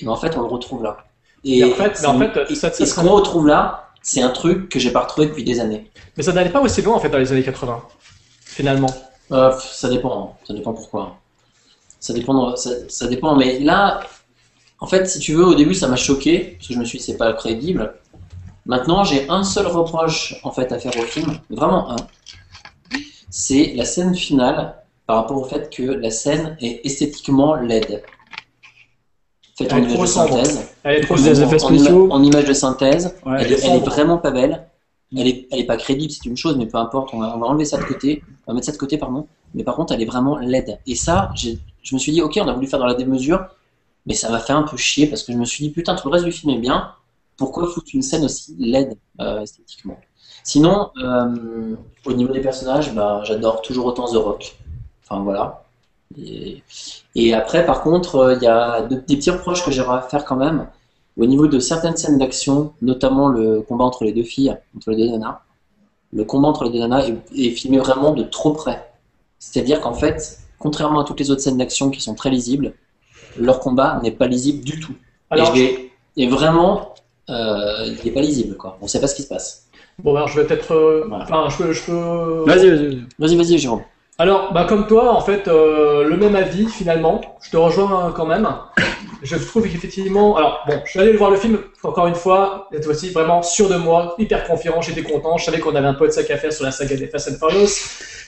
Et ben, en fait, on le retrouve là. Et en fait- mais c'est- en fait, et- ça- ça et ce qu'on retrouve là, c'est un truc que j'ai pas retrouvé depuis des années. Mais ça n'allait pas aussi loin en fait dans les années 80, finalement. Euh, ça dépend, hein. ça dépend pourquoi. Ça dépend, ça, ça dépend. Mais là, en fait, si tu veux, au début, ça m'a choqué parce que je me suis dit c'est pas crédible. Maintenant, j'ai un seul reproche en fait à faire au film, vraiment un. C'est la scène finale par rapport au fait que la scène est esthétiquement laide. Faites en Elle est image de synthèse. Elle est trop Des sombre. effets En, en image de synthèse, Ouais. elle, Elle est elle vraiment pas belle. Elle est, elle est pas crédible, c'est une chose, mais peu importe, on va, on va enlever ça de côté, on va mettre ça de côté, pardon. Mais par contre, elle est vraiment laide. Et ça, je me suis dit, ok, on a voulu faire dans la démesure, mais ça m'a fait un peu chier parce que je me suis dit, putain, tout le reste du film est bien, pourquoi foutre une scène aussi laide euh, esthétiquement? Sinon, euh, au niveau des personnages, bah, j'adore toujours autant The Rock. Enfin voilà. Et, et après, par contre, euh, il y a de- des petits reproches que j'aurais à faire quand même. Au niveau de certaines scènes d'action, notamment le combat entre les deux filles, entre les deux nanas, le combat entre les deux nanas est, est filmé vraiment de trop près. C'est-à-dire qu'en fait, contrairement à toutes les autres scènes d'action qui sont très lisibles, leur combat n'est pas lisible du tout. Alors, et, je vais- et vraiment, euh, il n'est pas lisible, quoi. On sait pas ce qui se passe. Bon, alors, je vais peut-être. euh, Voilà. Enfin, je peux. Je peux... Vas-y, vas-y. vas-y. Vas-y, vas-y, Jérôme. Alors, bah, comme toi, en fait, euh, le même avis finalement. Je te rejoins euh, quand même. Je trouve qu'effectivement, alors bon, je suis allé voir le film encore une fois, cette fois-ci vraiment sûr de moi, hyper confiant, j'étais content, je savais qu'on avait un peu de sac à faire sur la saga des Fast and Furious.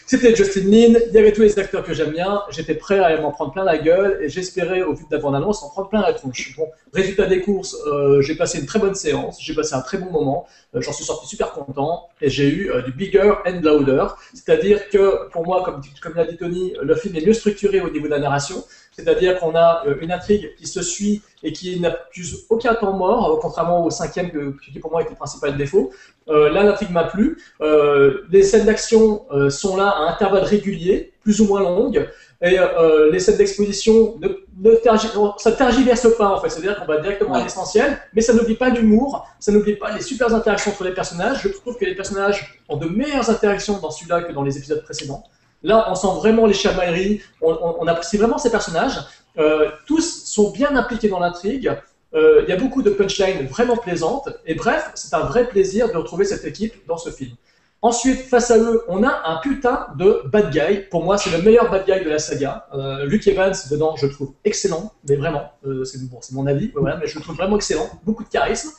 C'était Justin Lin, il y avait tous les acteurs que j'aime bien, j'étais prêt à m'en prendre plein la gueule et j'espérais au vu de la bande-annonce en prendre plein la tronche. Bon, résultat des courses, euh, j'ai passé une très bonne séance, j'ai passé un très bon moment, euh, j'en suis sorti super content et j'ai eu euh, du bigger and louder, c'est-à-dire que pour moi, comme l'a dit Tony, le film est mieux structuré au niveau de la narration, c'est-à-dire qu'on a euh, une intrigue qui se suit et qui n'accuse aucun temps mort, euh, contrairement au cinquième qui pour moi était le principal défaut. Euh, là, l'intrigue m'a plu. Euh, les scènes d'action euh, sont là à intervalles réguliers, plus ou moins longues. Et euh, les scènes d'exposition ne, ne tergi- ça tergiverse pas en fait, c'est-à-dire qu'on va directement à l'essentiel, mais ça n'oublie pas l'humour, ça n'oublie pas les super interactions entre les personnages. Je trouve que les personnages ont de meilleures interactions dans celui-là que dans les épisodes précédents. Là, on sent vraiment les chamailleries, on, on- apprécie vraiment ces personnages. Euh, tous sont bien impliqués dans l'intrigue. Euh, Il y a beaucoup de punchlines vraiment plaisantes. Et bref, c'est un vrai plaisir de retrouver cette équipe dans ce film. Ensuite, face à eux, on a un putain de bad guy. Pour moi, c'est le meilleur bad guy de la saga. Euh, Luke Evans, dedans, je le trouve excellent, mais vraiment, c'est mon avis, mais je le trouve vraiment excellent. Beaucoup de charisme.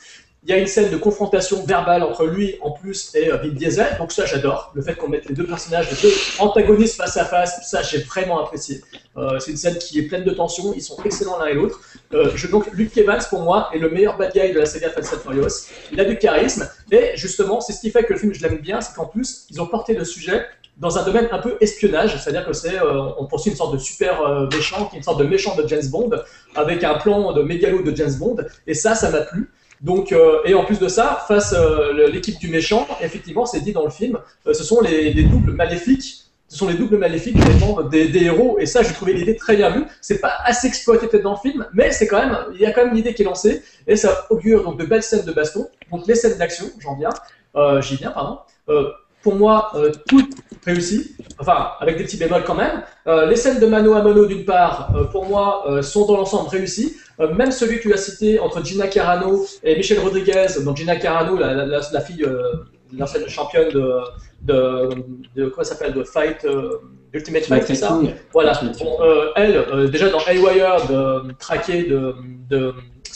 Il y a une scène de confrontation verbale entre lui en plus et euh, Vin Diesel, donc ça j'adore. Le fait qu'on mette les deux personnages, les deux antagonistes face à face, ça j'ai vraiment apprécié. Euh, c'est une scène qui est pleine de tension, ils sont excellents l'un et l'autre. Euh, donc Luke Evans pour moi est le meilleur bad guy de la saga Fast and Furious. Il a du charisme et justement c'est ce qui fait que le film je l'aime bien, c'est qu'en plus ils ont porté le sujet dans un domaine un peu espionnage, c'est-à-dire que c'est on poursuit une sorte de super méchant, une sorte de méchant de James Bond avec un plan de mégalo de James Bond et ça ça m'a plu. Donc, euh, et en plus de ça, face euh, l'équipe du méchant, effectivement, c'est dit dans le film, euh, ce sont les, les doubles maléfiques. Ce sont les doubles maléfiques des, des, héros, et ça, j'ai trouvé l'idée très bien vue. C'est pas assez exploité peut-être dans le film, mais c'est quand même, il y a quand même l'idée qui est lancée, et ça augure donc de belles scènes de baston. Donc les scènes d'action, j'en viens, euh, j'y viens, pardon. Pour moi, euh, tout réussi, enfin avec des petits bémols quand même. Euh, les scènes de mano à mano d'une part, euh, pour moi, euh, sont dans l'ensemble réussies. Même celui que tu as cité entre Gina Carano et Michel Rodriguez, donc Gina Carano, la, la, la- la fille, l'ancienne championne de, de, de quoi ça s'appelle, de Fight, Ultimate Fight, c'est ça? Voilà, bon, elle, déjà dans Haywire, de traqué de, de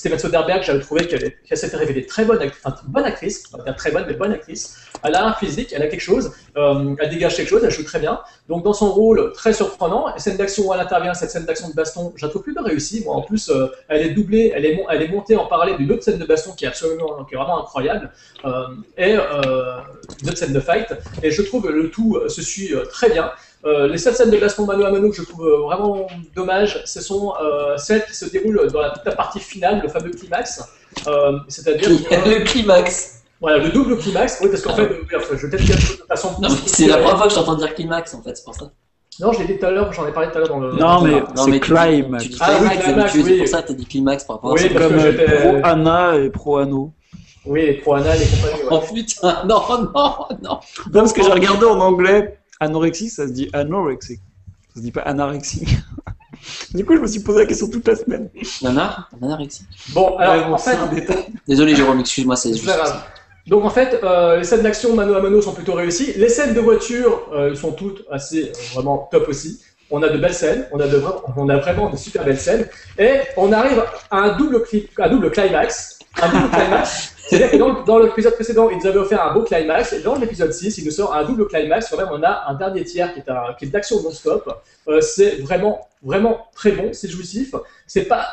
Steven Soderbergh, j'avais trouvé qu'elle qu'elle s'était révélée très bonne, enfin, bonne actrice, dire très bonne, mais bonne actrice. Elle a un physique, elle a quelque chose, euh, elle dégage quelque chose, elle joue très bien. Donc dans son rôle très surprenant, scène d'action où elle intervient, cette scène d'action de baston, je la trouve plutôt réussie. Moi, en plus, euh, elle est doublée, elle est, montée en parallèle d'une autre scène de baston qui est absolument, qui est vraiment incroyable, euh, et une autre scène de fight. Et je trouve le tout se suit très bien. Euh, les seules scènes de baston mano à mano que je trouve euh, vraiment dommage, ce sont euh, celles qui se déroulent dans la, toute la partie finale, le fameux climax. Euh, C'est-à-dire (laughs) Le climax. voilà, le double climax. Oui, parce qu'en Ah. fait, euh, oui, enfin, je vais peut-être dire de façon. Non, c'est la première fois que j'entends dire climax en fait, c'est pour ça. Non, je l'ai dit tout à l'heure, j'en ai parlé tout à l'heure dans le. Non, mais Non, c'est mais tu- climax. Tu dis Ah oui, climax climax, d'habitude, oui. c'est pour ça t'as dit climax par rapport à Oui, ça. que Comme pro Anna et pro Anno. Oui, les pro-anal et compagnie. ouais. (laughs) Oh putain, non, non, non. Non, parce que j'ai regardé en anglais, anorexie, ça se dit anorexie. Ça se dit pas anorexie. (laughs) du coup, je me suis posé la question toute la semaine. Nana Nanarexie. Bon, alors, Ouais, bon, en fait, c'est un détail. Désolé Jérôme, excuse-moi, c'est C'est juste. Donc en fait, euh, les scènes d'action mano à mano sont plutôt réussies. Les scènes de voiture euh, sont toutes assez euh, vraiment top aussi. On a de belles scènes, on a, de, on a vraiment de super belles scènes, et on arrive à un double, clip, un double climax, un double climax (laughs) C'est-à-dire que dans, l'épisode précédent, il nous avait offert un beau climax, et dans l'épisode 6, il nous sort un double climax. Quand même, on a un dernier tiers qui est, un, qui est d'action non-stop. Euh, c'est vraiment, vraiment très bon, c'est jouissif. C'est pas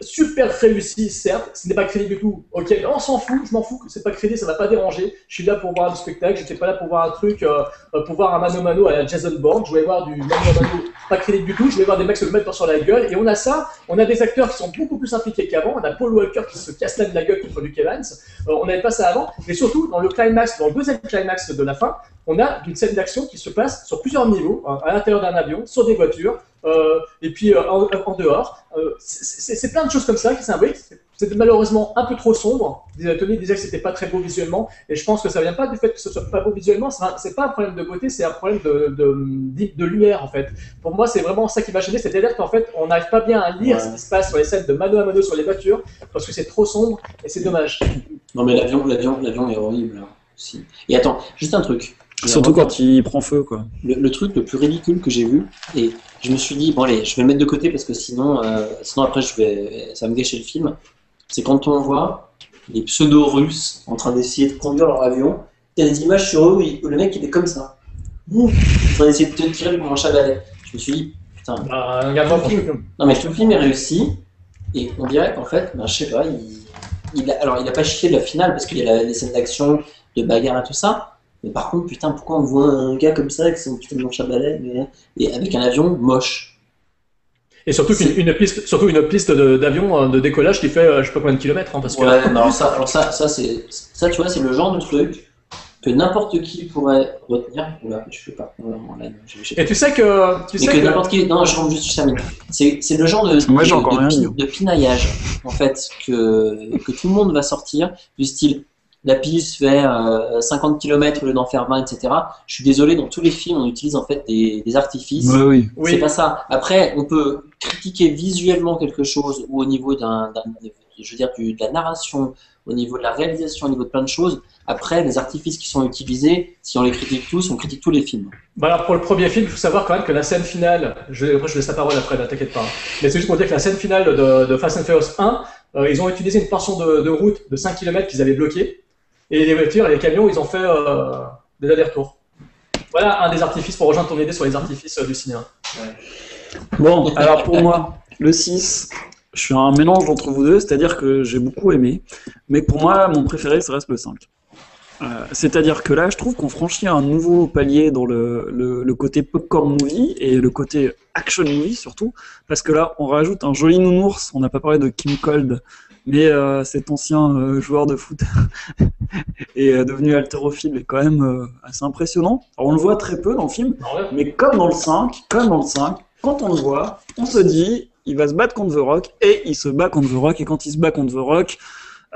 super réussi, certes, ce n'est pas crédit du tout. Ok, on s'en fout, je m'en fous, c'est pas crédit, ça va pas déranger. Je suis là pour voir le spectacle, j'étais pas là pour voir un truc, euh, euh, pour voir un mano mano à la Jason Bourne, je voulais voir du mano mano, pas crédit du tout, je voulais voir des mecs se le mettre sur la gueule, et on a ça, on a des acteurs qui sont beaucoup plus impliqués qu'avant, on a Paul Walker qui se casse la gueule contre Luke Evans, euh, on n'avait pas ça avant, mais surtout dans le climax, dans le deuxième climax de la fin, on a une scène d'action qui se passe sur plusieurs niveaux, hein, à l'intérieur d'un avion, sur des voitures, et puis euh, en, en dehors. Euh, c'est plein de choses comme ça qui s'imbriquent. C'était malheureusement un peu trop sombre. Tony disait que c'était pas très beau visuellement, et je pense que ça vient pas du fait que ce soit pas beau visuellement. C'est pas un problème de beauté, c'est un problème de, de, de lumière en fait. Pour moi, c'est vraiment ça qui m'a gêné, c'est-à-dire qu'en fait, on n'arrive pas bien à lire Ouais. ce qui se passe sur les scènes de mano à mano sur les voitures, parce que c'est trop sombre et c'est dommage. Non, mais l'avion, l'avion, l'avion est horrible. hein, aussi. Et attends, juste un truc. Surtout quand il prend feu, quoi. le, le truc le plus ridicule que j'ai vu, et je me suis dit, bon allez, je vais le mettre de côté parce que sinon, euh, sinon après je vais, ça va me gâcher le film, c'est quand on voit les pseudo-russes en train d'essayer de conduire leur avion, il y a des images sur eux où, il- où le mec il est comme ça, Ouh, en train d'essayer de te tirer du manche à balai. Je me suis dit, putain, Bah, regarde-moi pour non mais tout le film est réussi, et on dirait qu'en fait, ben, je sais pas, il, il a, alors il a pas chié de la finale parce qu'il y a la- les scènes d'action, de bagarre et tout ça, mais par contre, putain, pourquoi on voit un gars comme ça avec son petit manche à balai, mais- et avec un avion moche? Et surtout qu'une une piste, surtout une piste de- d'avion euh, de décollage qui fait euh, je sais pas combien de kilomètres, hein, parce que Ouais, ça, alors ça, ça c'est, ça tu vois, c'est le genre de truc que n'importe qui pourrait retenir. Oula, je pas. Là, je- je. Et tu sais que tu sais que que n'importe qui. Non, je rentre juste, je. C'est, c'est le genre de, de, de de pinaillage, en fait, que, que tout le monde va sortir, du style. La piste fait euh, 50 km au lieu d'en faire 20, etc. Je suis désolé, dans tous les films, on utilise en fait des, des artifices. Oui. oui. C'est pas ça. Après, on peut critiquer visuellement quelque chose ou au niveau d'un, d'un- je veux dire, du- de la narration, au niveau de la réalisation, au niveau de plein de choses. Après, les artifices qui sont utilisés, si on les critique tous, on critique tous les films. Bah alors pour le premier film, il faut savoir quand même que la scène finale, je, après je laisse la parole après, ne t'inquiète pas. Mais c'est juste pour dire que la scène finale de, de Fast and Furious 1, euh, ils ont utilisé une portion de, de route de 5 km qu'ils avaient bloquée. Et les voitures et les camions, ils ont fait euh, des allers-retours. Voilà un des artifices pour rejoindre ton idée sur les artifices euh, du cinéma. Bon, alors pour moi, le 6, je suis un mélange entre vous deux, c'est-à-dire que j'ai beaucoup aimé, mais pour moi, mon préféré, ça reste le 5. Euh, c'est-à-dire que là, je trouve qu'on franchit un nouveau palier dans le, le, le côté popcorn movie et le côté action movie surtout, parce que là, on rajoute un joli nounours, on n'a pas parlé de Kim Cold, mais euh, cet ancien euh, joueur de foot (laughs) est euh, devenu haltérophile est quand même euh, assez impressionnant. Alors, on le voit très peu dans le film, mais comme dans le 5, comme dans le 5, quand on le voit, on se dit, il va se battre contre The Rock, et il se bat contre The Rock, et quand il se bat contre The Rock,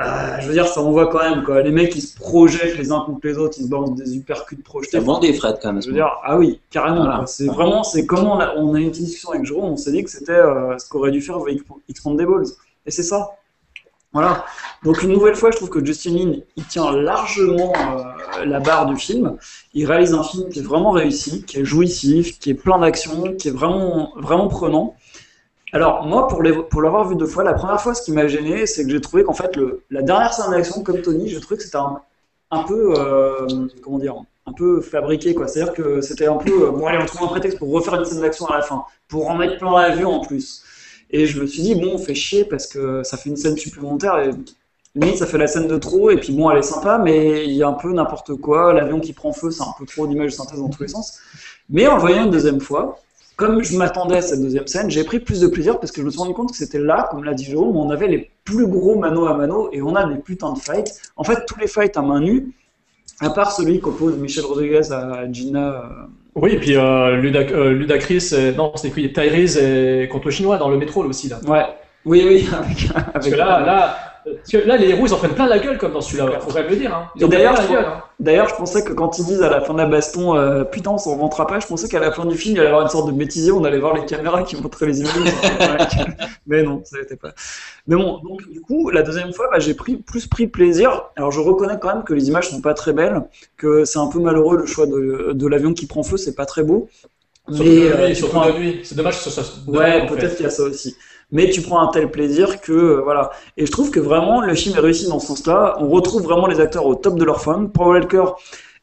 euh, je veux dire, ça envoie quand même, quoi. Les mecs, ils se projettent les uns contre les autres, ils se balancent des uppercuts projetés. Ça vend des frettes quand même. Je veux dire, ah oui, carrément. Voilà. C'est vraiment, c'est comment on a, on a eu une petite discussion avec Jérôme, on s'est dit que c'était euh, ce qu'aurait dû faire X-Pandables. Et c'est ça. Voilà. Donc une nouvelle fois, je trouve que Justin Lin, il tient largement euh, la barre du film. Il réalise un film qui est vraiment réussi, qui est jouissif, qui est plein d'action, qui est vraiment, vraiment prenant. Alors moi, pour l'avoir vu deux fois, la première fois, ce qui m'a gêné, c'est que j'ai trouvé qu'en fait, la dernière scène d'action, comme Tony, je trouvais que c'était un, un peu, euh, comment dire, un peu fabriqué, quoi. C'est-à-dire que c'était un peu, euh, bon allez, on trouve un prétexte pour refaire une scène d'action à la fin, pour en mettre plein la vue en plus. Et je me suis dit, bon, on fait chier parce que ça fait une scène supplémentaire et limite ça fait la scène de trop et puis bon, elle est sympa, mais il y a un peu n'importe quoi. L'avion qui prend feu, c'est un peu trop d'images de synthèse dans tous les sens. Mais en voyant une deuxième fois, comme je m'attendais à cette deuxième scène, j'ai pris plus de plaisir parce que je me suis rendu compte que c'était là, comme l'a dit Jérôme, on avait les plus gros mano à mano et on a des putains de fights. En fait, tous les fights à main nue, à part celui qu'oppose Michel Rodriguez à Gina. Euh, Oui, et puis euh, Ludac- euh, Ludacris, et- non, c'était qui? Tyrese et contre le chinois dans le métro là, aussi là. Ouais, oui, oui, (laughs) avec, Parce que là, là, parce que là, les héros ils en prennent plein la gueule comme dans celui-là, faut quand même le dire. Hein. Ils d'ailleurs, la gueule. Hein. D'ailleurs, je pensais que quand ils disent à la fin de la baston, euh, putain, on s'en vantera pas, je pensais qu'à la fin du film, il y allait y avoir une sorte de bêtisier, on allait voir les caméras qui montraient les images. (laughs) Mais non, ça n'était pas. Mais bon, donc du coup, la deuxième fois, bah, j'ai pris, plus pris plaisir. Alors, je reconnais quand même que les images sont pas très belles, que c'est un peu malheureux le choix de, de l'avion qui prend feu, c'est pas très beau. Surtout Mais, de euh, nuit, tu surtout prends de nuit. C'est dommage que ce soit. Ouais, peut-être qu'il y a ça aussi. Mais tu prends un tel plaisir que euh, voilà. Et je trouve que vraiment le film est réussi dans ce sens-là. On retrouve vraiment les acteurs au top de leur forme. Paul Walker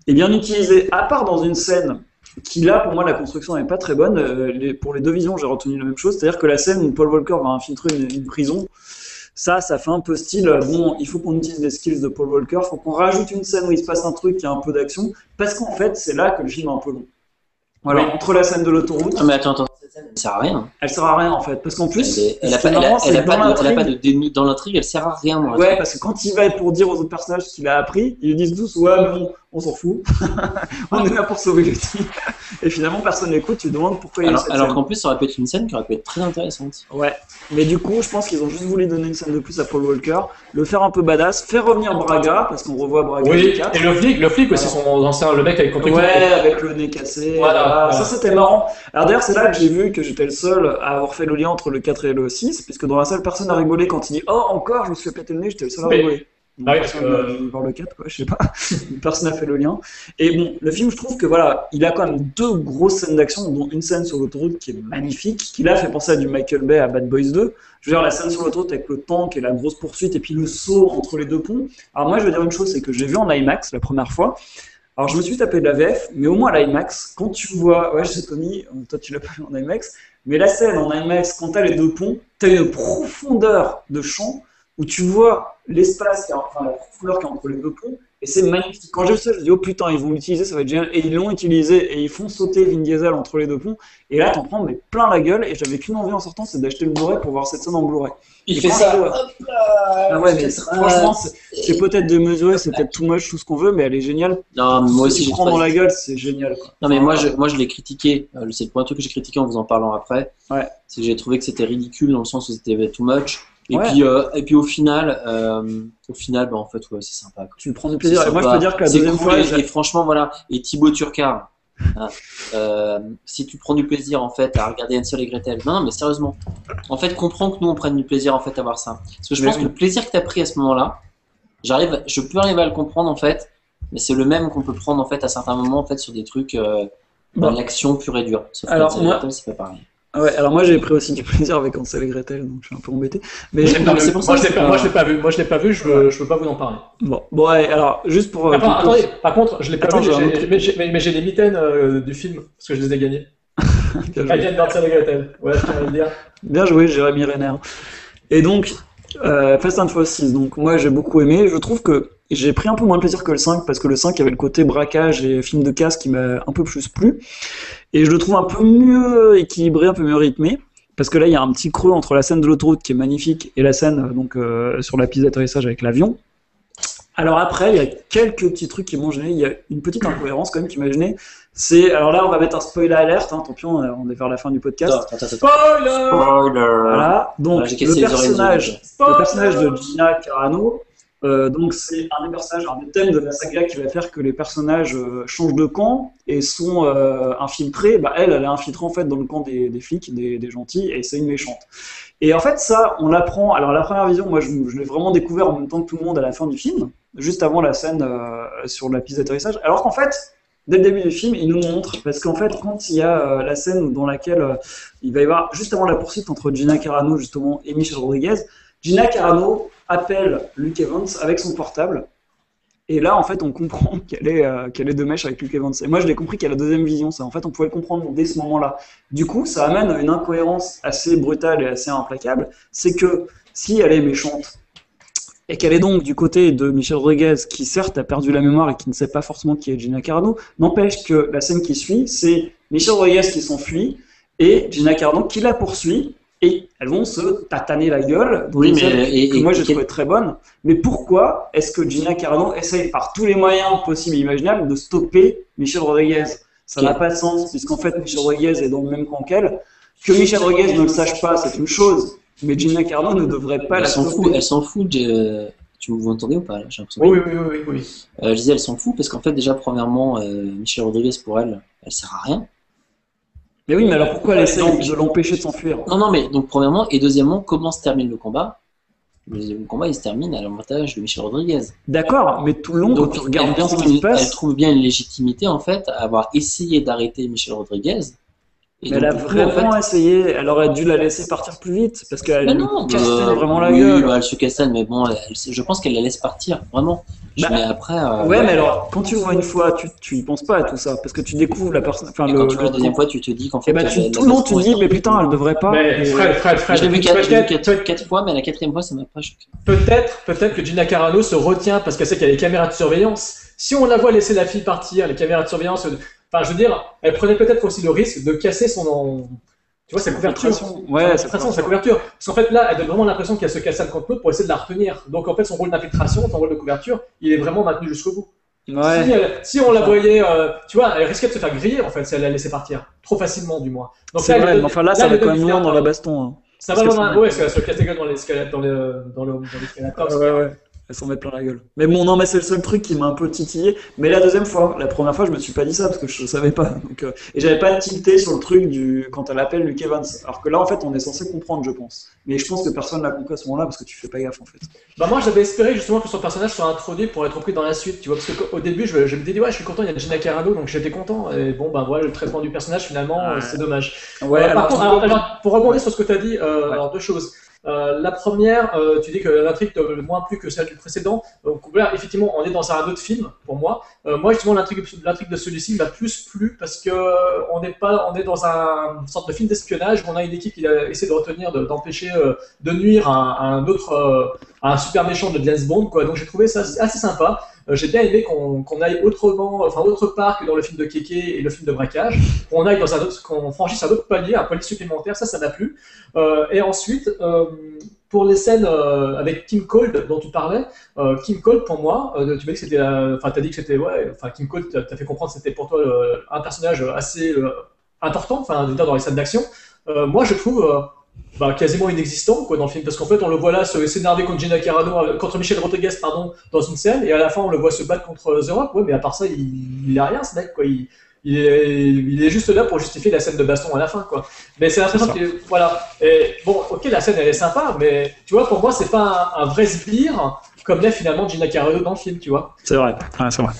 est bien utilisé, à part dans une scène qui là, pour moi, la construction n'est pas très bonne. Euh, pour les deux visions, j'ai retenu la même chose, c'est-à-dire que la scène où Paul Walker va infiltrer une, prison. Ça, ça fait un peu style, euh, bon, il faut qu'on utilise les skills de Paul Walker, faut qu'on rajoute une scène où il se passe un truc qui a un peu d'action, parce qu'en fait, c'est là que le film est un peu long. Voilà, Oui. entre la scène de l'autoroute, Non, mais attends, attends, cette scène, elle sert à rien. elle sert à rien en fait, parce qu'en plus, Elle, est- elle a pas, elle a- elle a dans de, elle a pas l'intrigue- de dénouement dans l'intrigue, elle sert à rien. Moi, Ouais, parce que quand il va pour dire aux autres personnages ce qu'il a appris, ils disent tous Ouais, mais bon, on s'en fout. (laughs) on est là pour sauver le type. Et finalement, personne n'écoute. Tu te demandes pourquoi il y a alors, cette alors qu'en plus, ça aurait pu être une scène qui aurait pu être très intéressante. Ouais, mais du coup, je pense qu'ils ont juste voulu donner une scène de plus à Paul Walker, le faire un peu badass, faire revenir Braga, parce qu'on revoit Braga Oui, du 4. et le flic, le flic aussi, son ancien, le mec avec contre Ouais, avec le nez cassé. Voilà, voilà. voilà. Ça, c'était marrant. Alors, d'ailleurs, c'est là que j'ai vu que j'étais le seul à avoir fait le lien entre le 4 et le 6, puisque dans la salle, personne n'a rigolé quand il dit Oh, encore, je me suis fait péter le nez, j'étais le seul à rigoler. N'a dû voir le 4, quoi, je sais pas. (laughs) personne n'a fait le lien. Et bon, le film, je trouve que voilà, il a quand même deux grosses scènes d'action, dont une scène sur l'autoroute qui est magnifique, qui là fait penser à du Michael Bay à Bad Boys 2. Je veux dire, la scène sur l'autoroute avec le tank et la grosse poursuite, et puis le saut entre les deux ponts. Alors, moi, je veux dire une chose, c'est que j'ai vu en IMAX la première fois. Alors, je me suis tapé de la VF, mais au moins à l'IMAX, quand tu vois, ouais, je sais, Tony, toi, tu l'as pas vu en IMAX, mais la scène en IMAX, quand t'as les deux ponts, t'as une profondeur de champ où tu vois l'espace, qui est- enfin, la profondeur qui est entre les deux ponts, et c'est magnifique. Quand j'ai vu ça, je me dis, oh putain, ils vont l'utiliser, ça va être génial. Et ils l'ont utilisé, et ils font sauter Vin Diesel entre les deux ponts, et là, t'en prends mais plein la gueule, et j'avais qu'une envie en sortant, c'est d'acheter le Blu-ray pour voir cette scène en Blu-ray. Il Et fait ça. ouais. hop là, Ah ouais, mais ça. franchement, c'est peut-être démesuré, c'est peut-être too much, tout ce qu'on veut, mais elle est géniale. Non, mais moi aussi, Si j'ai prend trouvé- dans la gueule, c'est génial. Quoi. Non, mais moi, je, moi, je l'ai critiqué. Euh, C'est le premier truc que j'ai critiqué en vous en parlant après. Ouais. C'est que j'ai trouvé que c'était ridicule dans le sens où c'était too much. Et Ouais. puis, euh, et puis au final, euh, au final, bah, en fait, ouais, c'est sympa. quoi. Tu prends du plaisir. Et moi, je peux dire que la C'est deuxième cool, fois, et, franchement, voilà. Et Thibaut Turcard, hein, euh, si tu prends du plaisir en fait à regarder Hansel et Gretel, non, non, mais sérieusement, en fait, comprends que nous on prenne du plaisir en fait à voir ça. Parce que je Mais pense oui. que le plaisir que tu as pris à ce moment-là, j'arrive, je peux arriver à le comprendre en fait, mais c'est le même qu'on peut prendre en fait à certains moments en fait sur des trucs. Bon. dans l'action pure et dure. Sauf que Alors, et moi- pas pareil. Ouais, alors moi j'ai pris aussi du plaisir avec Ansel et Gretel, donc je suis un peu embêté. Mais Non, mais c'est pour ça je pas, moi, je l'ai pas vu. Moi, je l'ai pas vu. Je veux, je veux pas vous en parler. bon, bon ouais, alors juste pour. euh, Attends, pour- attendez. Par contre, je l'ai pas Attends, vu. j'ai Mais j'ai mais- mais j'ai les mitaines euh, du film parce que je les ai gagnés. (laughs) Bien joué. Elles d'Hansel et Gretel. Ouais, je tiens à le dire. Bien joué, Jérémy Renner. Et donc, euh, Fast and Furious 6, donc moi j'ai beaucoup aimé. Je trouve que j'ai pris un peu moins de plaisir que le 5 parce que le 5 avait le côté braquage et film de casse qui m'a un peu plus plu. Et je le trouve un peu mieux équilibré, un peu mieux rythmé. Parce que là, il y a un petit creux entre la scène de l'autoroute qui est magnifique et la scène euh, donc euh, sur la piste d'atterrissage avec l'avion. Alors après, il y a quelques petits trucs qui m'ont gêné. Il y a une petite incohérence quand même qui m'a gêné. C'est alors là, on va mettre un spoiler alerte. Hein, tant pis, on on est vers la fin du podcast. Attends, attends, attends. Spoiler Spoiler Voilà. Donc Voilà, j'ai le personnage, le personnage de Gina Carano. Euh, donc c'est un des personnages, un des thèmes de la saga qui va faire que les personnages euh, changent de camp et sont euh, infiltrés. Bah, elle, elle est infiltrée en fait dans le camp des, flics, des, gentils, et c'est une méchante. Et en fait, ça, on l'apprend. Alors, la première vision, moi, je, l'ai vraiment découvert en même temps que tout le monde à la fin du film, juste avant la scène sur la piste d'atterrissage. Alors qu'en fait, dès le début du film, il nous montre, parce qu'en fait, quand il y a la scène dans laquelle il va y avoir, juste avant la poursuite entre Gina Carano, justement, et Michel Rodriguez, Gina Carano appelle Luke Evans avec son portable. Et là, en fait, on comprend (laughs) qu'elle est, euh, qu'elle est de mèche avec Luke Evans. Et moi, je l'ai compris qu'elle a la deuxième vision. Ça, en fait, on pouvait le comprendre dès ce moment-là. Du coup, ça amène une incohérence assez brutale et assez implacable. C'est que si elle est méchante et qu'elle est donc du côté de Michel Rodriguez, qui certes a perdu la mémoire et qui ne sait pas forcément qui est Gina Carano, n'empêche que la scène qui suit, c'est Michel Rodriguez qui s'enfuit et Gina Carano qui la poursuit et elles vont se tataner la gueule. Oui, mais- et- que et- moi j'ai quel- trouvé très bonne. Mais pourquoi est-ce que Gina Carano essaye par tous les moyens possibles et imaginables de stopper Michel Rodriguez? Ça n'a pas de sens, puisqu'en fait Michel Rodriguez est dans le même camp qu'elle. Que Michel Rodriguez ne le sache pas, c'est une chose, mais Gina Carano ne devrait pas Elle la s'en fout, stopper. elle s'en fout. de- Tu vous entendez ou pas là J'ai l'impression. Oui, oui, oui, oui, oui. Euh, je disais, elle s'en fout parce qu'en fait, déjà, premièrement, euh, Michel Rodriguez, pour elle, elle sert à rien. Mais oui, mais alors pourquoi de l'empêcher de s'enfuir? Non, non, mais donc, premièrement, et deuxièmement, comment se termine le combat? Le le combat, il se termine à l'avantage de Michel Rodriguez. D'accord, mais tout le long, quand Donc, tu regardes elle bien ce qui se une- Elle passe, trouve bien une légitimité, en fait, à avoir essayé d'arrêter Michel Rodriguez Et Mais elle a en vraiment fait- essayé, elle aurait dû la laisser partir plus vite parce qu'elle Mais lui non, cassait bah, vraiment la oui, gueule. bah, elle se castagne, mais bon, elle- je pense qu'elle la laisse partir, vraiment. Bah, mais après. euh, Ouais, mais alors, quand tu vois une fois, tu, tu y penses pas à tout ça parce que tu découvres la personne. Enfin, le, quand tu vois la deuxième fois, tu te dis qu'en fait. Et bah, la- tu, tout le tu dis, mais putain, elle devrait pas. Mais Fred, Fred, Fred, Je l'ai vu quatre, fois, mais la quatrième fois, ça m'a pas choqué. peut-être, peut-être que Gina Carano se retient parce qu'elle sait qu'il y a les caméras de surveillance. Si on la voit laisser la fille partir, les caméras de surveillance, euh, enfin, je veux dire, elle prenait peut-être aussi le risque de casser son, tu vois, sa couverture. Ouais, Sa sa couverture. Parce qu'en fait, là, elle donne vraiment l'impression qu'elle se casse contre l'autre pour essayer de la retenir. Donc, en fait, son rôle d'infiltration, son rôle de couverture, il est vraiment maintenu jusqu'au bout. Ouais. Si, elle- si on la voyait, euh, tu vois, elle risquait de se faire griller, en fait, si elle la laissait partir. Trop facilement, du moins. Donc C'est là, elle vrai, donne- mais enfin là, là, ça elle va quand même loin dans la baston. hein. Ça va dans c'est- Ouais, parce qu'elle se casse la gueule dans l'escalator, dans le- dans le- dans l'escalator. Ah ouais, ouais. Elle s'en met plein la gueule. Mais bon, non, mais c'est le seul truc qui m'a un peu titillé. Mais la deuxième fois, la première fois, je me suis pas dit ça parce que je savais pas. Donc, euh, et j'avais pas tilté sur le truc du quand elle appelle Luke Evans. Alors que là, en fait, on est censé comprendre, je pense. Mais je pense que personne l'a compris à ce moment-là parce que tu fais pas gaffe, en fait. Bah moi j'avais espéré justement que son personnage soit introduit pour être repris dans la suite, tu vois, parce qu'au début je, je me disais ouais je suis content, il y a Gina Carano donc j'étais content, et bon bah voilà le traitement du personnage finalement Ouais. c'est dommage. Ouais, Euh, alors, par contre, alors, alors, pour rebondir sur ce que tu as dit, euh, Ouais. alors deux choses. Euh, la première, euh, tu dis que l'intrigue te moins plu que celle du précédent. Donc là, effectivement, on est dans un autre film pour moi. Euh, moi, justement, l'intrigue, de celui-ci m'a plus plu parce que euh, on n'est pas, on est dans un sorte de film d'espionnage. où On a une équipe qui a essayé de retenir, de- d'empêcher euh, de nuire à, à un autre, à un super méchant de James Bond. Quoi. Donc j'ai trouvé ça assez sympa. Euh, j'ai bien aimé qu'on aille autrement, enfin autre part que dans le film de Kéké et le film de braquage. Qu'on aille dans un autre, qu'on franchisse un autre palier, un palier supplémentaire. Ça, ça m'a plu. Euh, et ensuite, euh, pour les scènes avec Kim Cold dont tu parlais, euh, Kim Cold pour moi, tu m'as dit que c'était, enfin t'as dit que c'était, ouais, enfin Kim Cold, t'as t'as fait comprendre que c'était pour toi un personnage assez important, enfin dans les scènes d'action. Moi je trouve bah, quasiment inexistant quoi dans le film parce qu'en fait on le voit là s'énerver contre Gina Carano, euh, contre Michel Rodriguez pardon, dans une scène et à la fin on le voit se battre contre The Rock, ouais, mais à part ça il, il a rien ce mec quoi. Il, il est, il est juste là pour justifier la scène de baston à la fin, quoi. Mais c'est l'impression que, voilà. Et bon, ok, la scène elle est sympa, mais tu vois, pour moi, c'est pas un, un vrai sbire comme l'est finalement Gina Carano dans le film, tu vois. C'est vrai. Ouais, c'est vrai.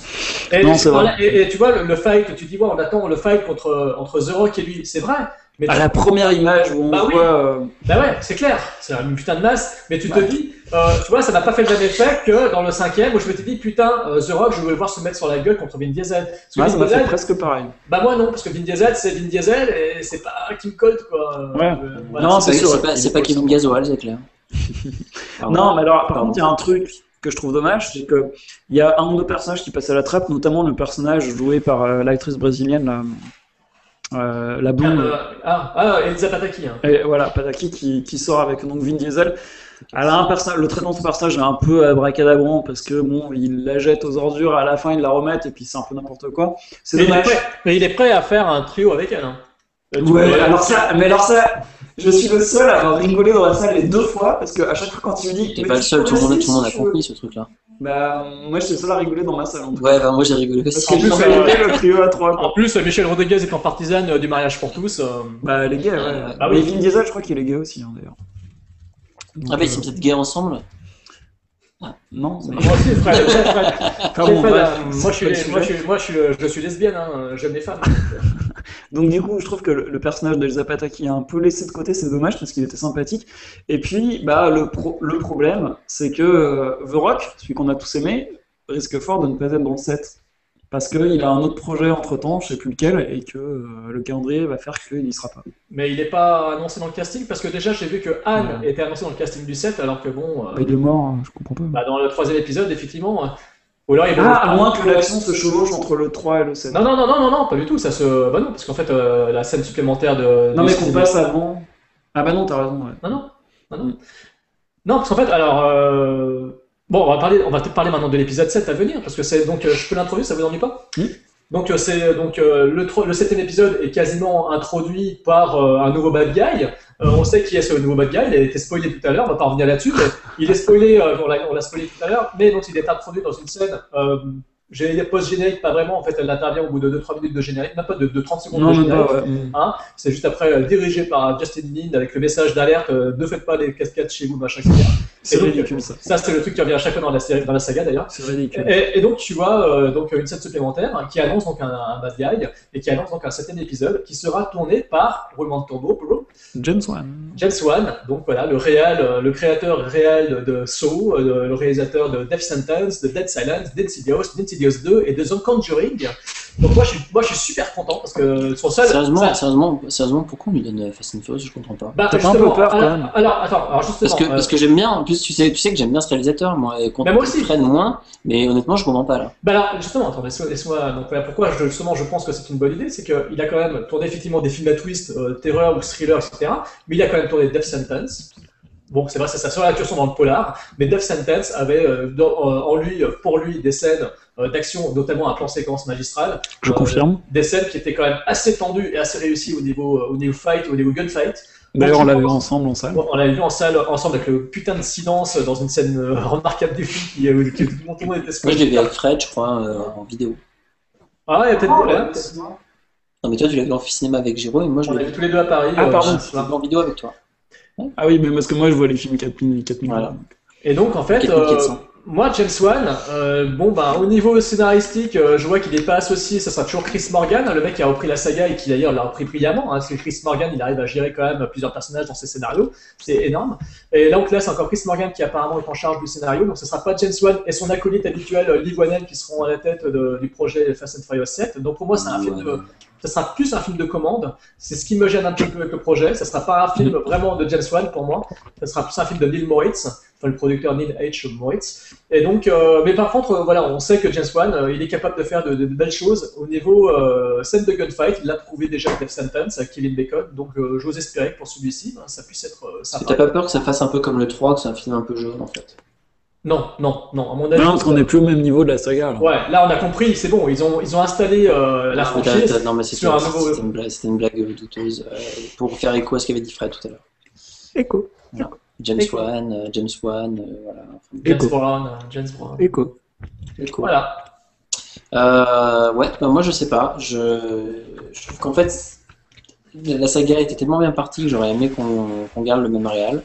Et, Non, tu, c'est vrai. voilà, et, et tu vois, le, le fight, tu dis, ouais, on attend le fight contre, entre The Rock et lui, c'est vrai. Mais À la première image où on Bah oui. voit. euh, bah ouais, c'est clair, c'est une putain de masse, mais tu te Ouais. dis, euh, tu vois, ça n'a pas fait le même effet que dans le cinquième où je me suis dit, putain, euh, The Rock, je le voir se mettre sur la gueule contre Vin Diesel. Parce que ouais, Vin ça m'a fait presque pareil. bah moi non, parce que Vin Diesel, c'est Vin Diesel et c'est pas Kim Colt, quoi. Ouais. Euh, voilà. Non, C'est sûr, c'est pas, Kevin Gasoil, c'est clair. (laughs) Non, mais alors, par Pardon. contre, il y a un truc que je trouve dommage, c'est que il y a un ou deux personnages qui passent à la trappe, notamment le personnage joué par euh, l'actrice brésilienne, la, euh, la blonde. Euh, ah, ah, Elisa Pataki. Hein. Et voilà, Pataki qui, qui sort avec donc Vin Diesel. Elle a un perso- le traitement de ce personnage est un peu abracadabrant parce que bon, il la jette aux ordures, à la fin il la remet et puis c'est un peu n'importe quoi. C'est Mais il, est prêt, mais il est prêt à faire un trio avec elle. Hein. Euh, Ouais, vois, alors ça, mais alors ça, je suis le seul à avoir rigolé dans la salle les deux fois parce que à chaque fois quand tu me dis. T'es pas le seul, tout le monde, tout le monde a compris ce truc-là. Bah, moi j'étais le seul à rigoler dans ma salle en tout cas. Ouais, bah moi j'ai rigolé Parce aussi. que plus le trio à trois. En Quoi. plus, Michel Rodriguez étant partisane euh, du mariage pour tous. euh, Bah, les gars, ouais. Ouais, bah Mais oui. Vin Diesel, je crois qu'il est gay aussi hein, d'ailleurs. Ah bah ils sont peut-être gays ensemble. Non, mais... Moi aussi, (laughs) Enfin, bon, euh, c'est moi, je suis, moi, je sujet. suis, moi, je suis, je suis lesbienne, hein, j'aime les femmes. Donc du coup, je trouve que le, le personnage d'Elsa Pataki est un peu laissé de côté, c'est dommage parce qu'il était sympathique. Et puis, bah, le, pro- le problème, c'est que euh, The Rock, celui qu'on a tous aimé, risque fort de ne pas être dans le set. Parce qu'il a un autre projet entre-temps, je sais plus lequel, et que euh, le calendrier va faire qu'il n'y sera pas. Mais il n'est pas annoncé dans le casting parce que déjà, j'ai vu que Anne était annoncée dans le casting du 7, alors que bon, euh, Bah, il est mort, hein, je comprends pas. bah, dans le troisième épisode, effectivement. Ou alors il va- Ah, à moins que l'action se chevauche entre le 3 et le 7. Non, non, non, non, non, pas du tout. Ça se. Bah non, parce qu'en fait, euh, la scène supplémentaire de. Non, mais qu'on passe avant. Ah bah non, t'as raison, ouais. Non, non, non, non. Mm. Non, parce qu'en fait, alors. euh, Bon, on va, parler, on va peut-être parler maintenant de l'épisode 7 à venir, parce que c'est. Donc, euh, je peux l'introduire, ça vous ennuie pas? Mm. Donc, euh, c'est. Donc, euh, le, le septième épisode est quasiment introduit par euh, un nouveau bad guy. Euh, on sait qui est ce nouveau bad guy, il a été spoilé tout à l'heure, on va pas revenir là-dessus, mais il est spoilé, euh, on l'a spoilé tout à l'heure, mais donc il est introduit dans une scène. Euh, j'ai des post-générique, pas vraiment, en fait, elle intervient au bout de 2-3 minutes de générique, même pas de, de 30 secondes Non, de générique. ouais. Hein, c'est juste après euh, dirigé par Justin Lin avec le message d'alerte euh, ne faites pas les cascades chez vous, machin, etc. C'est ridicule ça. Ça, c'est le truc qui revient à chaque fois dans la, série, dans la saga d'ailleurs. C'est ridicule. Et, et donc tu vois euh, donc une scène supplémentaire hein, qui annonce donc un, un bad guy et qui annonce donc un septième épisode qui sera tourné par roulement de bro, James Wan. James Wan, donc voilà le réel, euh, le créateur réel de, de Saw, euh, le réalisateur de Death Sentence, de Dead Silence, d'Insidious, d'Insidious 2 et de The Conjuring. Donc moi je suis, moi je suis super content parce que son seul. Sérieusement, ça- sérieusement, sérieusement, pourquoi on lui donne Fast and Furious Je comprends pas. bah, pas un peu peur, quand même alors, attends, alors justement. Parce que, euh, parce que j'aime bien, en plus tu sais, tu sais que j'aime bien ce réalisateur, moi, et qu'on Bah, prenne moins, mais honnêtement je comprends pas là. Bah alors, justement, attends, laisse-moi, donc voilà, pourquoi je, justement je pense que c'est une bonne idée, c'est qu'il a quand même tourné effectivement des films à twist, euh, terreur ou thriller, etc. Mais il a quand même tourné Death Sentence. Bon, c'est vrai, c'est sa seule incursion dans le polar, mais Death Sentence avait euh, dans- euh, en lui, euh, pour lui, des scènes euh, d'action, notamment un plan séquence magistral, Je Euh, confirme. des scènes qui étaient quand même assez tendues et assez réussies au niveau, euh, au niveau fight, au niveau gunfight. D'ailleurs, on l'a vu ensemble en salle. On l'a vu en salle ensemble avec le putain de silence dans une scène (laughs) remarquable du film qui, qui tout le monde était Moi je l'ai vu avec Fred, je crois, euh, en vidéo. Ah, il y a peut-être des problèmes. Non mais toi tu l'as vu en cinéma avec Jérôme et moi je On l'ai l'a vu vu tous les deux à Paris. Ah, euh, pardon. je- je l'ai vu en vidéo avec toi. Ah oui, mais parce que moi je vois les films 4 minutes. 4 minutes. Voilà. Et donc, en fait, 4400. euh, moi, James Wan, euh, bon, bah, au niveau scénaristique, euh, je vois qu'il n'est pas associé, ça sera toujours Chris Morgan, le mec qui a repris la saga et qui d'ailleurs l'a repris brillamment, hein, parce que Chris Morgan, il arrive à gérer quand même plusieurs personnages dans ses scénarios, c'est énorme. Et donc là, c'est encore Chris Morgan qui apparemment est en charge du scénario, donc ce sera pas James Wan et son acolyte habituel, Lee Wanell, qui seront à la tête de- du projet Fast and Furious 7. Donc pour moi, c'est un film de, ça sera plus un film de commande. C'est ce qui me gêne un petit peu avec le projet. Ça sera pas un film vraiment de James Wan pour moi. Ça sera plus un film de Neil Moritz, enfin le producteur Neil H. Moritz. Et donc, euh, mais par contre, euh, voilà, on sait que James Wan, euh, il est capable de faire de, de- de belles choses au niveau euh, scène de gunfight. Il l'a prouvé déjà avec Death Sentence, avec Kevin Bacon. Donc, euh, j'ose espérer que pour celui-ci, ben, ça puisse être t'as pas peur que ça fasse un peu comme le 3, que c'est un film un peu jaune en fait Non, non, non. À mon avis, Non, parce qu'on n'est plus au même niveau de la saga. là. Ouais, là, on a compris. C'est bon. Ils ont, ils ont installé euh, la franchise. Non mais c'était sur un nouveau- c'était une blague, une blague douteuse euh, pour faire écho à ce qu'avait dit Fred tout à l'heure. Écho. James Écho. Wan, euh, James Wan, euh, voilà. Enfin, James Écho. Brown, euh, James Brown. Écho. écho. Voilà. Euh, ouais, bah moi je sais pas. Je, je trouve qu'en fait, la saga était tellement bien partie que j'aurais aimé qu'on qu'on garde le même réal.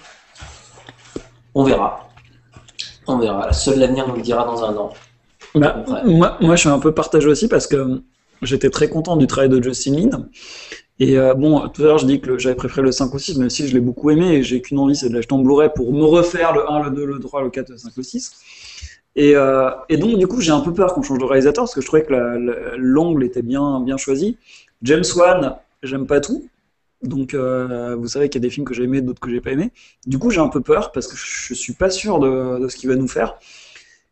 On verra. On verra. Seul l'avenir nous le dira dans un an. Bah, moi, moi, je suis un peu partagé aussi parce que j'étais très content du travail de Justin Lin. Et euh, bon, tout à l'heure, je dis que j'avais préféré le 5 ou 6, même si je l'ai beaucoup aimé et j'ai qu'une envie, c'est de l'acheter en Blu-ray pour me refaire le 1, le 2, le 3, le 4, le 5, le 6. Et, euh, et donc, du coup, j'ai un peu peur qu'on change de réalisateur parce que je trouvais que la- la- l'angle était bien, bien choisi. James Wan, j'aime pas tout. Donc, euh, vous savez qu'il y a des films que j'ai aimés, d'autres que j'ai pas aimés. Du coup, j'ai un peu peur parce que je suis pas sûr de, de ce qu'il va nous faire.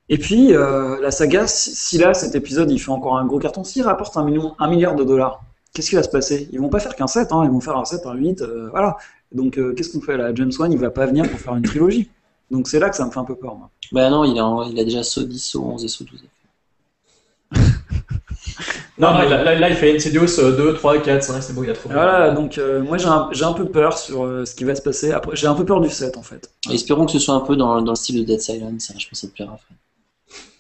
Et puis, euh, la saga, si là, cet épisode, il fait encore un gros carton, s'il rapporte un, million, un milliard de dollars, qu'est-ce qui va se passer? Ils vont pas faire qu'un 7, hein, ils vont faire un 7, un 8, euh, voilà. Donc, qu'est-ce qu'on fait là? James Wan, il va pas venir pour faire une trilogie. Donc, c'est là que ça me fait un peu peur, moi. Bah non, il a, il a déjà saut 10, saut 11 et saut 12. (laughs) Non, non, là, là, là, il fait Insidious euh, 2, 3, 4, 5, c'est bon, il a trop. Voilà, donc euh, moi, j'ai un, peu peur sur euh, ce qui va se passer. Après, j'ai un peu peur du 7, en fait. Et espérons que ce soit un peu dans, dans le style de Dead Silence. hein, Je pense que ça te plaira. Fred.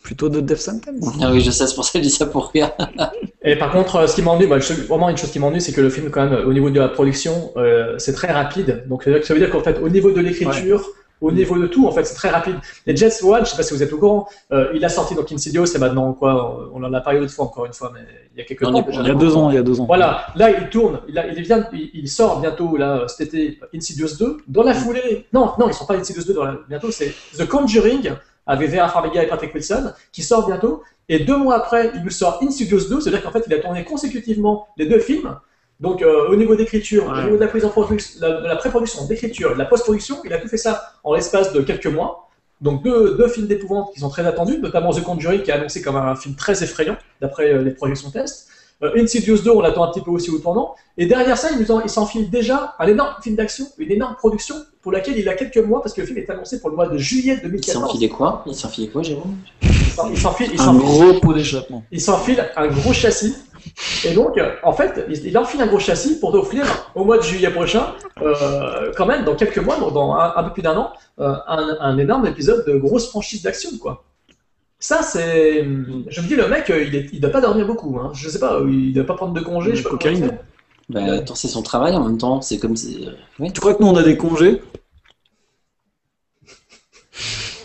Plutôt de Death Sentence. Ah oui, je sais, c'est pour ça que je dis ça pour rien. (laughs) Et par contre, euh, ce qui m'ennuie, moi, vraiment une chose qui m'ennuie, c'est que le film, quand même, au niveau de la production, euh, c'est très rapide. Donc, ça veut dire qu'en fait, au niveau de l'écriture, au niveau de tout, en fait, c'est très rapide. Et Jets One, je sais pas si vous êtes au courant, euh, il a sorti donc Insidious, c'est maintenant quoi On en a parlé l'autre fois, encore une fois, mais il y a quelques On temps. Il y a deux ans, il y a deux ans. Voilà, là il tourne, il, a- il, vient, il, il sort bientôt là cet été Insidious 2. Dans la foulée, non, non, ils sont pas Insidious 2 dans la- bientôt, c'est The Conjuring avec Vera Farmiga et Patrick Wilson qui sort bientôt. Et deux mois après, il nous sort Insidious 2, c'est-à-dire qu'en fait il a tourné consécutivement les deux films. Donc euh, au niveau d'écriture, Ouais. au niveau de la prise en production, la- de la pré-production, d'écriture, de la post-production, il a tout fait ça en l'espace de quelques mois. Donc deux, deux films d'épouvante qui sont très attendus, notamment The Conjuring qui est annoncé comme un film très effrayant d'après euh, les projections tests. Euh, Insidious 2, on l'attend un petit peu aussi au tournant. Et derrière ça, il, nous en- il s'enfile déjà un énorme film d'action, une énorme production pour laquelle il a quelques mois, parce que le film est annoncé pour le mois de juillet Il 2014. s'enfilait quoi? Il s'enfilait quoi, Jérôme? Il s'en- Il s'enfile, il Un gros pot d'échappement. il s'enfile un gros châssis. Et donc, euh, en fait, il, il enfile un gros châssis pour offrir au mois de juillet prochain, euh, quand même, dans quelques mois, donc dans un, un peu plus d'un an, euh, un, un énorme épisode de grosse franchise d'action, quoi. Ça, c'est. Je me dis, le mec, il, est, il doit pas dormir beaucoup. Hein. Je sais pas, il doit pas prendre de congé. Je sais Cocaïne. Bah, attends, c'est son travail en même temps. C'est comme ouais. Tu crois que nous, on a des congés?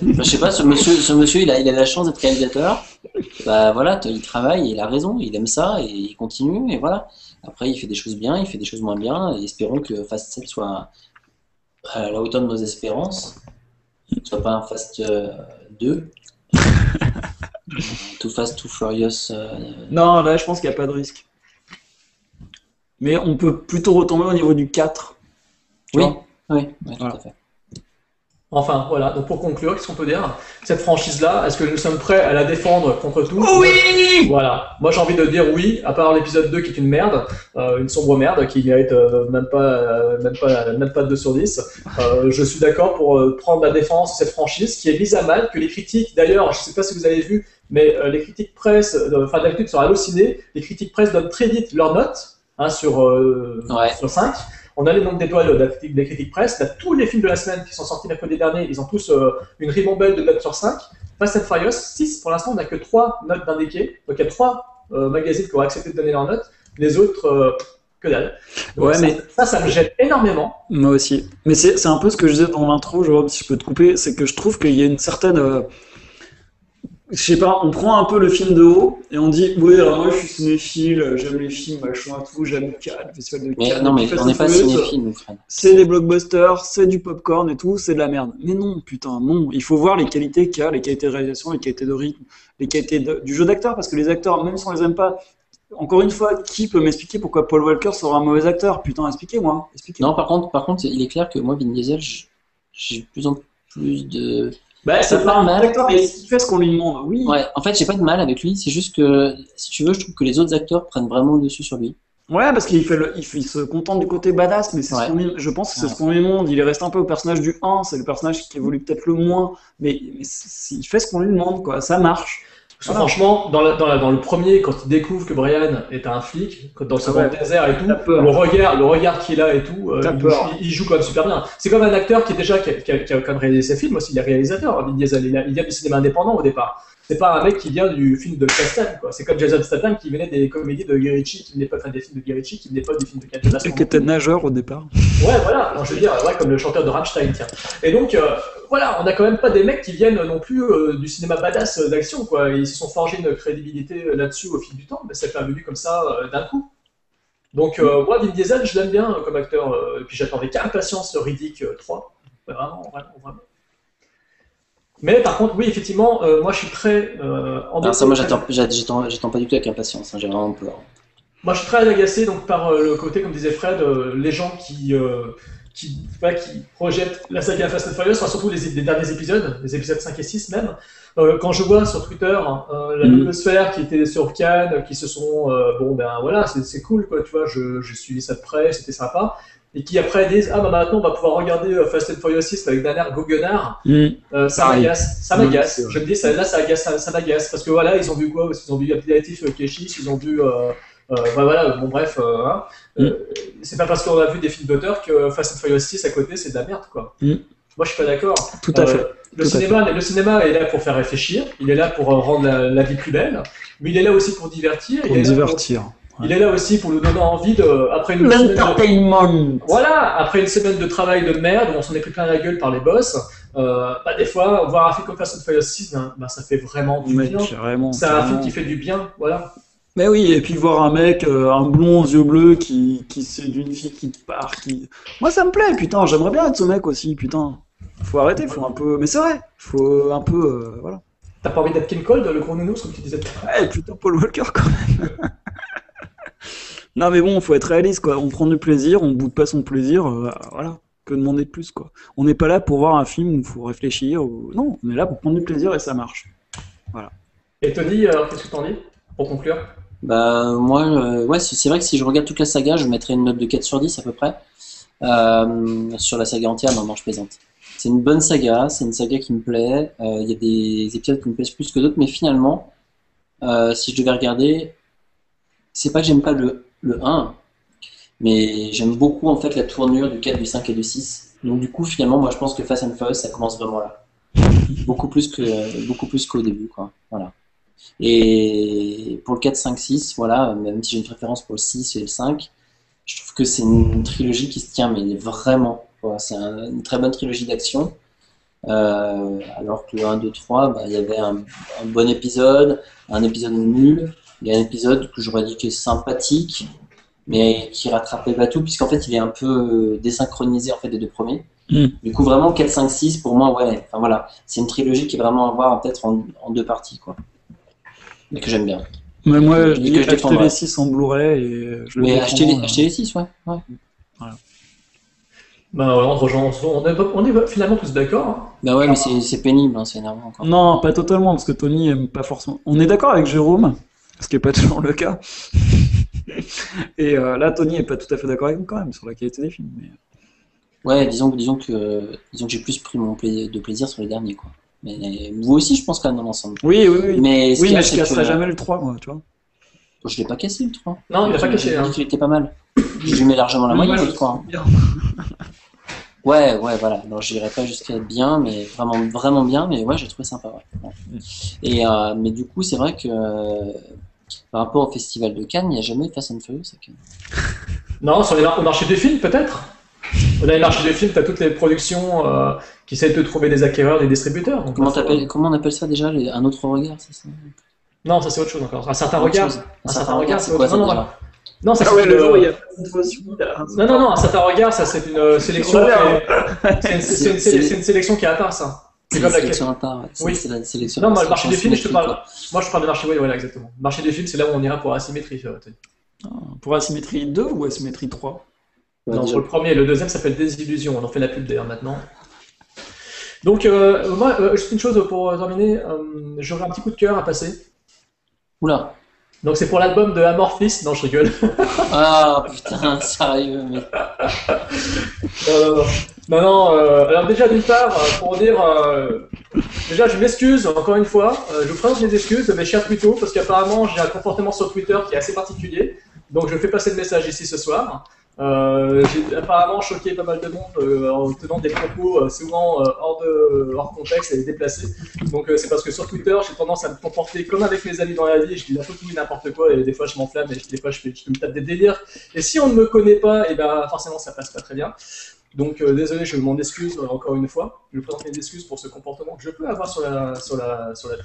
Je sais pas, ce monsieur, ce monsieur il, a, il a la chance d'être réalisateur. Bah voilà, il travaille, il a raison, il aime ça et il continue et voilà. Après, il fait des choses bien, il fait des choses moins bien et espérons que Fast 7 soit à la hauteur de nos espérances. Que ce soit pas un Fast euh, 2. (laughs) Too Fast, Too Furious. euh, Non, là, je pense qu'il n'y a pas de risque. Mais on peut plutôt retomber au niveau du 4. tu Oui. Oui, oui, tout Voilà. à fait. Enfin, voilà. Donc pour conclure, qu'est-ce qu'on peut dire? Cette franchise-là, est-ce que nous sommes prêts à la défendre contre tout Oui Voilà. Moi, j'ai envie de dire oui, à part l'épisode 2 qui est une merde, euh, une sombre merde qui mérite euh, même pas, euh, même pas, même pas 2 sur 10. Euh, je suis d'accord pour euh, prendre la défense de cette franchise qui est mise à mal, que les critiques, d'ailleurs, je sais pas si vous avez vu, mais euh, les critiques presse, enfin d'habitude sur Allociné, les critiques presse donnent très vite leurs notes hein, sur, euh, Ouais. sur 5. On a les nombres d'étoiles de la critique- des critiques presse. Là, tous les films de la semaine qui sont sortis mercredi dernier, ils ont tous euh, une ribambelle de notes sur 5. Fast and Furious, 6, pour l'instant, on n'a que 3 notes d'indiquées. Donc il y a 3 magazines qui ont accepté de donner leurs notes. Les autres, euh, que dalle. Donc, Ouais, ça, mais- ça, ça me gêne énormément. Moi aussi. Mais c'est c'est un peu ce que je disais dans l'intro, Jérôme, si je peux te couper, c'est que je trouve qu'il y a une certaine. Je sais pas, on prend un peu le film de haut et on dit Oui, alors moi je suis cinéphile, j'aime les films, machin, tout, j'aime Cannes, festival de Cannes. non, mais on n'est pas cinéphile. C'est des blockbusters, c'est du popcorn et tout, c'est de la merde. Mais non, putain, non. Il faut voir les qualités qu'il y a, les qualités de réalisation, les qualités de rythme, les qualités de- du jeu d'acteur, parce que les acteurs, même si on les aime pas, encore une fois, qui peut m'expliquer pourquoi Paul Walker sera un mauvais acteur? Putain, expliquez-moi. Expliquez Non, par contre, par contre, il est clair que moi, Vin Diesel, j'ai de plus en plus de. Bah, c'est c'est pas un mal. mais il fait ce qu'on lui demande. Oui. Ouais, en fait, j'ai pas de mal avec lui. C'est juste que, si tu veux, je trouve que les autres acteurs prennent vraiment le dessus sur lui. Ouais, parce qu'il fait le, il, fait- il se contente du côté badass, mais c'est Ouais. je pense que c'est Ouais. ce qu'on lui demande. Il est resté un peu au personnage du 1, c'est le personnage qui évolue peut-être le moins, mais, mais il fait ce qu'on lui demande, quoi. Ça marche. Parce que Voilà. franchement, dans, la- dans, la- dans le premier, quand il découvre que Brian est un flic, quand- dans le second Ouais. désert et tout, le regard, le regard qu'il a et tout, euh, il, joue quand même super bien. C'est comme un acteur qui est déjà qui a, qui a- qui a quand même réalisé ses films aussi. Il est réalisateur. Il, a- il vient du cinéma indépendant au départ. C'est pas un mec qui vient du film de quoi. C'est comme Jason Statham qui venait des comédies de Guy Ritchie, qui venait pas, enfin des films de Guy Ritchie, qui venait pas du film de Captain C'est qui était nageur au départ. Ouais, voilà, Non, je veux dire, ouais, comme le chanteur de Rammstein, tiens. Et donc, euh, voilà, on a quand même pas des mecs qui viennent non plus euh, du cinéma badass euh, d'action, quoi. Ils se sont forgés une crédibilité là-dessus au fil du temps, mais ça fait venu comme ça d'un coup. Donc, euh, moi, Vin Diesel, je l'aime bien comme acteur, et puis j'attends avec impatience Riddick euh, 3. Vraiment, vraiment, vraiment. Mais par contre, oui, effectivement, euh, moi je suis très euh. Alors, ça, moi, j'attends, j'a- j'attends, j'attends pas du tout avec impatience. hein, j'ai vraiment peur. Moi, je suis très agacé donc par euh, le côté, comme disait Fred, euh, les gens qui, qui, pas, qui projettent la saga Fast and Furious, enfin, surtout les, les derniers épisodes, les épisodes 5 et 6 même. Quand je vois sur Twitter euh, la double sphère qui était sur Cannes, qui se sont, bon ben voilà, c'est cool quoi, tu vois, je, je suivi ça de près, c'était sympa. Et qui après disent ah bah maintenant on va pouvoir regarder euh, Fast and Furious 6 avec d'un air goguenard. Euh, ça Pareil. m'agace, ça m'agace. je me dis, ça, là, ça, agace, ça, ça m'agace. Parce que voilà, ils ont vu quoi? Ils ont vu Appellatif euh, Keshis, ils ont vu. Euh, euh, bah voilà, bon, bref. euh, hein. Euh, c'est pas parce qu'on a vu des films d'auteur que Fast and Furious 6 à côté, c'est de la merde, quoi. Mm. Moi, je suis pas d'accord. Tout à Euh, fait. Le Tout cinéma, le cinéma est là pour faire réfléchir, il est là pour euh, rendre la, la vie plus belle, mais il est là aussi pour divertir. Pour il, est là divertir. Il est là aussi pour nous donner envie de, après une semaine de- voilà, après une semaine de travail de merde, où on s'en est pris plein la gueule par les boss, euh, bah, des fois, voir un film comme Fast and Furious 6, ben, ben, ça fait vraiment du bien. C'est un film qui fait du bien, voilà. Mais oui, et puis voir un mec, euh, un blond aux yeux bleus qui, qui c'est d'une fille qui part, qui. Moi ça me plaît, putain, j'aimerais bien être ce mec aussi, putain. Faut arrêter, faut un peu. Mais c'est vrai, faut un peu. euh, voilà. T'as pas envie d'être Ken Cold, le gros nounours, comme tu disais Ouais, plutôt Paul Walker quand même. (laughs) non mais bon, faut être réaliste quoi. On prend du plaisir, on boude pas son plaisir, euh, voilà. Que demander de plus quoi? On n'est pas là pour voir un film où il faut réfléchir. Ou... Non, on est là pour prendre du plaisir et ça marche. Et Tony, alors, qu'est-ce que t'en dis Pour conclure? Bah, moi, euh, ouais, c'est vrai que si je regarde toute la saga, je mettrais une note de 4 sur 10 à peu près. Euh, sur la saga entière, non, non, je plaisante. C'est une bonne saga, c'est une saga qui me plaît. Euh, Il y a des épisodes qui me plaisent plus que d'autres, mais finalement, euh, si je devais regarder, c'est pas que j'aime pas le, le 1, mais j'aime beaucoup en fait la tournure du 4, du 5 et du 6. Donc du coup, finalement, moi je pense que Fast and Furious, ça commence vraiment là. (laughs) Beaucoup plus que beaucoup plus qu'au début, quoi. Voilà. Et pour le 4, 5, 6, voilà, même si j'ai une préférence pour le 6 et le 5, je trouve que c'est une trilogie qui se tient, mais vraiment. C'est un- une très bonne trilogie d'action. Euh, alors que le 1, 2, 3, bah, il y avait un, un bon épisode, un épisode nul, il y a un épisode que j'aurais dit qui est sympathique, mais qui rattrapait pas tout, puisqu'en fait il est un peu euh, désynchronisé en fait des deux premiers. Mm. Du coup, vraiment 4, 5, 6, pour moi, ouais, enfin voilà, c'est une trilogie qui est vraiment à voir peut-être en, en deux parties, quoi. Mais que j'aime bien. Mais moi, je dis que acheter les 6 en Blu-ray et je le Mais acheter les, euh, acheter les 6, ouais. ouais. Bah, ouais, on, rejoint- on est, on est finalement tous d'accord. hein. Bah ouais, mais c'est c'est pénible, hein, c'est énervant encore. Non, pas totalement, parce que Tony aime pas forcément. On est d'accord avec Jérôme, ce qui n'est pas (laughs) toujours le cas. (laughs) Et euh, là, Tony est pas tout à fait d'accord avec nous quand même sur la qualité des films. mais- Ouais, disons, disons que, disons que j'ai plus pris mon pla- de plaisir sur les derniers, quoi. Mais vous aussi, je pense quand même dans l'ensemble. Oui, oui, oui. Mais ce oui, mais je c'est casserai que- jamais le 3, moi, tu vois. Je l'ai pas cassé le 3. Non, il a pas. J'ai Hein. qu'il était pas mal. Je lui mets largement la Oui, moyenne, le je 3. Bien. (laughs) Ouais, ouais, voilà. Alors, je dirais pas jusqu'à bien, mais vraiment, vraiment bien, mais ouais, j'ai trouvé sympa. Ouais. Ouais. Et, euh, mais du coup, c'est vrai que euh, par rapport au festival de Cannes, il n'y a jamais eu Fast and Furious. à Cannes. (laughs) Non, sur les mar- au marché du film, peut-être. Dans les marchés du film, tu as toutes les productions euh, qui essaient de trouver des acquéreurs, des distributeurs. Donc, Comment, là, faut- t'appelles- comment on appelle ça déjà les- Un autre regard, c'est ça? Non, ça c'est autre chose encore. Un certain Autre regard. Un certain regard, c'est c'est quoi autre- ça non, non, Non, ça Ah c'est ouais, une- le jour où il y a une fausse Non, non, non, un certain regard, ça c'est une euh, (laughs) sélection. On a c'est une sélection qui est à part, ça. C'est comme la sélection à part. ouais. C'est Oui. c'est la sélection. Non, moi, le marché des films, je te parle. Moi, je parle de marché, oui, voilà, exactement. Le marché des films, c'est là où on ira pour asymétrie. euh, Tony. Pour Asymétrie 2 ou Asymétrie 3 quoi. Ouais, non, déjà. pour le premier, le deuxième s'appelle Désillusion. On en fait la pub d'ailleurs maintenant. Donc, euh, moi, euh, juste une chose pour terminer, euh, j'aurais un petit coup de cœur à passer. Oula. Donc, c'est pour l'album de Amorphis. Non, je rigole. (laughs) Ah putain, sérieux, mais. Non, non, non. Non, non, euh, alors déjà d'une part, euh, pour dire, euh, déjà je m'excuse encore une fois, euh, je vous présente mes excuses, mes chers twittos, parce qu'apparemment j'ai un comportement sur Twitter qui est assez particulier, donc je fais passer le message ici ce soir. Euh, j'ai apparemment choqué pas mal de monde euh, en tenant des propos euh, souvent hors, de, hors contexte et déplacés. Donc c'est parce que sur Twitter j'ai tendance à me comporter comme avec mes amis dans la vie, je dis peu tout n'importe quoi et des fois je m'enflamme et des fois je, fais, je me tape des délires. Et si on ne me connaît pas, et ben forcément ça passe pas très bien. Donc désolé, je m'en excuse encore une fois. Je présente mes excuses pour ce comportement que je peux avoir sur la, sur la, sur la.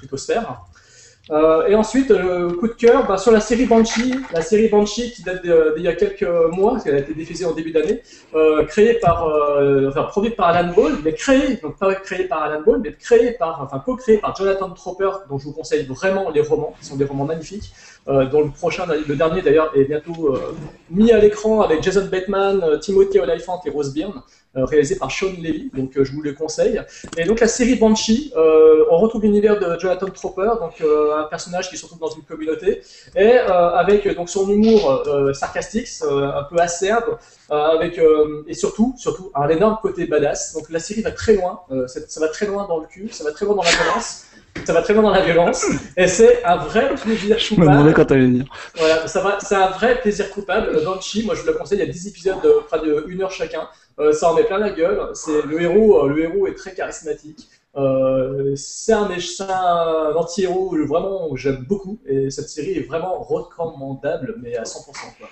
Euh, et ensuite, euh, coup de cœur bah, sur la série Banshee, la série Banshee qui date d'il y a quelques mois, parce qu'elle a été diffusée en début d'année, euh, créée par, euh, enfin produite par Alan Ball, mais créée, donc pas créée par Alan Ball, mais créée par, enfin co-créée par Jonathan Tropper, dont je vous conseille vraiment les romans, qui sont des romans magnifiques, dont le prochain, le dernier d'ailleurs, est bientôt euh, mis à l'écran avec Jason Bateman, euh, Timothy Olyphant et Rose Byrne, euh, réalisé par Sean Levy, donc euh, je vous le conseille. Et donc la série Banshee, euh, on retrouve l'univers de Jonathan Tropper, donc euh, un personnage qui se retrouve dans une communauté, et euh, avec donc son humour euh, sarcastique, euh, un peu acerbe, euh, avec euh, et surtout, surtout un énorme côté badass. Donc la série va très loin, euh, ça va très loin dans le cul, ça va très loin dans la violence. Ça va très loin dans la violence, et c'est un vrai plaisir Je me demandais coupable. quand t'allais dire. Voilà, ça va, c'est un vrai plaisir coupable. Banshee, moi je vous le conseille, il y a 10 épisodes de près de 1 heure chacun. Euh, ça en met plein la gueule. C'est le héros, euh, le héros est très charismatique. Euh, c'est un, un anti-héros vraiment j'aime beaucoup et cette série est vraiment recommandable mais à 100% quoi.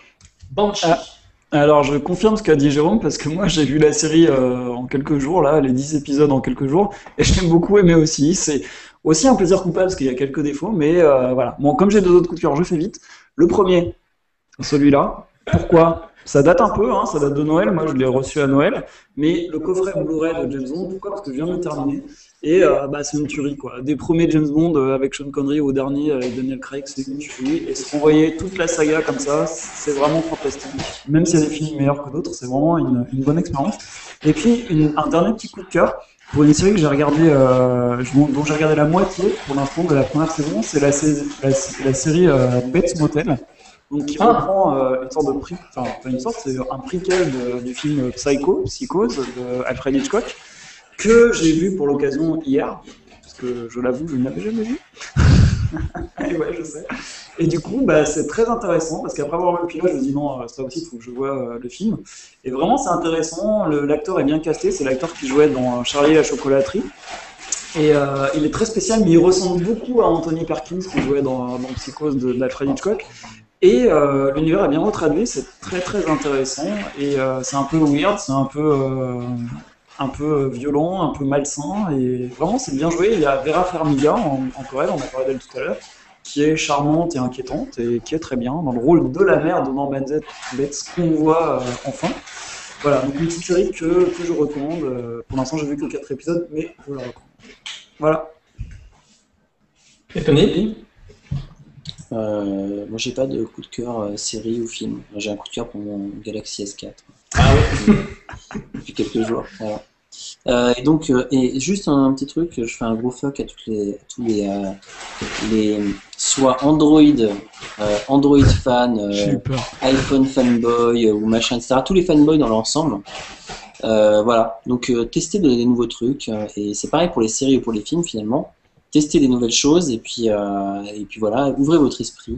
Banshee. Ah. Alors, je confirme ce qu'a dit Jérôme, parce que moi, j'ai vu la série euh, en quelques jours, là, les 10 épisodes en quelques jours, et j'ai beaucoup aimé aussi. C'est aussi un plaisir coupable, parce qu'il y a quelques défauts, mais euh, voilà. Bon, comme j'ai deux autres coups de cœur, je fais vite. Le premier, celui-là. Pourquoi? Ça date un peu, hein, ça date de Noël, moi je l'ai reçu à Noël, mais le coffret Blu-ray de James Bond, pourquoi? Parce que je viens de le terminer, et euh, bah, c'est une tuerie, quoi. Des premiers James Bond euh, avec Sean Connery au dernier avec Daniel Craig, c'est une tuerie, et se renvoyer toute la saga comme ça, c'est vraiment fantastique. Même s'il y a des films meilleurs que d'autres, c'est vraiment une, bonne expérience. Et puis, un dernier petit coup de cœur, pour une série que j'ai regardé, euh, dont j'ai regardé la moitié pour l'instant de la première saison, c'est la, sé- la, la série euh, Bates Motel. Donc, qui Ah. reprend euh, une sorte de prix, enfin, pas une sorte, c'est un prequel de- du film Psycho, Psychose de Alfred Hitchcock, que j'ai vu pour l'occasion hier, parce que je l'avoue, je ne l'avais jamais vu. (laughs) Et ouais, je sais. Et du coup, bah, c'est très intéressant parce qu'après avoir vu le pilote, je me dis non, euh, ça aussi, il faut que je vois euh, le film. Et vraiment, c'est intéressant. L'acteur est bien casté. C'est l'acteur qui jouait dans Charlie et la chocolaterie. Et euh, il est très spécial, mais il ressemble beaucoup à Anthony Perkins qui jouait dans, Psychose de, d'Alfred Hitchcock. Et l'univers est bien retraduit, c'est très très intéressant. Et c'est un peu weird, c'est un peu, un peu violent, un peu malsain, et vraiment c'est bien joué. Il y a Vera Farmiga en, en Corée, on a parlé d'elle tout à l'heure, qui est charmante et inquiétante, et qui est très bien dans le rôle de la mère de Norman Bates qu'on voit euh, enfin. Voilà, donc une petite série que, que je recommande. Euh, Pour l'instant, j'ai vu que 4 épisodes, mais je la recommande. Voilà. Et Tony? Euh, moi, j'ai pas de coup de cœur euh, série ou film. J'ai un coup de cœur pour mon Galaxy S4 Ah oui. (laughs) depuis quelques jours. Voilà. Euh, et donc, euh, et juste un petit truc, je fais un gros fuck à toutes les, à tous les, euh, les soit Android, Android fan, (laughs) iPhone fanboy ou machin, etc. Tous les fanboys dans l'ensemble. Voilà. Donc, testez de- des nouveaux trucs. et c'est pareil pour les séries ou pour les films finalement. Testez des nouvelles choses et puis, et puis voilà, ouvrez votre esprit.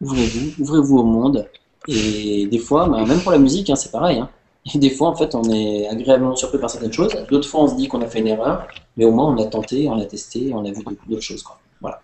Ouvrez-vous, ouvrez-vous au monde. Et des fois, bah, même pour la musique, hein, c'est pareil. hein. Et des fois, en fait, on est agréablement surpris par certaines choses. D'autres fois, on se dit qu'on a fait une erreur. Mais au moins, on a tenté, on a testé, on a vu d'autres- choses. Quoi. Voilà.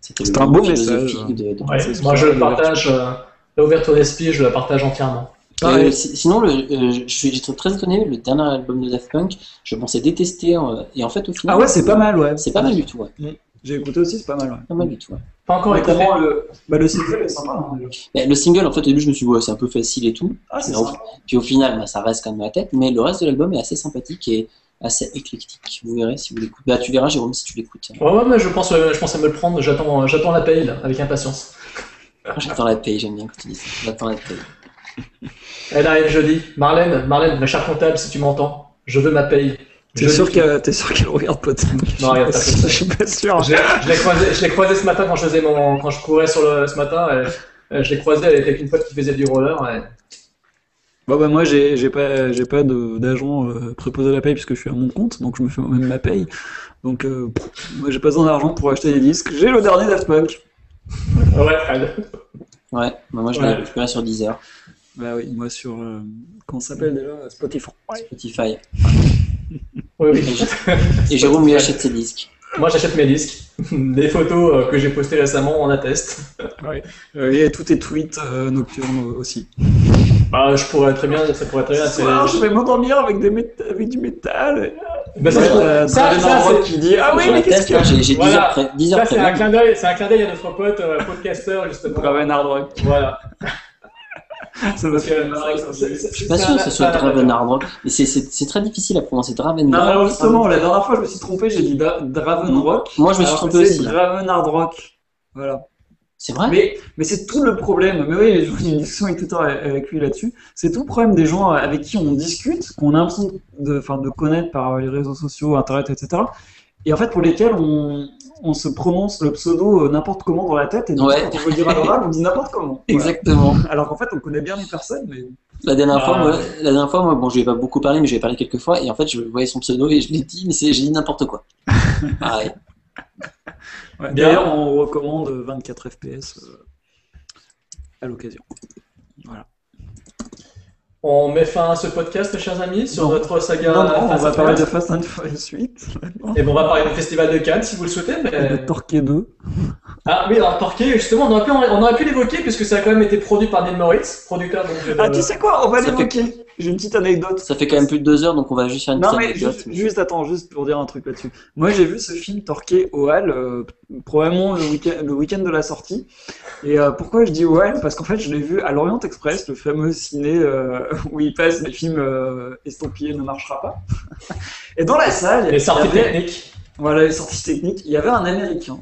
C'est un beau message. de- de- Ouais, C'est moi je super, le partage, euh, l'ouverture d'esprit, je la partage entièrement. Euh, si- sinon, le, euh, je suis j'étais très étonné, le dernier album de Daft Punk, je pensais détester, euh, et en fait, au final. Ah ouais, c'est pas mal, ouais. C'est pas mal du tout, ouais. J'ai écouté aussi, c'est pas mal, ouais. Pas mal du tout, ouais. Pas encore écouté. Le, bah, le single est sympa. hein, le single, en fait, au début, je me suis dit, ouais, c'est un peu facile et tout. Ah, c'est sympa. Puis au final, bah, ça reste quand même la tête, mais le reste de l'album est assez sympathique et assez éclectique. Vous verrez si vous l'écoutez. Bah, tu verras, Jérôme, si tu l'écoutes. Ouais, ouais, mais je pense, euh, je pense à me le prendre, j'attends, j'attends la paye là, avec impatience. (laughs) J'attends la paye, j'aime bien quand tu dis ça. J'attends la paye. Elle arrive jeudi. Marlène, Marlène, ma chère comptable, si tu m'entends, je veux ma paye. T'es sûr qu'elle regarde pas tes Non, regarde pas, Je suis pas sûr. Je l'ai je l'ai croisé, je l'ai croisé ce matin quand je faisais mon, quand je courais sur le, ce matin. je l'ai croisé, elle était avec une pote qui faisait du roller. Bon bah moi j'ai pas j'ai pas de- d'agent euh, préposé à la paye puisque je suis à mon compte donc je me fais moi-même ma paye donc euh, pff, moi j'ai pas besoin d'argent pour acheter des disques j'ai le dernier Daft Punk Ouais, Fred. Ouais, bah, moi je l'ai Ouais. récupéré sur Deezer, bah oui moi sur euh, comment ça s'appelle déjà? Spotify Spotify. Oui, oui. Et (laughs) Jérôme lui achète ses disques. Moi, j'achète mes disques. (laughs) Des photos euh, que j'ai postées récemment en attestent. (laughs) Euh, et tous tes tweets euh, nocturnes aussi Bah, je pourrais très bien, ça pourrait très bien. Ce soir, je vais m'endormir avec des mét- avec du métal Bah, ça, Ouais, euh, ça, c'est- qui dit ah oui mais qu'est-ce teste, hein, que j'ai j'ai 10 Voilà. heures près. 10 heures ça, c'est un clin d'œil, c'est un clin d'œil à notre pote euh, podcaster justement. Draven Hard Rock Voilà. (laughs) ça fait c'est- Je suis pas sûr que ce soit Draven Hard Rock. Mais c'est- très difficile à prononcer. Draven non justement la dernière fois je me suis trompé j'ai dit Dra- Draven Rock Moi je me suis trompé aussi. Draven Hard Rock voilà C'est vrai? Mais, mais c'est tout le problème. Mais oui, j'ai eu une discussion avec Twitter avec lui là-dessus. C'est tout le problème des gens avec qui on discute, qu'on a l'impression de, de connaître par les réseaux sociaux, Internet, etc. Et en fait, pour lesquels on, on se prononce le pseudo euh, n'importe comment dans la tête. Et donc, Ouais. quand on veut le dire à l'oral, on dit n'importe comment. (laughs) Voilà. Exactement. Alors qu'en fait, on connaît bien les personnes. Mais... La dernière fois, Ah. moi, la dernière fois, moi, bon, je lui ai pas beaucoup parlé, mais je lui ai parlé quelques fois, et en fait, je voyais son pseudo et je l'ai dit, mais c'est- j'ai dit n'importe quoi. (laughs) Pareil. Ouais. D'ailleurs, on recommande 24 FPS euh, à l'occasion. On met fin à ce podcast, mes chers amis, sur Non. notre saga. non, non, on va parler de. Fast and Furious 8. Et bon, on va parler du Festival de Cannes si vous le souhaitez. Et Mais... de Torquay 2. Ah oui, alors Torquay, justement, on aurait pu, on aurait pu l'évoquer puisque ça a quand même été produit par Neil Moritz, producteur donc. de- Ah, tu sais quoi On va l'évoquer. J'ai une petite anecdote. Ça fait quand même plus de deux heures, donc on va juste faire une Non petite mais anecdote. juste, juste attends, juste pour dire un truc là-dessus. Moi j'ai vu ce film Torquay au Hall, euh, probablement le week-end le week-end de la sortie. Et euh, pourquoi je dis au Hall Parce qu'en fait je l'ai vu à l'Orient Express, le fameux ciné euh, où il passe les films euh, estampillés ne marchera pas. Et dans la salle, Les sorties il y avait- techniques. voilà les sorties techniques, il y avait un Américain.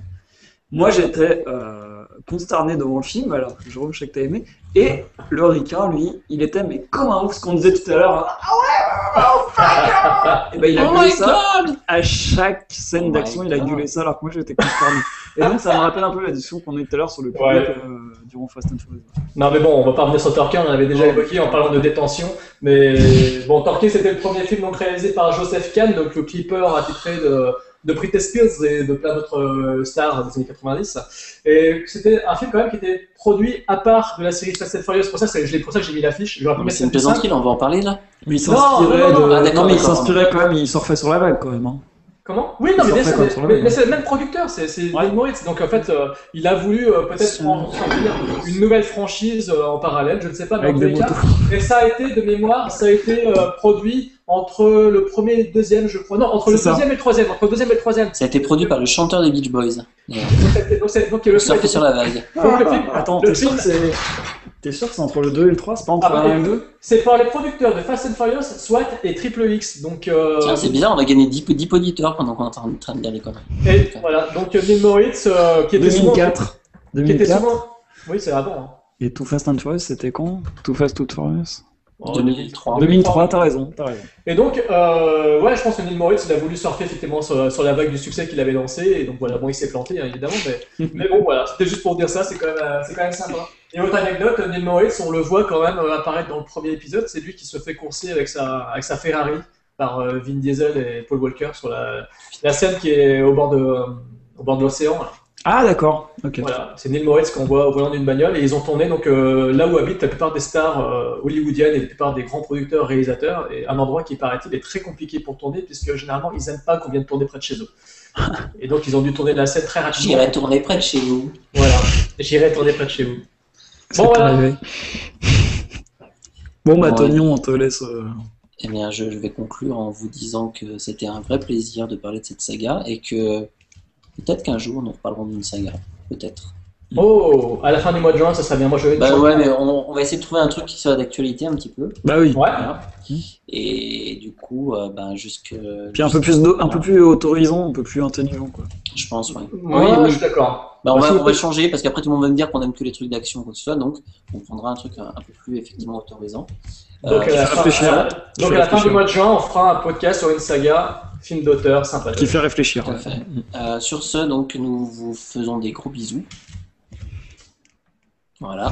Moi j'étais euh, consterné devant le film, alors Jérôme je sais que t'as aimé. Et le Ricain, lui, il était mais comme un ouf, ce qu'on disait tout à l'heure. Ah ouais, oh, fuck Et ben il a Oh gueulé my ça god à chaque scène Oh d'action, il a gueulé ça alors que moi j'étais consterné. Et donc ça me rappelle un peu la discussion qu'on a eu tout à l'heure sur le public Ouais. euh, durant Fast and Furious. Non mais bon, on va pas revenir sur Torquay, on avait déjà évoqué en parlant de détention. Mais bon, Torquay c'était le premier film donc réalisé par Joseph Kahn, donc le clipper attitré de, de Britney Spears et de plein d'autres euh, stars des années 90. Et c'était un film quand même qui était produit à part de la série Fast and Furious. Pour ça, c'est je l'ai- pour ça que j'ai mis l'affiche. Je vais Mais C'est une plaisanterie, on va en parler là Mais il Non, s'inspirait non, non, non. de. Ah, d'accord, non, mais il d'accord. s'inspirait quand même, il surfait sur la vague quand même. hein. Comment? Oui, non, mais, bien sûr, c'est le même producteur, c'est Ouais. Moritz. Donc en fait, euh, il a voulu euh, peut-être une nouvelle franchise euh, en parallèle, je ne sais pas, mais Avec en des tous les cas. motos. Et ça a été, de mémoire, ça a été euh, produit entre le premier et le deuxième, je crois. Non, entre le ça. deuxième et le troisième. Entre le deuxième et le troisième. Ça a été produit par le chanteur des Beach Boys. Euh, Donc, c'est- donc, donc, le film sur la vague. Donc, le film- Attends, le film-. T'es sûr que c'est entre le 2 et le 3 C'est pas entre Ah, le bah, 1 et le 2 C'est par les producteurs de Fast and Furious, SWAT et Triple X. Donc, euh, Tiens, c'est bizarre, on a gagné 10, 10 auditeurs pendant qu'on est en train de dire les conneries. et voilà. Donc, euh, Neil Moritz, euh, qui était souvent. 2004. Qui était 2004. souvent. Oui, c'est avant. hein. Et Too Fast and Furious, c'était quand? Too Fast, Too Furious? Oh, 2003. 2003, t'as raison, t'as raison. Et donc, euh, ouais, je pense que Neil Moritz, il a voulu surfer effectivement sur, sur la vague du succès qu'il avait lancé. Et donc voilà, bon, il s'est planté, hein, évidemment, mais, (laughs) mais bon, voilà, c'était juste pour dire ça, c'est quand, même, euh, c'est quand même sympa. Et autre anecdote, Neil Moritz, on le voit quand même apparaître dans le premier épisode, c'est lui qui se fait courser avec sa, avec sa Ferrari par euh, Vin Diesel et Paul Walker sur la, la scène qui est au bord de, euh, au bord de l'océan. là. Ah, d'accord. Ok. Voilà, c'est Neil Moritz qu'on voit au volant d'une bagnole et ils ont tourné donc euh, là où habitent la plupart des stars euh, hollywoodiennes et la plupart des grands producteurs réalisateurs et un endroit qui paraît-il est très compliqué pour tourner puisque généralement ils aiment pas qu'on vienne tourner près de chez eux. (laughs) Et donc ils ont dû tourner la scène très rapidement. J'irai tourner près de chez vous. Voilà, j'irai tourner près de chez vous. Bon, voilà. arrivé. Bon, bah, on te laisse. euh, Eh bien, je, je vais conclure en vous disant que c'était un vrai plaisir de parler de cette saga et que peut-être qu'un jour nous reparlerons d'une saga. Peut-être. Oh, à la fin du mois de juin, ça serait bien. Moi je vais. Bah ouais, mais on, on va essayer de trouver un truc qui soit d'actualité un petit peu. Bah oui. Ouais. Voilà. Et du coup, euh, ben, jusque. Puis un peu plus, un peu plus autorisant, un peu plus intelligent, quoi. Je pense, ouais. Ouais, Oui, oui. je suis d'accord. Bah, on, Bah, va, on va changer parce qu'après tout le monde va me dire qu'on aime que les trucs d'action ou quoi que ce soit, donc on prendra un truc un, un peu plus effectivement autorisant. Donc, Euh, à la, fin, à- donc à la fin du mois de juin, on fera un podcast sur une saga, film d'auteur, sympa. Qui fait réfléchir. Tout à fait. Euh, sur ce, donc, nous vous faisons des gros bisous. Voilà.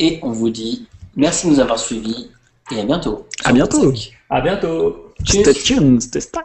Et on vous dit merci de nous avoir suivis et à bientôt. À bientôt. À bientôt. Tchus. C'était tune, c'était stack.